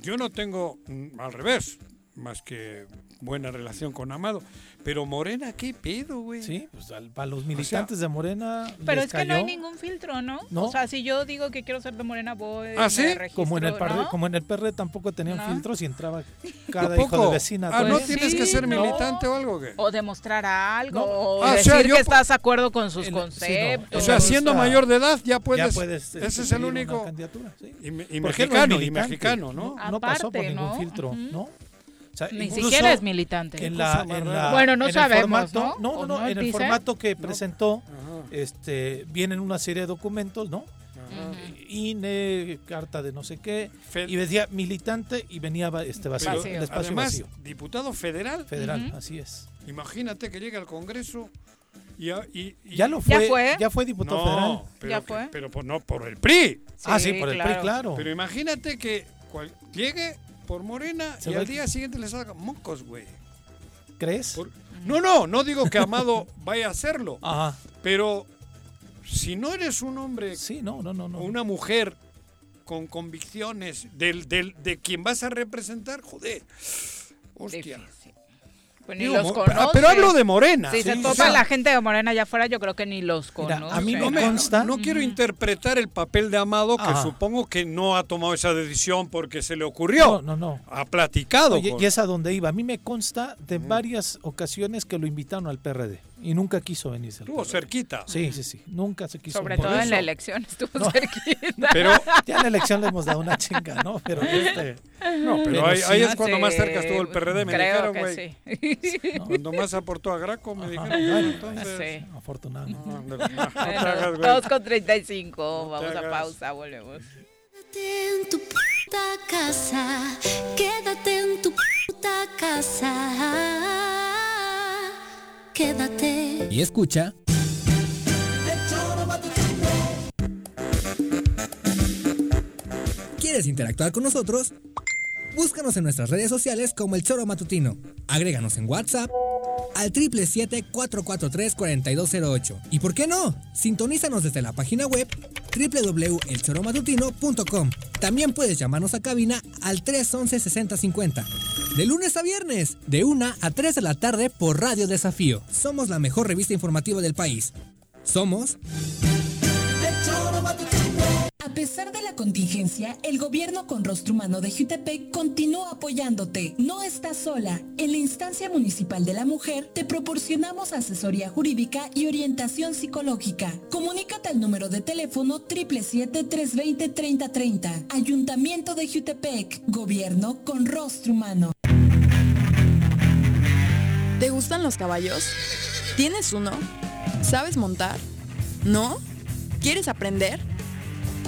yo no tengo, mm, al revés, más que buena relación con Amado. Pero Morena, ¿qué pedo, güey? Sí, pues al- para los militantes de Morena. Pero les es que no hay ningún filtro, ¿no? No. O sea, si yo digo que quiero ser de Morena, voy. ¿Ah, sí? registro, Como en, el par- ¿no? como en el PR tampoco tenían No. filtros y entraba cada ¿Tampoco? hijo de vecina. Ah, ¿no tienes que ser no. militante o algo? ¿qué? O demostrar algo, No. o Ah, o decir sea, yo que estás de acuerdo con sus En- sí, no, conceptos. O sea, siendo mayor de edad ya puedes... ya puedes este, ese es el único... candidatura, sí. Y, mexicano, y mexicano, ¿no? No pasó por ningún filtro. ¿no? O sea, Ni siquiera es militante. En la, en la- Bueno, no en sabemos, formato- ¿no? No, ¿O no, no en el dice? formato que presentó, este, vienen una serie de documentos, ¿no? INE, carta de no sé qué, Fe- y decía militante y venía este vacío, Pero, el espacio además, vacío. diputado federal, Federal, así es. imagínate que llegue al Congreso y... a- y- y- Ya lo ¿Ya fue, fue? ya fue diputado no, federal. Pero ¿Ya que- fue? Pero por- no por el PRI. ah, sí, por el PRI, claro. Pero imagínate que cual- llegue por Morena Se y al día siguiente le salga mocos, güey. ¿Crees? Por- No, no, no digo que Amado (laughs) vaya a hacerlo, Ajá. pero si no eres un hombre Sí, no, no, no, no. o una mujer con convicciones del, del, de quien vas a representar, joder, hostia. Pues ni Digo, los mo- conoce. pero hablo de Morena. Si se topa o sea, la gente de Morena allá afuera, yo creo que ni los Mira, conoce. a mí No, me consta- no quiero interpretar el papel de Amado, que Ajá. supongo que no ha tomado esa decisión porque se le ocurrió. No, no, no. Ha platicado. Oye, con- y es a donde iba. A mí me consta de varias ocasiones que lo invitaron al PRD y nunca quiso venirse. al Estuvo cerquita. Sí, sí, sí. Nunca se quiso Sobre todo en la elección estuvo (laughs) No. cerquita. Pero, Ya en la elección le hemos dado una chinga, ¿no? Pero este. no, pero, Pero ahí, sí. ahí es cuando Sí, más cerca estuvo el PRD, me creo dijeron, güey. sí. Cuando más aportó a Graco, me Ajá. dijeron. Bueno, Bueno, entonces. Sí. Afortunado. No, no, no te Bueno, hagas, güey. todos con 35. No te Vamos a pausa, volvemos. Quédate en tu puta casa, quédate en tu puta casa, quédate. Y escucha. ¿Quieres interactuar con nosotros? Búscanos en nuestras redes sociales como El Choro Matutino. Agréganos en WhatsApp al 777-443-4208. ¿Y por qué no? Sintonízanos desde la página web www.elchoromatutino.com. También puedes llamarnos a cabina al 311-6050. De lunes a viernes, de 1 a 3 de la tarde por Radio Desafío. Somos la mejor revista informativa del país. Somos... A pesar de la contingencia, el gobierno con rostro humano de Jutepec continúa apoyándote. No estás sola. En la instancia municipal de la mujer te proporcionamos asesoría jurídica y orientación psicológica. Comunícate al número de teléfono 777-320-3030. Ayuntamiento de Jutepec. Gobierno con rostro humano. ¿Te gustan los caballos? ¿Tienes uno? ¿Sabes montar? ¿No? ¿Quieres aprender?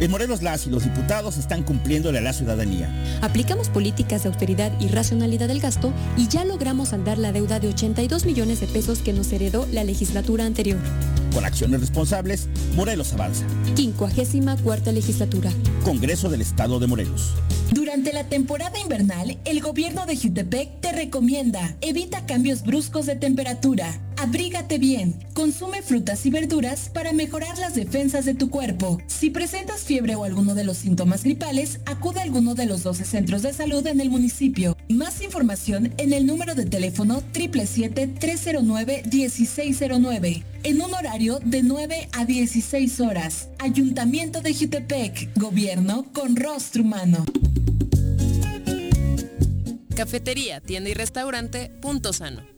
En Morelos las y los diputados están cumpliéndole a la ciudadanía. Aplicamos políticas de austeridad y racionalidad del gasto y ya logramos saldar la deuda de 82 millones de pesos que nos heredó la legislatura anterior. Con acciones responsables, Morelos avanza. 54 legislatura. Congreso del Estado de Morelos. Durante la temporada invernal, el gobierno de Jutepec te recomienda evita cambios bruscos de temperatura, abrígate bien, consume frutas y verduras para mejorar las defensas de tu cuerpo. Si presentas fiebre o alguno de los síntomas gripales, acude a alguno de los 12 centros de salud en el municipio. Más información en el número de teléfono 777-309-1609, en un horario de 9 a 16 horas. Ayuntamiento de Jutepec, gobierno con rostro humano. Cafetería, tienda y restaurante Punto Sano.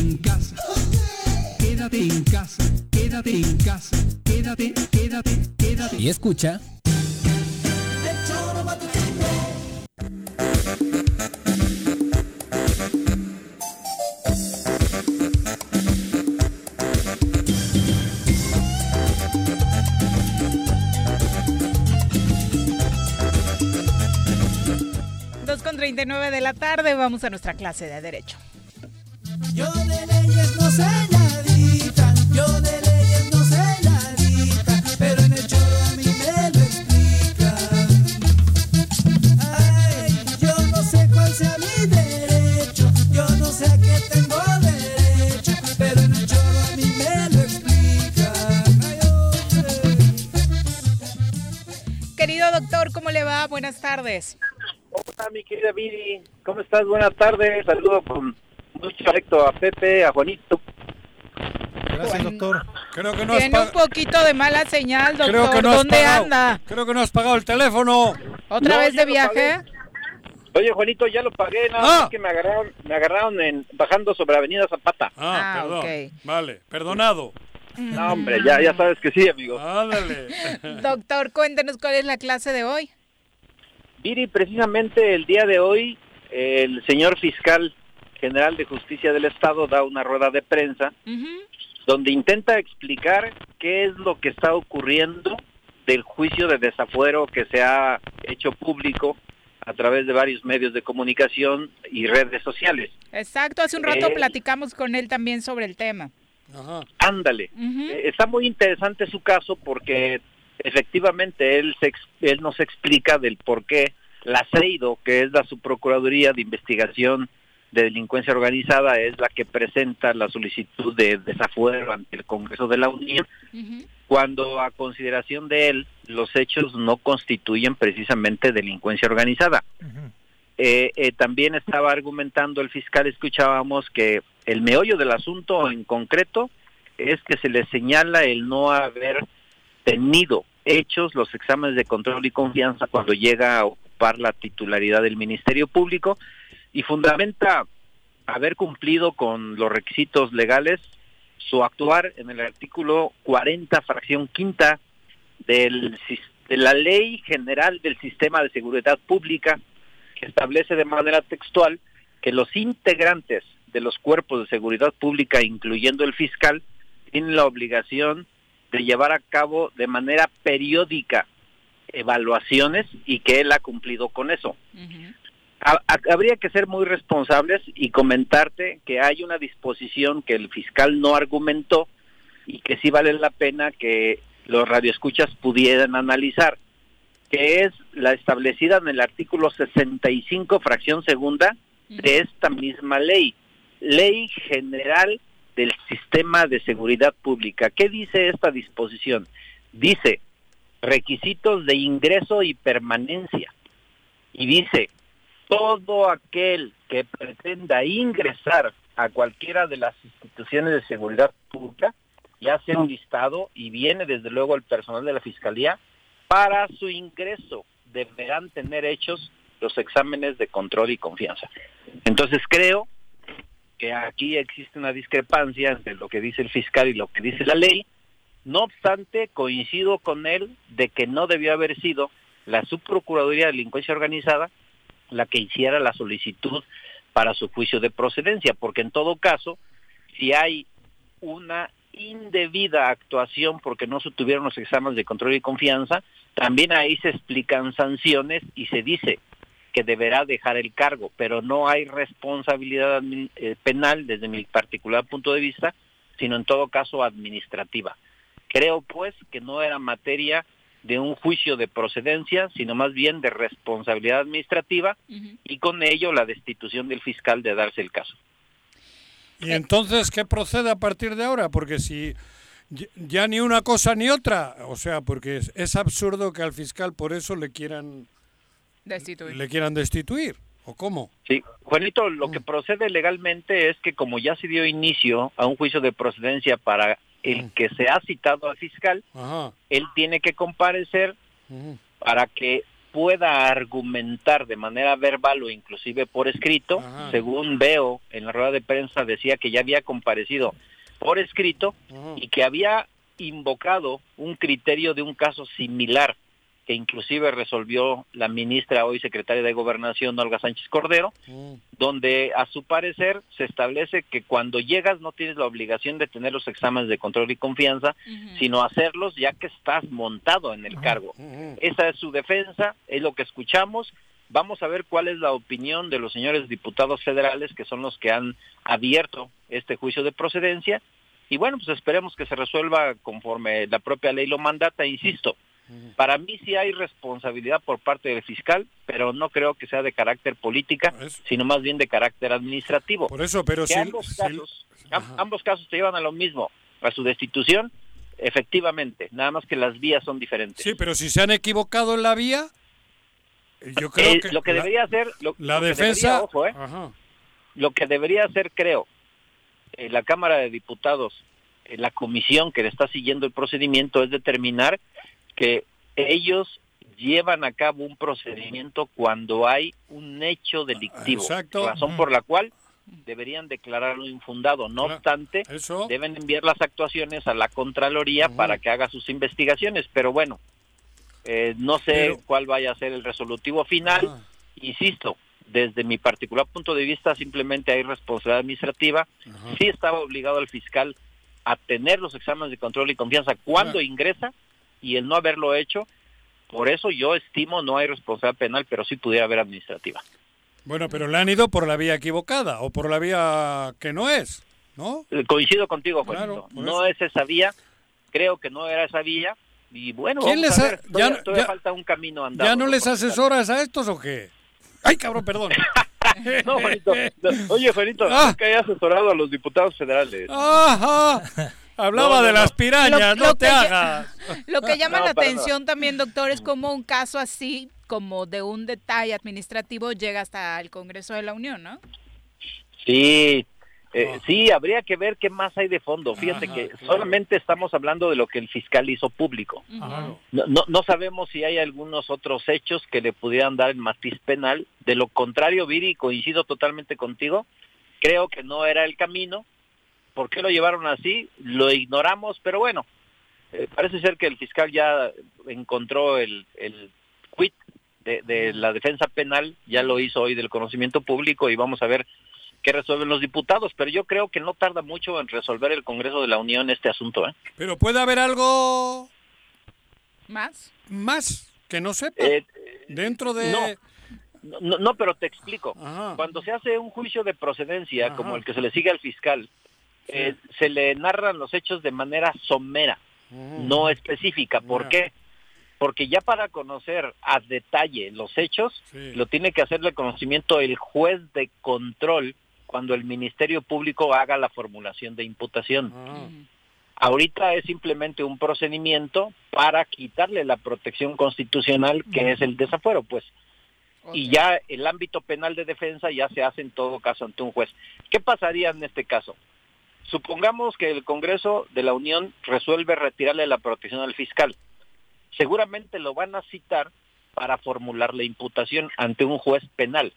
en casa. Quédate en casa. Quédate en casa. Quédate, quédate, quédate. Y escucha. Dos con 39 de la tarde, vamos a nuestra clase de Derecho. Buenas tardes. Hola, mi querida Viri. ¿Cómo estás? Buenas tardes. Saludo con mucho afecto a Pepe, a Juanito. Gracias, doctor. Creo que no has Tiene un poquito de mala señal, doctor. Creo que no has ¿Dónde pagado. anda? Creo que no has pagado el teléfono. ¿Otra No, vez de viaje? Oye, Juanito, ya lo pagué, nada Ah. más que me agarraron, me agarraron en, bajando sobre Avenida Zapata. Ah, Ah, perdón. Vale, perdonado. No, hombre, ya, ya sabes que sí, amigo. Ándale. (laughs) Doctor, cuéntenos cuál es la clase de hoy. Viri, precisamente el día de hoy, el señor fiscal general de justicia del Estado da una rueda de prensa donde intenta explicar qué es lo que está ocurriendo del juicio de desafuero que se ha hecho público a través de varios medios de comunicación y redes sociales. Exacto, hace un rato Eh. platicamos con él también sobre el tema. Ándale. Eh, Está muy interesante su caso porque efectivamente él, se ex- él nos explica del por qué la CEIDO, que es la Subprocuraduría de Investigación de Delincuencia Organizada, es la que presenta la solicitud de desafuero ante el Congreso de la Unión, cuando a consideración de él los hechos no constituyen precisamente delincuencia organizada. Eh, eh, también estaba argumentando el fiscal, escuchábamos que el meollo del asunto en concreto es que se le señala el no haber tenido hechos los exámenes de control y confianza cuando llega a ocupar la titularidad del Ministerio Público y fundamenta haber cumplido con los requisitos legales su actuar en el artículo 40, fracción quinta del, de la Ley General del Sistema de Seguridad Pública, que establece de manera textual que los integrantes de los cuerpos de seguridad pública, incluyendo el fiscal, tienen la obligación de llevar a cabo de manera periódica evaluaciones y que él ha cumplido con eso. Ha- ha- habría que ser muy responsables y comentarte que hay una disposición que el fiscal no argumentó y que sí vale la pena que los radioescuchas pudieran analizar, que es la establecida en el artículo 65, fracción segunda, de esta misma ley, Ley General del Sistema de Seguridad Pública. ¿Qué dice esta disposición? Dice requisitos de ingreso y permanencia. Y dice, todo aquel que pretenda ingresar a cualquiera de las instituciones de seguridad pública, ya sea un listado y viene desde luego el personal de la Fiscalía, para su ingreso deberán tener hechos los exámenes de control y confianza. Entonces creo que aquí existe una discrepancia entre lo que dice el fiscal y lo que dice la ley. No obstante, coincido con él de que no debió haber sido la Subprocuraduría de Delincuencia Organizada la que hiciera la solicitud para su juicio de procedencia, porque en todo caso, si hay una indebida actuación porque no se tuvieron los exámenes de control y confianza, también ahí se explican sanciones y se dice que deberá dejar el cargo, pero no hay responsabilidad eh, penal desde mi particular punto de vista, sino en todo caso administrativa. Creo pues que no era materia de un juicio de procedencia, sino más bien de responsabilidad administrativa y con ello la destitución del fiscal de darse el caso. ¿Y entonces qué procede a partir de ahora? Porque si ya- ya ni una cosa ni otra, o sea, porque es, es absurdo que al fiscal por eso le quieran Destituir. le quieran destituir, ¿o cómo? Sí, Juanito, lo que procede legalmente es que como ya se dio inicio a un juicio de procedencia para el que se ha citado al fiscal, Ajá. él tiene que comparecer para que pueda argumentar de manera verbal o inclusive por escrito, según veo en la rueda de prensa decía que ya había comparecido por escrito y que había invocado un criterio de un caso similar que inclusive resolvió la ministra hoy secretaria de Gobernación Olga Sánchez Cordero, donde a su parecer se establece que cuando llegas no tienes la obligación de tener los exámenes de control y confianza, sino hacerlos ya que estás montado en el cargo. Esa es su defensa, es lo que escuchamos. Vamos a ver cuál es la opinión de los señores diputados federales, que son los que han abierto este juicio de procedencia. Y bueno, pues esperemos que se resuelva conforme la propia ley lo mandata, insisto. Para mí sí hay responsabilidad por parte del fiscal, pero no creo que sea de carácter política, sino más bien de carácter administrativo. Por eso, pero si, ambos, si- casos, am- ambos casos te llevan a lo mismo, a su destitución, efectivamente, nada más que las vías son diferentes. sí, pero si se han equivocado en la vía, yo creo Eh, que lo que la- debería hacer, lo, la lo defensa- debería, ojo, eh, lo que debería hacer, creo, eh, la Cámara de Diputados, eh, la comisión que le está siguiendo el procedimiento es determinar que ellos llevan a cabo un procedimiento cuando hay un hecho delictivo, Exacto. razón por la cual deberían declararlo infundado. No obstante, deben enviar las actuaciones a la Contraloría para que haga sus investigaciones, pero bueno, eh, no sé Pero- cuál vaya a ser el resolutivo final. Insisto, desde mi particular punto de vista, simplemente hay responsabilidad administrativa. Sí estaba obligado el fiscal a tener los exámenes de control y confianza cuando ingresa y el no haberlo hecho. Por eso yo estimo no hay responsabilidad penal, pero sí pudiera haber administrativa. Bueno, pero le han ido por la vía equivocada o por la vía que no es, ¿no? Eh, Coincido contigo, Claro, Juanito. por No es esa vía, creo que no era esa vía. Y bueno, ¿Quién vamos les a ha- todavía, ya- todavía ya- falta un camino andado. ¿Ya no les asesoras a estos o qué? ¡Ay, cabrón, perdón! (laughs) No, Juanito. no. Oye, Juanito, Ah. nunca he asesorado a los diputados federales. ¡Ajá! Hablaba No, no, de no. las pirañas, Lo- no lo te hagas. (laughs) Lo que llama No, la atención también, doctor, es como un caso así, como de un detalle administrativo, llega hasta el Congreso de la Unión, ¿no? Sí, eh, sí, habría que ver qué más hay de fondo. Fíjate que solamente estamos hablando de lo que el fiscal hizo público. No, no, no sabemos si hay algunos otros hechos que le pudieran dar el matiz penal. De lo contrario, Viri, coincido totalmente contigo. Creo que no era el camino. ¿Por qué lo llevaron así? Lo ignoramos, pero bueno, eh, parece ser que el fiscal ya encontró el, el quit de, de la defensa penal, ya lo hizo hoy del conocimiento público y vamos a ver qué resuelven los diputados, pero yo creo que no tarda mucho en resolver el Congreso de la Unión este asunto. ¿eh? Pero puede haber algo ¿Más? más que no sepa. Eh, Dentro de... No, no, no, pero te explico. Cuando se hace un juicio de procedencia, como el que se le sigue al fiscal, eh, se le narran los hechos de manera somera, no específica. ¿Por qué? Porque ya para conocer a detalle los hechos, Sí. lo tiene que hacerle conocimiento el juez de control cuando el Ministerio Público haga la formulación de imputación. Ah. Ahorita es simplemente un procedimiento para quitarle la protección constitucional que es el desafuero, pues. Y ya el ámbito penal de defensa ya se hace en todo caso ante un juez. ¿Qué pasaría en este caso? Supongamos que el Congreso de la Unión resuelve retirarle la protección al fiscal. Seguramente lo van a citar para formular la imputación ante un juez penal.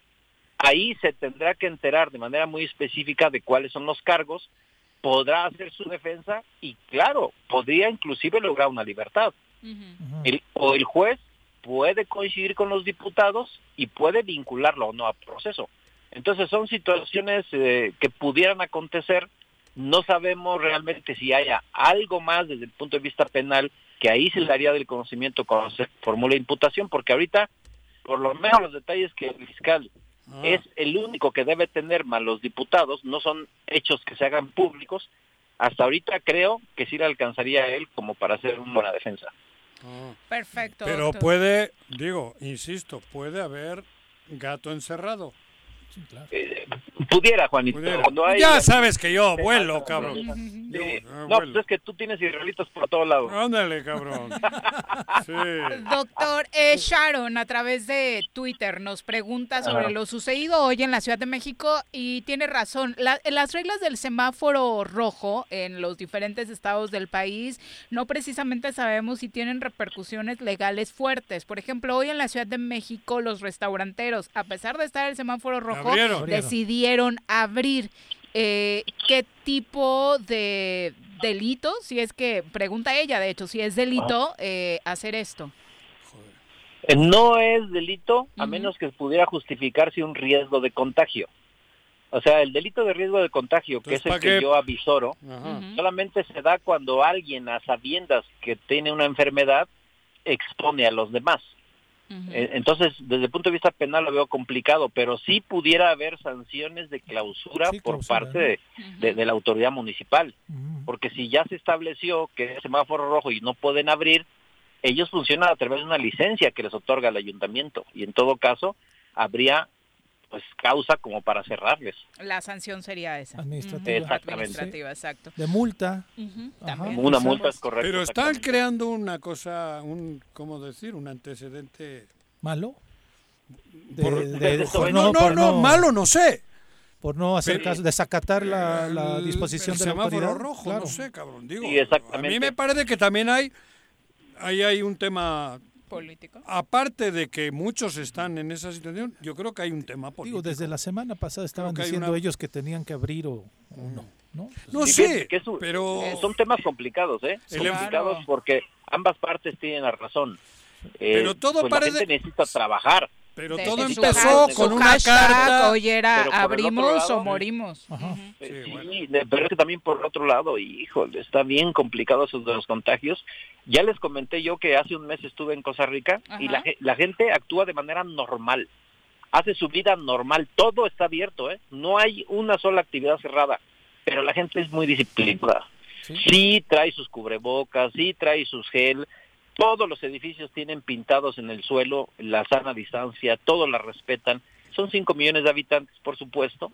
Ahí se tendrá que enterar de manera muy específica de cuáles son los cargos, podrá hacer su defensa y claro, podría inclusive lograr una libertad. El- o el juez puede coincidir con los diputados y puede vincularlo o no a proceso. Entonces son situaciones eh, que pudieran acontecer. No sabemos realmente si haya algo más desde el punto de vista penal que ahí se le daría del conocimiento cuando se formula imputación, porque ahorita, por lo menos los detalles que el fiscal es el único que debe tener más los diputados, no son hechos que se hagan públicos. Hasta ahorita creo que sí le alcanzaría a él como para hacer una buena defensa. Perfecto. Pero doctor. puede, digo, insisto, puede haber gato encerrado. Pudiera, Juanito. Pudiera. Cuando hay- Ya sabes que yo vuelo, cabrón. Sí. No, vuelo. pues es que tú tienes israelitas por todos lados. Ándale, cabrón. (laughs) Sí. Doctor eh, Sharon, a través de Twitter, nos pregunta sobre Ajá. lo sucedido hoy en la Ciudad de México y tiene razón. La- las reglas del semáforo rojo en los diferentes estados del país no precisamente sabemos si tienen repercusiones legales fuertes. Por ejemplo, hoy en la Ciudad de México los restauranteros, a pesar de estar el semáforo rojo, Abrieron. decidieron abrir. Eh, ¿Qué tipo de delito, si es que, pregunta ella, de hecho, si es delito eh, hacer esto? Eh, No es delito a menos que pudiera justificarse un riesgo de contagio. O sea, el delito de riesgo de contagio, que es el ¿pa' que yo avisoro, solamente se da cuando alguien a sabiendas que tiene una enfermedad expone a los demás. Eh, Entonces, desde el punto de vista penal lo veo complicado, pero sí pudiera haber sanciones de clausura por clausura, parte de, de- de la autoridad municipal. Porque si ya se estableció que es semáforo rojo y no pueden abrir, ellos funcionan a través de una licencia que les otorga el ayuntamiento. Y en todo caso, habría pues causa como para cerrarles. La sanción sería esa. Administrativa. Exactamente. Administrativa, exacto. De multa. También. Una multa es correcto. Pero están creando una cosa, un, ¿cómo decir? Un antecedente. ¿Malo? De- Por- de- de- por no, no, por no, malo no sé. Por no hacer Pero- caso, desacatar la, la El- disposición el de la autoridad. rojo, claro. no sé, cabrón. Digo, Sí, exactamente. A mí me parece que también hay, ahí hay un tema político. Aparte de que muchos están en esa situación, yo creo que hay un tema político. Digo, desde la semana pasada estaban diciendo una- ellos que tenían que abrir o, o no. ¿no? No Sí, sé, que un- pero eh, son temas complicados, ¿eh? Son El- complicados porque ambas partes tienen la razón. Eh, Pero todo pues la parece- gente necesita trabajar. Pero De- todo de empezó con su una carta. Hoy era abrimos lado- o morimos. Sí, pero es que también por otro lado, híjole, está bien complicado eso de los contagios. Ya les comenté yo que hace un mes estuve en Costa Rica y la, la gente actúa de manera normal. Hace su vida normal, todo está abierto, ¿eh? No hay una sola actividad cerrada, pero la gente es muy disciplinada. Sí trae sus cubrebocas, sí trae sus gel, todos los edificios tienen pintados en el suelo la sana distancia, todos la respetan. Son 5 millones de habitantes, por supuesto,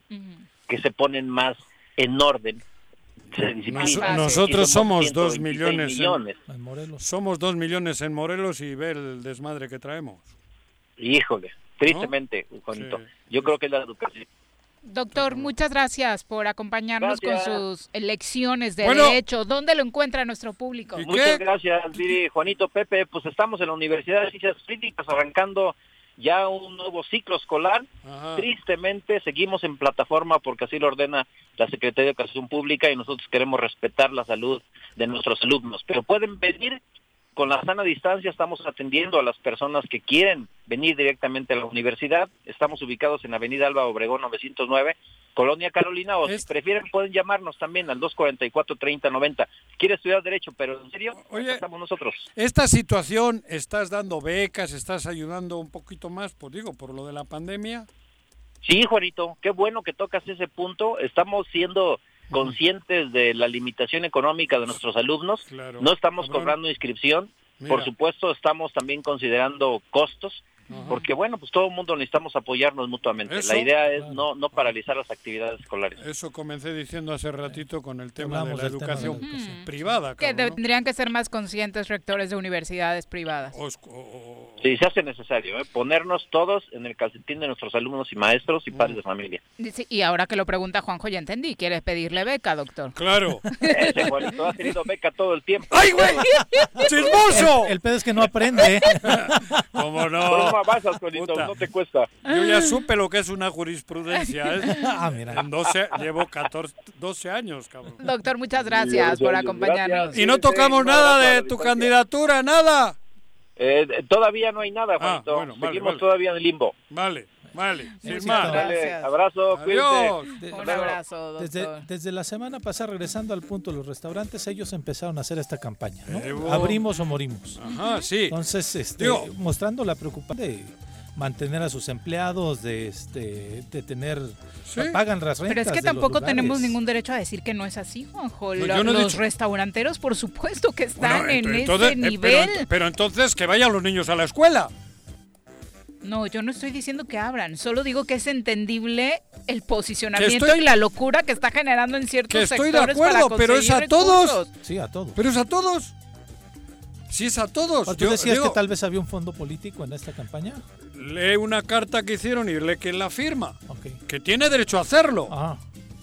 que se ponen más en orden. Nos- Y nosotros somos dos 126 millones. en- millones. Somos dos millones en Morelos y ve el desmadre que traemos. Híjole, tristemente, Juanito. Yo creo que es la educación. Doctor, muchas gracias por acompañarnos Gracias. con sus lecciones de Bueno. derecho. ¿Dónde lo encuentra nuestro público? Muchas gracias, Viri, Juanito, Pepe. Pues estamos en la Universidad de Ciencias Clínicas arrancando ya un nuevo ciclo escolar. Tristemente seguimos en plataforma porque así lo ordena la Secretaría de Educación Pública y nosotros queremos respetar la salud de nuestros alumnos. Pero pueden venir con la sana distancia, estamos atendiendo a las personas que quieren venir directamente a la universidad. Estamos ubicados en Avenida Alba Obregón 909, Colonia Carolina, o si prefieren pueden llamarnos también al 244-3090. Quiere estudiar Derecho, pero en serio, acá estamos nosotros. Esta situación, estás dando becas, estás ayudando un poquito más, pues digo, por lo de la pandemia. Sí, Juanito, qué bueno que tocas ese punto. Estamos siendo conscientes de la limitación económica de nuestros alumnos. No estamos cobrando inscripción. Mira. Por supuesto, estamos también considerando costos. Porque bueno, pues todo el mundo necesitamos apoyarnos mutuamente. Eso, la idea es no no paralizar las actividades escolares. Eso comencé diciendo hace ratito con el tema de la del tema de la educación educación. privada. Que cabrón, ¿no? tendrían que ser más conscientes rectores de universidades privadas. Sí, se hace necesario ¿eh? ponernos todos en el calcetín de nuestros alumnos y maestros y padres de familia. Sí, y ahora que lo pregunta Juanjo, ya entendí. ¿Quieres pedirle beca, doctor? Claro. (laughs) Ese Juanito ha tenido beca todo el tiempo. ¡Ay, güey! (laughs) ¡Chismoso! El, el pedo es que no aprende. (laughs) ¿Cómo no? No avanzas, (laughs) Juanito, Puta. no te cuesta. Yo ya supe lo que es una jurisprudencia. ¿eh? (laughs) Ah, mira. En 12, llevo 14, 12 años, cabrón. Doctor, muchas gracias por acompañarnos. Y no tocamos nada de tu candidatura, nada. Eh, eh, todavía no hay nada, Juanito. Ah, bueno, vale, Seguimos vale. todavía en el limbo. Vale, vale. Sin más. Dale, abrazo, Adiós. cuídense. Un abrazo, Desde, doctor. desde la semana pasada, regresando al punto de los restaurantes, ellos empezaron a hacer esta campaña. ¿no? Evo. Abrimos o morimos. Ajá, sí. Entonces, este, Digo- mostrando la preocupación de mantener a sus empleados, de, este, de tener... Pagan las rentas Pero es que tampoco tenemos ningún derecho a decir que no es así, Juanjo. No, La- yo no he los dicho- restauranteros, por supuesto que están Bueno, en entonces, eh, nivel. Pero, pero entonces que vayan los niños a la escuela. No, yo no estoy diciendo que abran, solo digo que es entendible el posicionamiento Que estoy- y la locura que está generando en ciertos Que estoy de sectores para acuerdo, pero es a todos. Sí, a todos. Pero es a todos. Si es a todos. ¿Tú Yo decías digo, que tal vez había un fondo político en esta campaña? Lee una carta que hicieron y lee quién la firma. Que tiene derecho a hacerlo.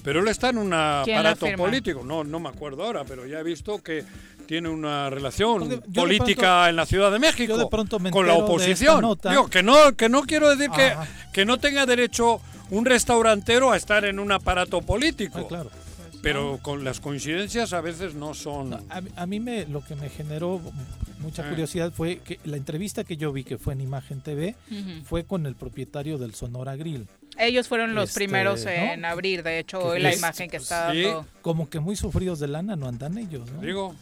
Pero él está en un ¿Quién la aparato político. No, no me acuerdo ahora, pero ya he visto que tiene una relación política pronto- en la Ciudad de México de pronto con la oposición. nota. Digo, que no, que no quiero decir que, que no tenga derecho un restaurantero a estar en un aparato político. Ah, claro. Pero con las coincidencias a veces no son. A, mí- a mí me, lo que me generó mucha Eh. curiosidad fue que la entrevista que yo vi, que fue en Imagen TV, fue con el propietario del Sonora Grill. Ellos fueron los Este, primeros ¿no? en abrir, de hecho, hoy la es- imagen que está sí, dando. Como que muy sufridos de lana no andan ellos, ¿no? Digo.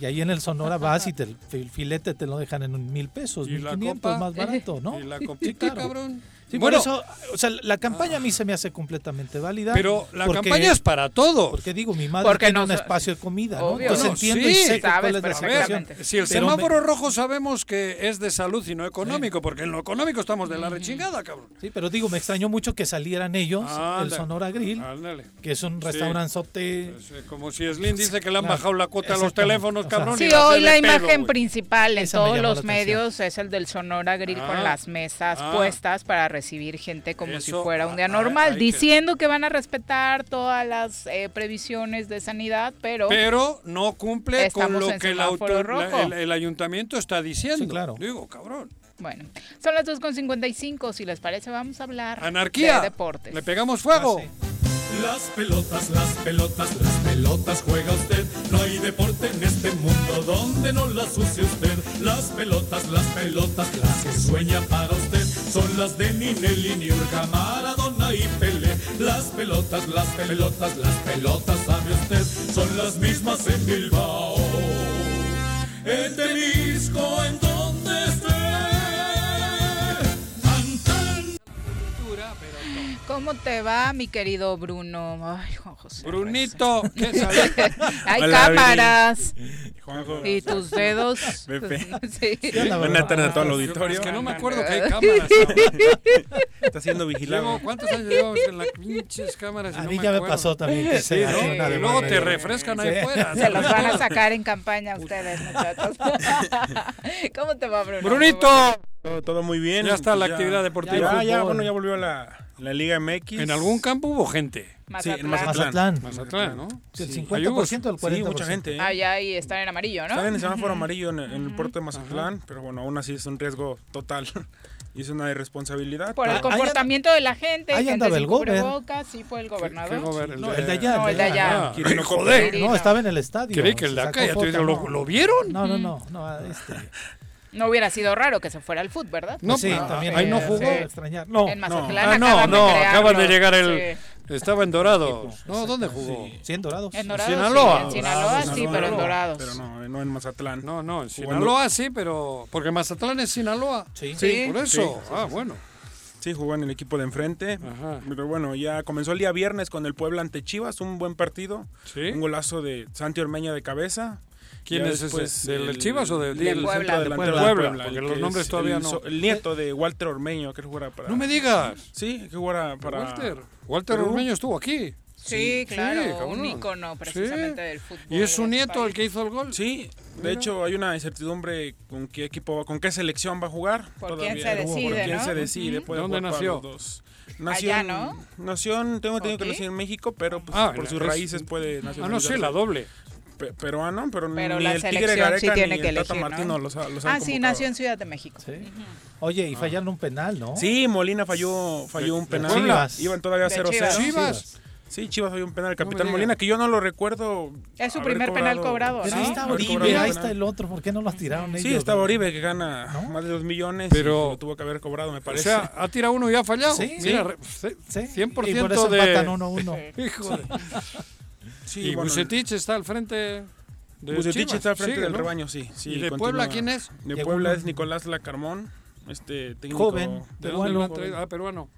Y ahí en el Sonora vas y te, el filete te lo dejan en mil pesos, ¿Y mil quinientos más barato, ¿no? Y la Sí, claro. cabrón. Sí, Bueno. por eso, o sea, la campaña a mí se me hace completamente válida. Pero la porque- campaña es para todos. Porque digo, mi madre Porque tiene no un espacio de comida, ¿no? Obvio. Entonces No, entiendo sí, y sé sabes cuál es la perfectamente. Si el Pero me- semáforo rojo sabemos que es de salud y no económico, porque en lo económico estamos de la rechingada, cabrón. Sí, pero digo, me extrañó mucho que salieran ellos, el Ándale. Sonora Grill, Ándale. que es un Sí. restauranzote. Como si Slim dice que le han Claro, bajado la cuota a los teléfonos, O sea, cabrón. Sí, hoy la pedo, imagen principal en me todos los medios es el del Sonora Grill Ah, con las mesas ah. puestas para recibir gente como si Eso, fuera un día ah, normal, hay que- diciendo que van a respetar todas las eh, previsiones de sanidad, pero, Pero no cumple con lo que el, autor- la- el, el ayuntamiento está diciendo. Sí, claro. Digo, cabrón. bueno, son las 2.55, si les parece vamos a hablar Anarquía. de deportes. Le pegamos fuego. Las pelotas, las pelotas, las pelotas juega usted. No hay deporte en este mundo donde no las use usted. Las pelotas, las pelotas, las que sueña para usted. Son las de Ninelli, Niurka, Maradona y Pelé. Las pelotas, las pelotas, las pelotas, sabe usted. Son las mismas en Bilbao. En Temisco, en ¿Cómo te va, mi querido Bruno? Ay, Juan José. Brunito, ¿qué sabes? (laughs) Hay Hola, cámaras. Juanjo. Y tus dedos. Pepe. (laughs) Sí. Buenas tardes a todo el auditorio. Es que no me acuerdo que hay cámaras. (laughs) Está siendo vigilado. Llevo- ¿Cuántos años llevamos en las pinches cámaras? y A no mí me ya me pasó también que Sí, ¿no? Y luego te refrescan ahí Sí. fuera. Se los van a sacar en campaña a ustedes, muchachos. ¿Cómo te va, Bruno? Brunito. Todo, todo muy bien. Ya está la Ya- actividad deportiva. Ya, ya, bueno, ya volvió la, la Liga MX. En algún campo hubo gente. Sí, en Mazatlán. Mazatlán. Mazatlán, ¿no? El Sí. 50% del 40%. Sí, mucha gente. ¿eh? Allá y están en amarillo, ¿no? Están en el semáforo amarillo en, en el puerto de Mazatlán, pero bueno, aún así es un riesgo total. (laughs) y es una irresponsabilidad. Por el pero- comportamiento de la gente. ahí gente andaba el gober. cubrebocas, sí fue el gobernador. ¿Qué gober? No, el de allá. No, el de allá. Ah, Quirino joder. No, estaba en el estadio. Creí que el de acá, ya te ¿lo, no. lo vieron? No, no, no, no, este, no hubiera sido raro que se fuera al fútbol, ¿verdad? No, sí, pues, también. Ahí no jugó. Extrañar. No, en Mazatlán ah, no, ah, no, no de acaban de llegar el. Estaba en Dorados. No, ¿dónde jugó? Sí, en Dorados. En Dorados. Sinaloa. en Sinaloa, sí, pero en Dorados. Pero no, no en Mazatlán. No, no, en Sinaloa sí, pero. Porque Mazatlán es Sinaloa. Sí. Sí, por eso. ah, bueno. Sí, jugó en el equipo de enfrente. Ajá. Pero bueno, ya comenzó el día viernes con el Puebla ante Chivas, un buen partido. ¿Sí? Un golazo de Santi Ormeña de cabeza. ¿Quién es ese? ¿Del el, Chivas o del de, de Puebla? De Puebla, Puebla porque los nombres todavía el, no. El nieto de Walter Ormeño que jugara para. ¡No me digas! Sí, que jugara para. Walter. Walter Perú. Ormeño estuvo aquí. Sí, sí claro, sí, un ícono precisamente sí. del fútbol. ¿Y es su nieto el que hizo el gol? Sí, de hecho, hay una incertidumbre con qué equipo, con qué selección va a jugar. ¿Por Todavía. quién se decide? ¿Por quién se decide? Uh -huh. ¿Dónde nació? Dos. Nació Allá, ¿no? Nació, tengo entendido que nació en México, pero pues, ah, por sus raíces puede nacionalizar. Ah, no, sí, la doble pe peruano, pero, pero ni el Tigre Gareca sí tiene ni que el Tata elegir, Martino ¿no? los, ha, los han Ah, sí, nació en Ciudad de México. ¿Sí? Uh -huh. Oye, y ah. fallaron un penal, ¿no? Sí, Molina falló, falló un penal. Chivas. Iban todavía 0-0. Chivas. Chivas. Sí, Chivas falló un penal. El capitán Molina, que yo no lo recuerdo. Es su primer cobrado, penal cobrado, ¿no? Pero ahí está Oribe, ahí está el otro. ¿Por qué no lo tiraron ellos? Sí, estaba Oribe, que gana ¿No? más de dos millones. Pero lo tuvo que haber cobrado, me parece. O sea, ha tirado uno y ha fallado. Sí, Mira, sí. 100% y por eso de... empatan 1-1. (laughs) Hijo de... (laughs) Sí, y bueno, está al frente. De Bucetich está al frente del rebaño, sí. ¿Y de. Puebla quién es? De Puebla es Nicolás Lacarmón, este técnico. Joven, ¿De peruano. Dónde ah, peruano.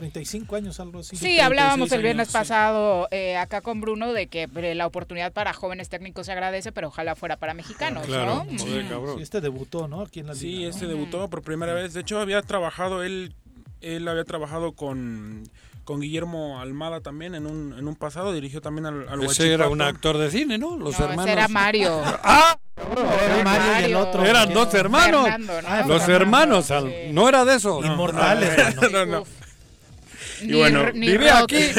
35 años, algo así. Sí, hablábamos el viernes pasado eh, acá con Bruno de que eh, la oportunidad para jóvenes técnicos se agradece, pero ojalá fuera para mexicanos, claro, ¿no? Sí. Este debutó, ¿no? Aquí Sí, este debutó por primera vez. De hecho, había trabajado él, él había trabajado con con Guillermo Almada también en un, en un pasado, dirigió también al, Ese era un actor de cine, ¿no? Los hermanos. Ese era Mario. (laughs) Ah, ¡Ah! Era Mario y el otro. Eran dos hermanos. Ah, los hermanos, no era de eso. Inmortales. Ah, no, no y bueno, ni vive aquí.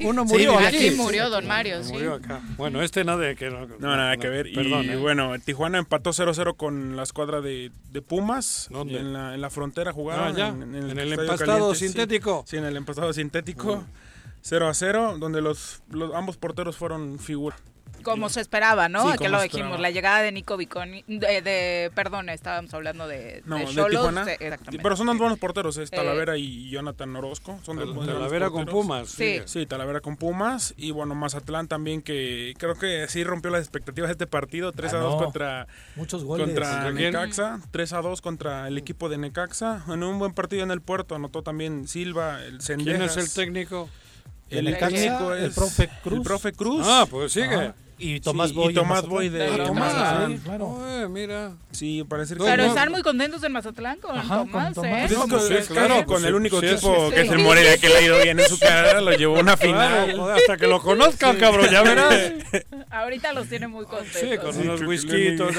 (laughs) Uno murió aquí. aquí. murió Don Mario. Murió acá. Bueno, este nada que no, no, nada que ver. Perdón, y bueno, Tijuana empató 0-0 con la escuadra de, de Pumas ¿Dónde? En, la, en la frontera jugada. Ah, en, en, el, ¿En el empastado sintético. Sí, en el empastado sintético. 0 a 0, donde los, los ambos porteros fueron figuras como se esperaba, ¿no? Sí, que lo dijimos, la llegada de Nico Viconi, de, de, perdón, estábamos hablando de no, de, de Tijuana. Exactamente. Pero son dos buenos porteros, es eh, Talavera y Jonathan Orozco, son dos buenos Talavera con Pumas. Sí. sí. Talavera con Pumas y bueno, Mazatlán también que creo que sí rompió las expectativas de este partido, 3 ah, a 2 contra Muchos goles. contra Necaxa, 3 a 2 contra el mm. equipo de Necaxa, en un buen partido en el Puerto, anotó también Silva, el Sendejas. ¿Quién es el técnico? El, técnico es el profe Cruz. El profe Ah, pues sigue. Y Tomás sí, Boy. Y Tomás Boy de, de Mazatlán. Sí, claro. Oye, mira. Sí, parece que... Pero están muy contentos en Mazatlán con Ajá, Tomás, con ¿eh? Tomás. Es, claro, con el único equipo que es el Morelia que le ha ido bien en su carrera, lo llevó a una final. Claro, hasta que lo (laughs) conozcan, cabrón, ya verás. Ahorita los tiene muy contentos. Sí, con unos whiskitos. (laughs)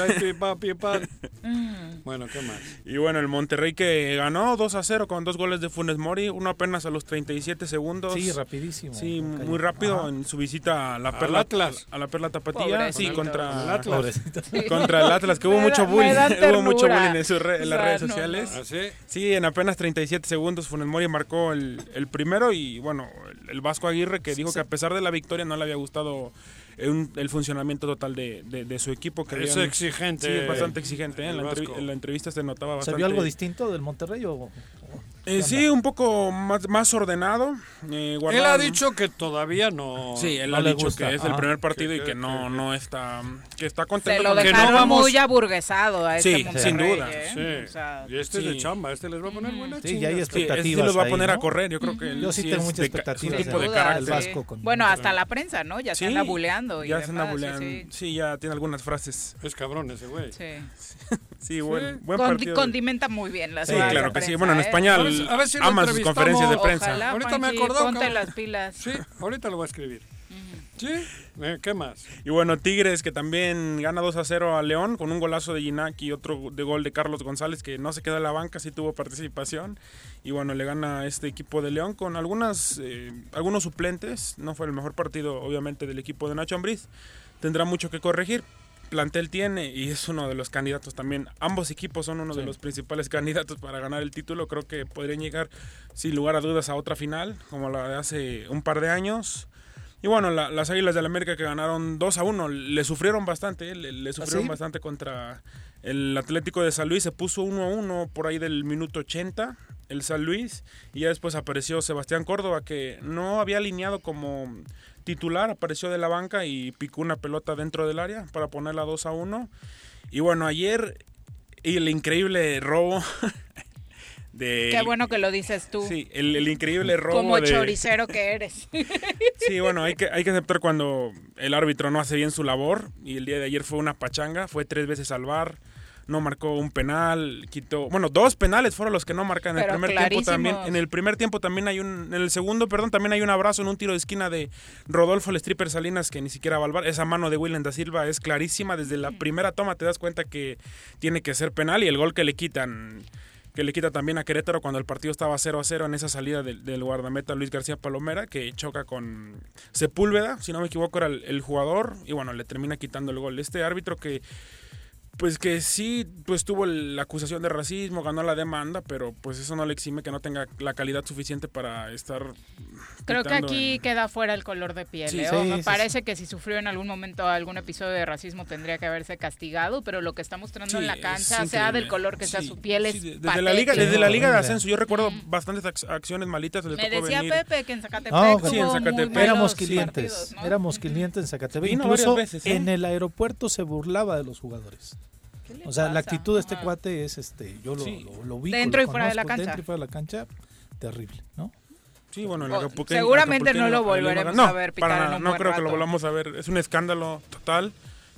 Mm. Bueno, ¿qué más? Y bueno, el Monterrey que ganó 2 a 0 con dos goles de Funes Mori, uno apenas a los 37 segundos. Sí, rapidísimo. Sí, muy rápido en su visita a la Perla Atlas. A la Perla la Tapatía, sí, contra el Atlas. Contra el Atlas, que hubo mucho bullying, hubo mucho bullying en, re, en las redes sociales. Ah, sí? en apenas 37 segundos Funes Mori marcó el, primero y bueno, el Vasco Aguirre que dijo que a pesar de la victoria no le había gustado el funcionamiento total de, su equipo. Que es exigente. Sí, bastante exigente. ¿eh? En, la entrevista se notaba bastante. ¿Se vio algo distinto del Monterrey o? Eh, sí, un poco más, más ordenado. Eh, él ha dicho que todavía no. Sí, él no ha dicho gusta. que es ah, el primer partido que, y que, que no, que, no está, que está contento. Se lo dejaron que no vamos... muy aburguesado a este Sí, Monterrey, sin duda. ¿eh? Sí. O sea, y este sí. es de chamba, este les va a poner buena Sí, ya hay expectativas. Sí, este los va a poner ahí, ¿no? a correr, yo creo que. Yo sí, tengo muchas expectativas. tipo de carácter. Vasco con bueno, hasta la prensa, ¿no? Ya se anda buleando. Ya se anda buleando. Sí, ya tiene algunas frases. Es cabrón ese güey. Sí. (laughs) Sí, buen partido. Condimenta muy bien las Sí, claro que sí. Bueno, en ¿eh? España a ver si sus conferencias de prensa. Ahorita me acordó. Ponte las pilas. Sí, ahorita lo voy a escribir. ¿qué más? Y bueno, Tigres que también gana 2 a 0 a León con un golazo de Ginac y otro de gol de Carlos González que no se queda en la banca, sí tuvo participación. Y bueno, le gana este equipo de León con algunas, eh, algunos suplentes. No fue el mejor partido, obviamente, del equipo de Nacho Ambriz. Tendrá mucho que corregir, plantel tiene y es uno de los candidatos también. Ambos equipos son uno de los principales candidatos para ganar el título. Creo que podrían llegar sin lugar a dudas a otra final, como la de hace un par de años. Y bueno, las Águilas del la América que ganaron 2 a 1, le sufrieron bastante, eh, le, ¿Ah, sufrieron bastante contra el Atlético de San Luis, se puso 1 a 1 por ahí del minuto 80 el San Luis y ya después apareció Sebastián Córdoba que no había alineado como titular, apareció de la banca y picó una pelota dentro del área para ponerla 2 a 1. Y bueno, ayer y el increíble robo (laughs) de Qué bueno que lo dices tú. Sí, el, el increíble robo Como de... choricero que eres. (laughs) Sí, bueno, hay que, hay que aceptar cuando el árbitro no hace bien su labor y el día de ayer fue una pachanga, fue tres veces al bar, no marcó un penal, quitó, bueno, dos penales fueron los que no marcan en el primer tiempo también, en el primer tiempo también hay un, en el segundo, perdón, también hay un abrazo en un tiro de esquina de Rodolfo el stripper Salinas que ni siquiera va al bar, esa mano de William da Silva es clarísima, desde la primera toma te das cuenta que tiene que ser penal y el gol que le quitan que le quita también a Querétaro cuando el partido estaba 0 a 0 en esa salida del, del guardameta Luis García Palomera, que choca con Sepúlveda, si no me equivoco era el, el jugador, y bueno, le termina quitando el gol. Este árbitro que, pues que sí, pues tuvo el- la acusación de racismo, ganó la demanda, pero pues eso no le exime que no tenga la calidad suficiente para estar... Creo que aquí en- queda fuera el color de piel. Sí, ¿eh? sí, O me sí, parece que si sufrió en algún momento algún episodio de racismo tendría que haberse castigado, pero lo que está mostrando Sí, en la cancha, sea del color que sea su piel, es sí, desde la liga desde la liga de ascenso yo recuerdo bastantes ac- acciones malitas le Me tocó decía venir. Pepe que en Zacatepec No, tuvo sí, en Zacatepec. éramos partidos, clientes, ¿no? éramos clientes en Zacatepec. Incluso veces, ¿eh? en el aeropuerto se burlaba de los jugadores. O sea, la actitud de este cuate es, este, yo lo, Sí. lo, lo ubico, Dentro lo y fuera de la conozco, cancha. Dentro y fuera de la cancha, terrible, ¿no? Sí, bueno, el Acapulqueño- seguramente no lo volveremos no, a ver pitar para en un no buen creo que lo rato. volvamos a ver. Es un escándalo total.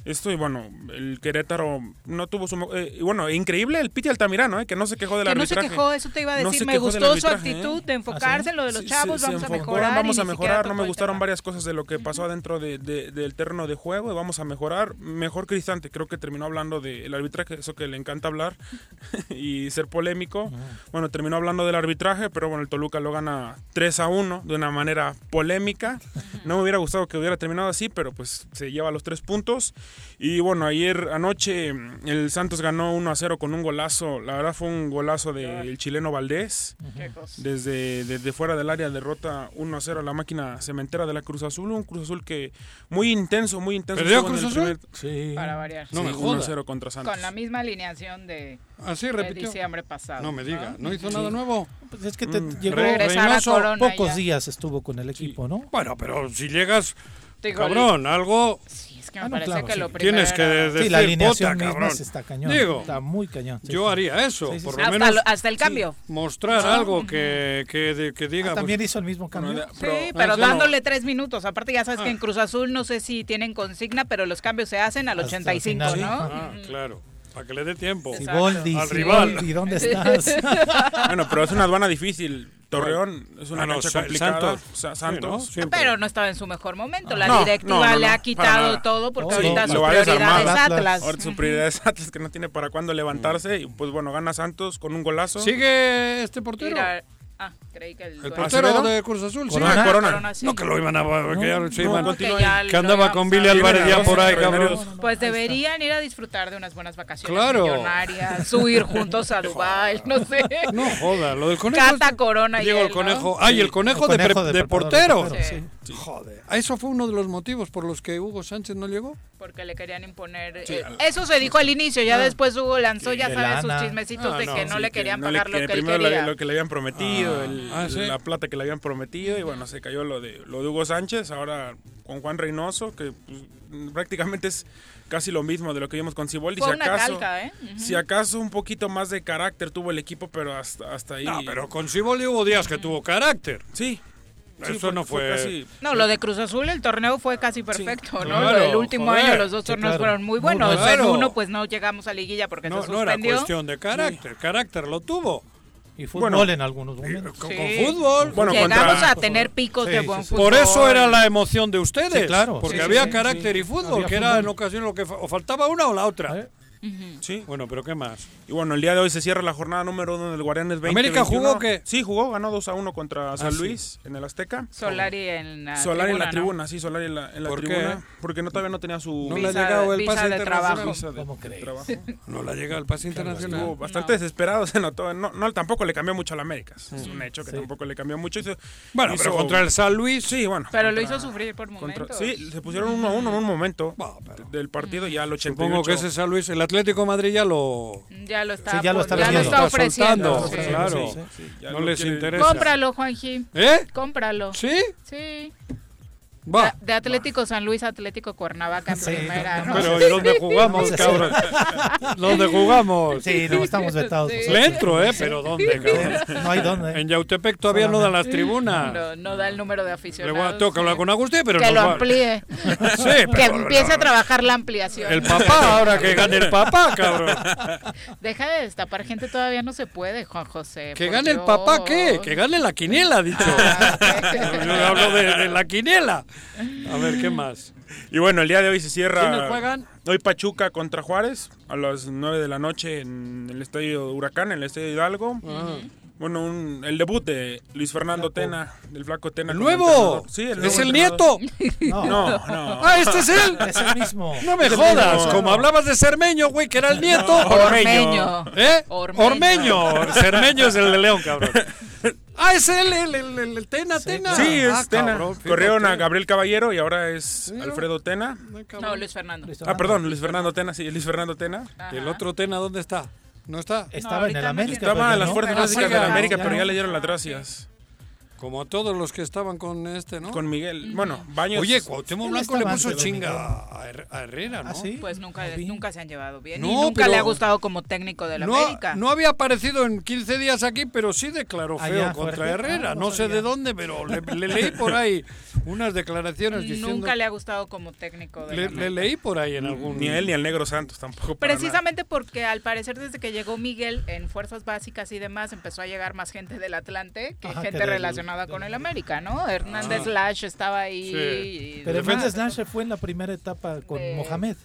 Esto y bueno, el Querétaro no tuvo su... eh, y bueno, increíble el Piti Altamirano, eh, que no se quejó del Que no se arbitraje. quejó, eso te iba a decir. me gustó su arbitraje, actitud ¿eh? de enfocarse en lo de los Sí, chavos, se- se vamos a mejorar. Vamos a mejorar, no me gustaron varias cosas de lo que pasó adentro de- de- del terreno de juego y vamos a mejorar. Mejor Cristante, creo que terminó hablando del arbitraje, eso que le encanta hablar (laughs) y ser polémico. Bueno, terminó hablando del arbitraje, pero bueno, el Toluca lo gana 3 a 1 de una manera polémica. No me hubiera gustado que hubiera terminado así, pero pues se lleva los tres puntos. Y bueno, ayer anoche el Santos ganó 1 a 0 con un golazo. La verdad fue un golazo del chileno Valdés. Desde, desde fuera del área derrota 1 a 0 a la máquina cementera de la Cruz Azul. Un Cruz Azul que muy intenso, muy intenso. ¿Perdió Cruz Azul? primer- Para variar. No Sí, me 1 jodas. a 0 contra Santos. Con la misma alineación de, Así de repitió. diciembre pasado. No me diga, ¿no hizo Sí. nada nuevo? Pues es que te Mm. llegó Regresar a Reynoso, Corona pocos ya. días estuvo con el equipo, ¿no? Bueno, pero si llegas, Digo, cabrón, algo Sí, es que me Ah, no, parece claro, que sí. lo primero tienes que era- decir, Sí, la alineación puta, misma cabrón. sí está cañón. Digo, está muy cañón. sí, yo sí. haría eso, Sí, sí, por sí. lo hasta, menos lo- hasta el cambio. mostrar Ah. algo que, que, de- que diga. Ah, pues, también hizo el mismo cambio. Bueno, Sí, Pero- pero Ah, bueno. dándole tres minutos. Aparte, ya sabes Ah. que en Cruz Azul no sé si tienen consigna, pero los cambios se hacen al Hasta el 85, final. ¿no? ah, claro, para que le dé tiempo. Siboldi, Al rival. Siboldi, ¿dónde estás? (laughs) Bueno, pero es una aduana difícil. Torreón es una Ah, no, cancha Sa- complicada. Santos. Pero no estaba en su mejor momento. La No, directiva no, no, le ha quitado todo porque ahorita su prioridad es Atlas. Atlas. Ahora su prioridad es Atlas que no tiene para cuándo levantarse y pues bueno, gana Santos con un golazo. ¿Sigue este portero? Mira, ah, creí que el, El portero de Cruz Azul, sí. Corona. Ah, Corona. Corona, sí. No, que lo iban a... que ya no, iban- continúa que ya que andaba con Billy. Álvarez ya por ahí, cabrón. Pues deberían ir a disfrutar de unas buenas vacaciones Claro. millonarias, subir juntos a (laughs) Dubai, no sé. No joda, lo del conejo. Cata Corona y Digo, el ¿no? conejo. Ay, el conejo, El de, conejo pre- de de preparador, portero. Sí. Joder. ¿Eso fue uno de los motivos por los que Hugo Sánchez no llegó? Porque le querían imponer. Sí, eh, eso se dijo al inicio, ya después Hugo lanzó, ya sabes, sus chismecitos Ah, de que no sí, le querían no pagar le- lo que él primero le- quería. lo que le habían prometido, Ah, el- ah, sí. la plata que le habían prometido y bueno, se cayó lo de lo de Hugo Sánchez, ahora con Juan Reynoso que pues, prácticamente es casi lo mismo de lo que vimos con Ciboldi, Fue si una acaso calca, ¿eh? Si acaso un poquito más de carácter tuvo el equipo, pero hasta hasta ahí No, pero con Siboldi hubo días que tuvo carácter. sí. Sí, Eso no fue- casi No, lo de Cruz Azul, el torneo fue casi perfecto, ¿no? claro, del último joder. año, los dos Sí, torneos claro. fueron muy Muy buenos. claro. En uno, pues no llegamos a liguilla porque No, se no era suspendió. cuestión de carácter. Carácter lo tuvo. Y fútbol Bueno, en algunos momentos. Con, Sí. con fútbol. Bueno, Llegamos contra- a tener picos Sí, de buen fútbol. Por eso era la emoción de ustedes. Sí, claro. Porque había sí, carácter sí. y fútbol, Había que era en ocasión lo que o faltaba una o la otra. ¿Eh? Sí. Bueno, pero ¿qué más? Y bueno, el día de hoy se cierra la jornada número uno del Guardianes 20. ¿América jugó o qué? Sí, jugó, ganó 2 a 1 contra San sí. Luis en el Azteca. Solari en la Solari en la ¿no? tribuna, sí, Solari en la, en la ¿Por qué? tribuna. Porque no, todavía no tenía su No le ha llegado el pase de internacional. trabajo. de- ¿Cómo crees? trabajo. (laughs) No le llega el pase internacional. Estuvo bastante desesperado, (laughs) se notó. No, no, tampoco le cambió mucho a la América. Es un hecho que tampoco le cambió mucho. Hizo- Bueno, hizo- pero contra el San Luis. Sí, bueno. Pero lo contra- hizo sufrir por contra- momentos. sí, se pusieron uno a uno en un momento del partido y al 88. Supongo que ese San Luis, el Atlético de Madrid ya lo. Ya lo está, Sí, ya lo está ya lo está ofreciendo. soltando, sí. claro. Sí, No les quiere- interesa. Cómpralo, Juanji. ¿Eh? Cómpralo. ¿Sí? Sí. Va. De, de Atlético San Luis, Atlético Cuernavaca en Sí, primera. no, ¿no? Pero ¿y dónde jugamos, cabrón? ¿Dónde jugamos? Sí, no, estamos vetados. Sí. Le entro, ¿eh? Pero ¿dónde, cabrón? No hay dónde. En Yautepec todavía no dan las tribunas. No, no da el número de Le aficionados. voy a, tengo que hablar con Agustín, pero que nos lo va- amplíe. (laughs) Sí, que pero empiece no. a trabajar la ampliación. El papá, ahora que gane el papá, cabrón. Deja de destapar gente, todavía no se puede, Juan José. ¿Que gane el Dios. papá qué? Que gane la quiniela, dicho. (laughs) Yo hablo de, de la quiniela. A ver, ¿qué más? Y bueno, el día de hoy se cierra. ¿Quiénes juegan? Hoy Pachuca contra Juárez a las 9 de la noche en el estadio Huracán, en el estadio Hidalgo. Ah. Bueno, un- el debut de Luis Fernando Tena, del Flaco Tena. ¿El nuevo? Sí, el ¿Es nuevo el entrenador. nieto? No, no. (laughs) Ah, este es él. (laughs) Es el mismo. No me Es el jodas. mismo. Como hablabas de Cermeño, güey, que era el nieto. Ormeño. ¿Eh? Ormeño. Ormeño. Cermeño es el de León, cabrón. (laughs) Ah, es él, el, el, el, el Tena, Tena. Sí, es Ah, Tena. cabrón. Corrieron a Gabriel Caballero y ahora es Alfredo Tena. No, Luis Fernando. Ah, perdón, Luis Fernando Tena, sí, Luis Fernando Tena. ¿Y el otro Tena dónde está? ¿No está? Estaba en el América. Estaba en las fuerzas Ah, básicas de la América, pero ya le dieron las gracias. Como todos los que estaban con este, ¿no? Con Miguel. Bueno, Baños. Oye, Cuauhtémoc Blanco le puso chinga a, Her- a Herrera, ¿no? ¿Ah, sí? Pues nunca, nunca se han llevado bien. No, y nunca pero- le ha gustado como técnico de la No, América. no había aparecido en 15 días aquí, pero sí declaró feo Allá, contra fuerte. Herrera. Ah, no no sé de dónde, pero le, le leí por ahí unas declaraciones diciendo... Nunca le ha gustado como técnico de le, la le América. leí por ahí en algún... Ni él ni el Negro Santos tampoco. Precisamente porque al parecer desde que llegó Miguel en fuerzas básicas y demás empezó a llegar más gente del Atlante que Ajá, gente del- relacionada con el América, ¿no? Hernández Ah. Lash estaba ahí. Sí. Pero. Hernández Lange fue en la primera etapa con De- Mohamed.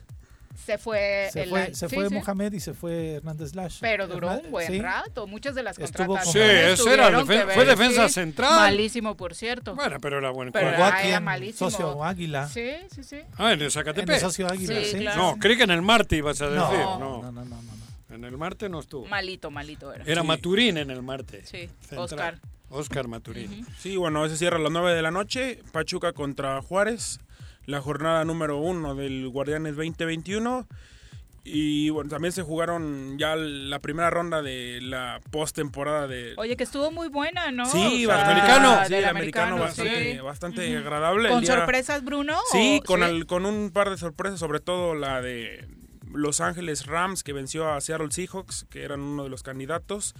Se fue, Se el fue, se sí, fue sí. Mohamed y se fue Hernández Lash. Pero duró un buen Sí. rato. Muchas de las Estuvo contrataciones. Sí, ese era defen- que fue ver, defensa sí. central. Malísimo, por cierto. Bueno, pero era buen Pero era- en malísimo. Socio Águila. Sí, sí, sí. Ah, en el En Zacatepec. el Socio Águila, Sí, sí. claro. No, creí que en el Marte ibas a decir. No, No, no, no, no. En el Marte no estuvo. Malito, malito era. Era Maturín en el Marte. Sí, Central. Oscar. Oscar Maturín. Sí, bueno, ese cierra a las 9 de la noche. Pachuca contra Juárez. La jornada número uno del Guardianes 2021. Y bueno, también se jugaron ya la primera ronda de la postemporada de. Oye, que estuvo muy buena, ¿no? Sí, O sea, bastante- americano. Sí, el americano, bastante, sí. bastante agradable. ¿Con día- sorpresas, Bruno? Sí, o- con, el- con un par de sorpresas, sobre todo la de Los Ángeles Rams, que venció a Seattle Seahawks, que eran uno de los candidatos,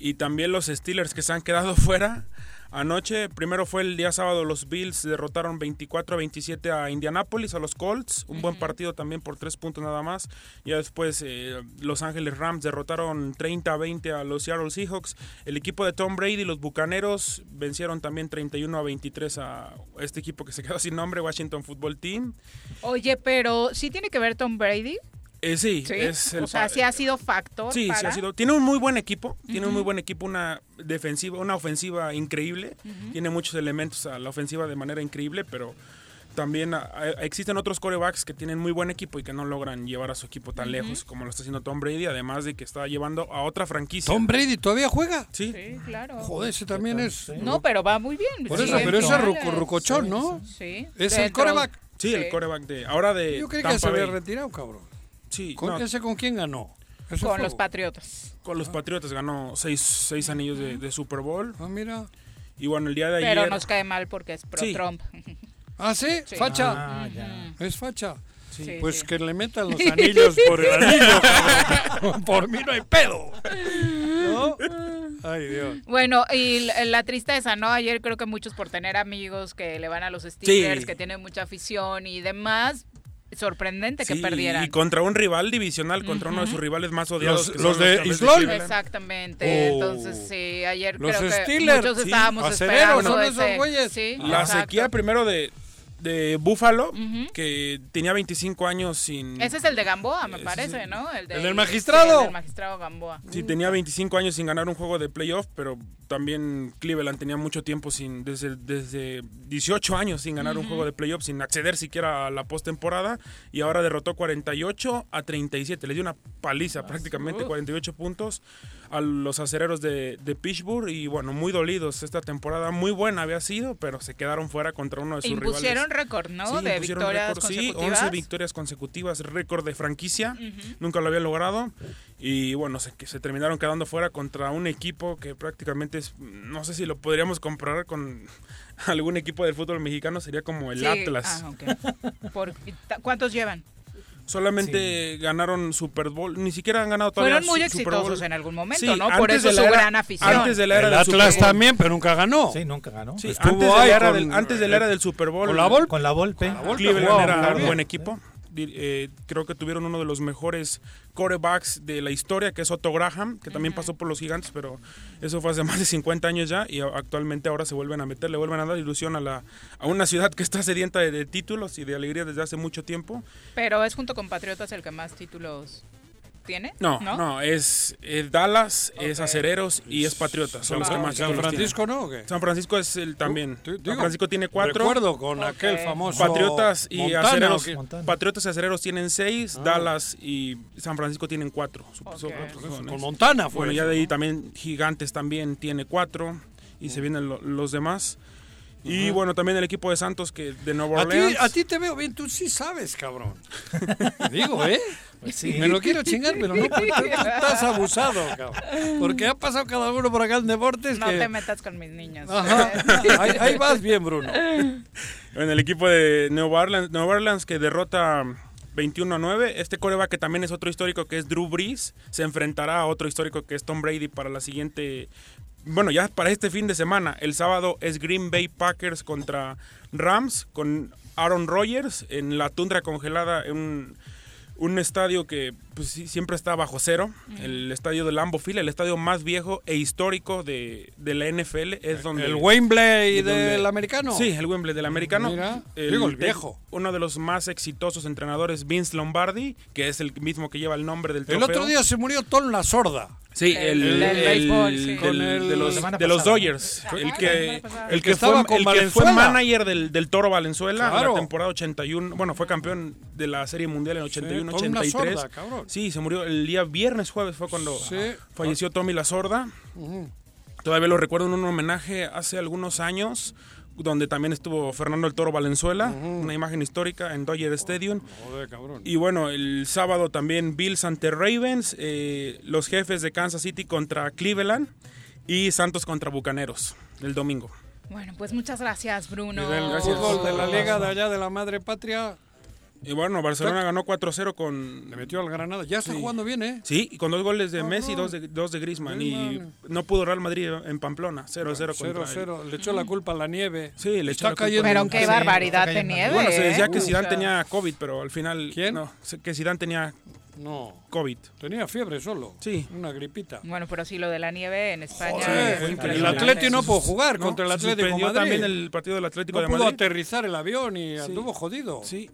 y también los Steelers, que se han quedado (laughs) fuera. Anoche, primero fue el día sábado, los Bills derrotaron 24 a 27 a Indianapolis, a los Colts, un buen partido también por tres puntos nada más. Ya después eh, Los Ángeles Rams derrotaron 30 a 20 a los Seattle Seahawks. El equipo de Tom Brady, los Bucaneros, vencieron también 31 a 23 a este equipo que se quedó (laughs) sin nombre, Washington Football Team. Oye, pero ¿sí tiene que ver Tom Brady? Eh, sí, Sí. es el o sea, sí ha sido factor Sí, sí ha sido. Tiene un muy buen equipo, tiene un muy buen equipo, una defensiva, una ofensiva increíble. Tiene muchos elementos a la ofensiva de manera increíble, pero también existen otros corebacks que tienen muy buen equipo y que no logran llevar a su equipo tan lejos como lo está haciendo Tom Brady, además de que está llevando a otra franquicia. Tom Brady todavía juega. Sí. Sí, claro. Joder, ese también es. No, pero va muy bien. Por Sí, eso, pero ese es ruco- rucochón, ¿no? Sí. Es el coreback. Sí, el coreback de ahora de Yo creí que se había retirado, cabrón. Sí, ¿Con, no, ¿Ese con quién ganó? Ese Con fue- los Patriotas. con los Patriotas ganó seis, seis anillos de, de Super Bowl. Ah, mira. Y bueno, el día de Pero ayer... nos cae mal porque es Sí. pro-Trump. (laughs) ¿Ah, sí? Sí. ¿Facha? Ah, ya. Es facha. Sí, pues sí. que le metan los (laughs) anillos por el anillo. cabrón. (laughs) por mí no hay pedo. ¿No? Ay, Dios. Bueno, y la, la tristeza, ¿no? Ayer creo que muchos por tener amigos que le van a los Steelers, Sí. que tienen mucha afición y demás, sorprendente que Sí, perdieran. Y contra un rival divisional, contra uno de sus rivales más odiados. Los- que los de Islol. Exactamente. Oh. Entonces, sí, ayer Los creo que Steelers, muchos sí. estábamos Acereros esperando son esos ese- güeyes. Sí, La exacto. sequía primero de, de Buffalo, Ujú. que tenía 25 años sin... Ese es el de Gamboa, me Ese parece, ¿no? El, de- ¿El del magistrado? sí, el del magistrado Gamboa. Sí, tenía 25 años sin ganar un juego de playoff, pero también Cleveland tenía mucho tiempo sin, desde, desde 18 años sin ganar un juego de playoff, sin acceder siquiera a la postemporada, y ahora derrotó 48 a 37, le dio una paliza prácticamente, 48 puntos a los acereros de, de Pittsburgh, y bueno, muy dolidos esta temporada, muy buena había sido, pero se quedaron fuera contra uno de sus rivales. Impusieron récord, ¿no? Sí, de victorias récord, sí, consecutivas. 11 victorias consecutivas, récord de franquicia. Nunca lo había logrado. Y bueno, se, que se terminaron quedando fuera contra un equipo que prácticamente es, no sé si lo podríamos comparar con (laughs) algún equipo del fútbol mexicano, sería como el Sí, Atlas. ah. Por- ¿Cuántos llevan? Solamente ganaron Super Bowl, ni siquiera han ganado todavía Fueron muy Super exitosos en algún momento, Sí, ¿no? Por antes eso de la su era- gran afición. Antes de la era El del Super Atlas Bowl. también, pero nunca ganó. Sí, nunca ganó. Sí, antes, de la era con- del, antes de la era del Super Bowl. con la Volpe. Con la Volpe. Cleveland era un buen equipo. Eh, creo que tuvieron uno de los mejores quarterbacks de la historia, que es Otto Graham, que también pasó por los gigantes, pero eso fue hace (laughs) más de 50 años ya y actualmente ahora se vuelven a meter, le vuelven a dar ilusión a, la, a una ciudad que está sedienta de, de títulos y de alegría desde hace mucho tiempo. Pero es junto con Patriotas el que más títulos tiene. No, no, es, es Dallas, es Acereros y es Patriotas. Son los que más San Francisco. ¿no? ¿O qué? San Francisco es el también. digo, San Francisco tiene cuatro. recuerdo con aquel famoso Patriotas y Montana, Acereros. Patriotas y Acereros tienen seis, Ah. Dallas y San Francisco tienen cuatro. Su- Con Montana fue Bueno, ya eso, de ahí ¿no? también Gigantes también tiene cuatro y se vienen lo- los demás. Y bueno, también el equipo de Santos que de Nueva Orleans. a ti te veo bien, tú sí sabes, cabrón. (laughs) Digo, ¿eh? Pues sí. Me lo quiero chingar, pero no, porque tú estás abusado, cabrón. Porque ha pasado cada uno por acá en deportes No que... te metas con mis niños. Ajá. (laughs) Ahí, ahí vas bien, Bruno. En el equipo de Nueva Orleans, Nueva Orleans que derrota 21 a 9. Este coreback que también es otro histórico que es Drew Brees se enfrentará a otro histórico que es Tom Brady para la siguiente. Bueno, ya para este fin de semana. El sábado es Green Bay Packers contra Rams con Aaron Rodgers en la tundra congelada en un, un estadio que pues, sí, siempre está bajo cero. El estadio de Lambeau Field, el estadio más viejo e histórico de, de la NFL. Es donde, ¿El Wembley del americano? Sí, el Wembley del americano. Mira, digo, el viejo. Uno de los más exitosos entrenadores, Vince Lombardi, que es el mismo que lleva el nombre del El trofeo. otro día se murió Tom la sorda. Sí, el, El- el- sí. el- de los, de. Dodgers. El que, el El que, fue, estaba con el que fue manager del, del Toro Valenzuela en la temporada 81. Bueno, fue campeón de la Serie Mundial en Tommy la 81-83. Sí, se murió el día viernes, jueves fue cuando Sí. falleció Tommy La Sorda. Todavía lo recuerdo en un homenaje hace algunos años, donde también estuvo Fernando el Toro Valenzuela, una imagen histórica en Dodger Stadium. Joder, cabrón. Y bueno, el sábado también Bills ante Ravens, eh, los jefes de Kansas City contra Cleveland y Santos contra Bucaneros el domingo. Bueno, pues muchas gracias, Bruno. Fútbol de la liga de allá de la madre patria, Y bueno, Barcelona ganó 4-0 con... le metió al Granada. Ya está Sí. jugando bien, ¿eh? Sí, y con dos goles de Cabrón. Messi y dos de, dos de Griezmann. Y no pudo Real Madrid en Pamplona, 0-0 contra 0-0. Le echó la culpa a la nieve. Sí, le echó está la culpa. Pero qué Sí, barbaridad de nieve. Bueno, se decía ¿eh? que Zidane tenía COVID, pero al final... ¿Quién? No, que Zidane tenía No, COVID. tenía fiebre solo. Sí. Una gripita. Bueno, pero sí, lo de la nieve en España. Joder, es el. Atleti no pudo jugar No, contra el Atlético Madrid. también el partido del Atlético no de pudo Madrid. aterrizar el avión y anduvo jodido. Sí.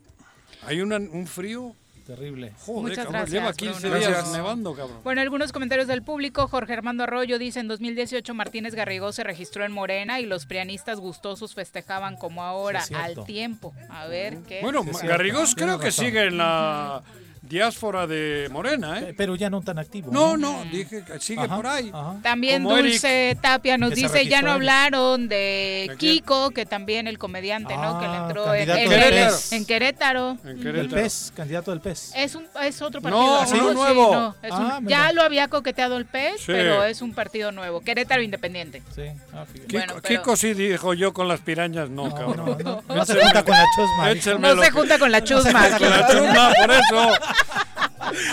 Hay una- un frío. Terrible. Joder, Muchas cabrón, gracias, lleva 15 Bruno. días Gracias. nevando, cabrón. Bueno, algunos comentarios del público. Jorge Armando Arroyo dice, en 2018 Martínez Garrigó se registró en Morena y los prianistas gustosos festejaban como ahora, Sí, al tiempo. A ver, ¿qué? Bueno, Sí. Garrigós creo que sigue en la diáspora de Morena, ¿eh? Pero ya no tan activo. No, no, dije que sigue Ajá, por ahí. ajá. También Como Eric, Dulce Tapia nos se dice, ya no hablaron de ¿De quién? Kiko, que también el comediante, ¿no? Que le Ah, entró en, en Querétaro. En Querétaro. En Querétaro. PES, candidato del PES. Es, un, es otro No, partido. uno Sí, nuevo. no, es un- Ah, mira. ya lo había coqueteado el PES, Sí. pero es un partido nuevo. Querétaro Independiente. Sí. Ah. Kiko, Bueno, pero- Kiko sí dijo yo con las pirañas, no, No, cabrón. no, no, (laughs) no se junta con la chusma. No se junta con la (laughs) chusma. Con la chusma, por eso.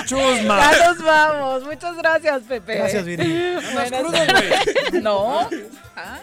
Chusma. Ya nos vamos. Muchas gracias, Pepe. Gracias, Viri. Güey. No. Ah.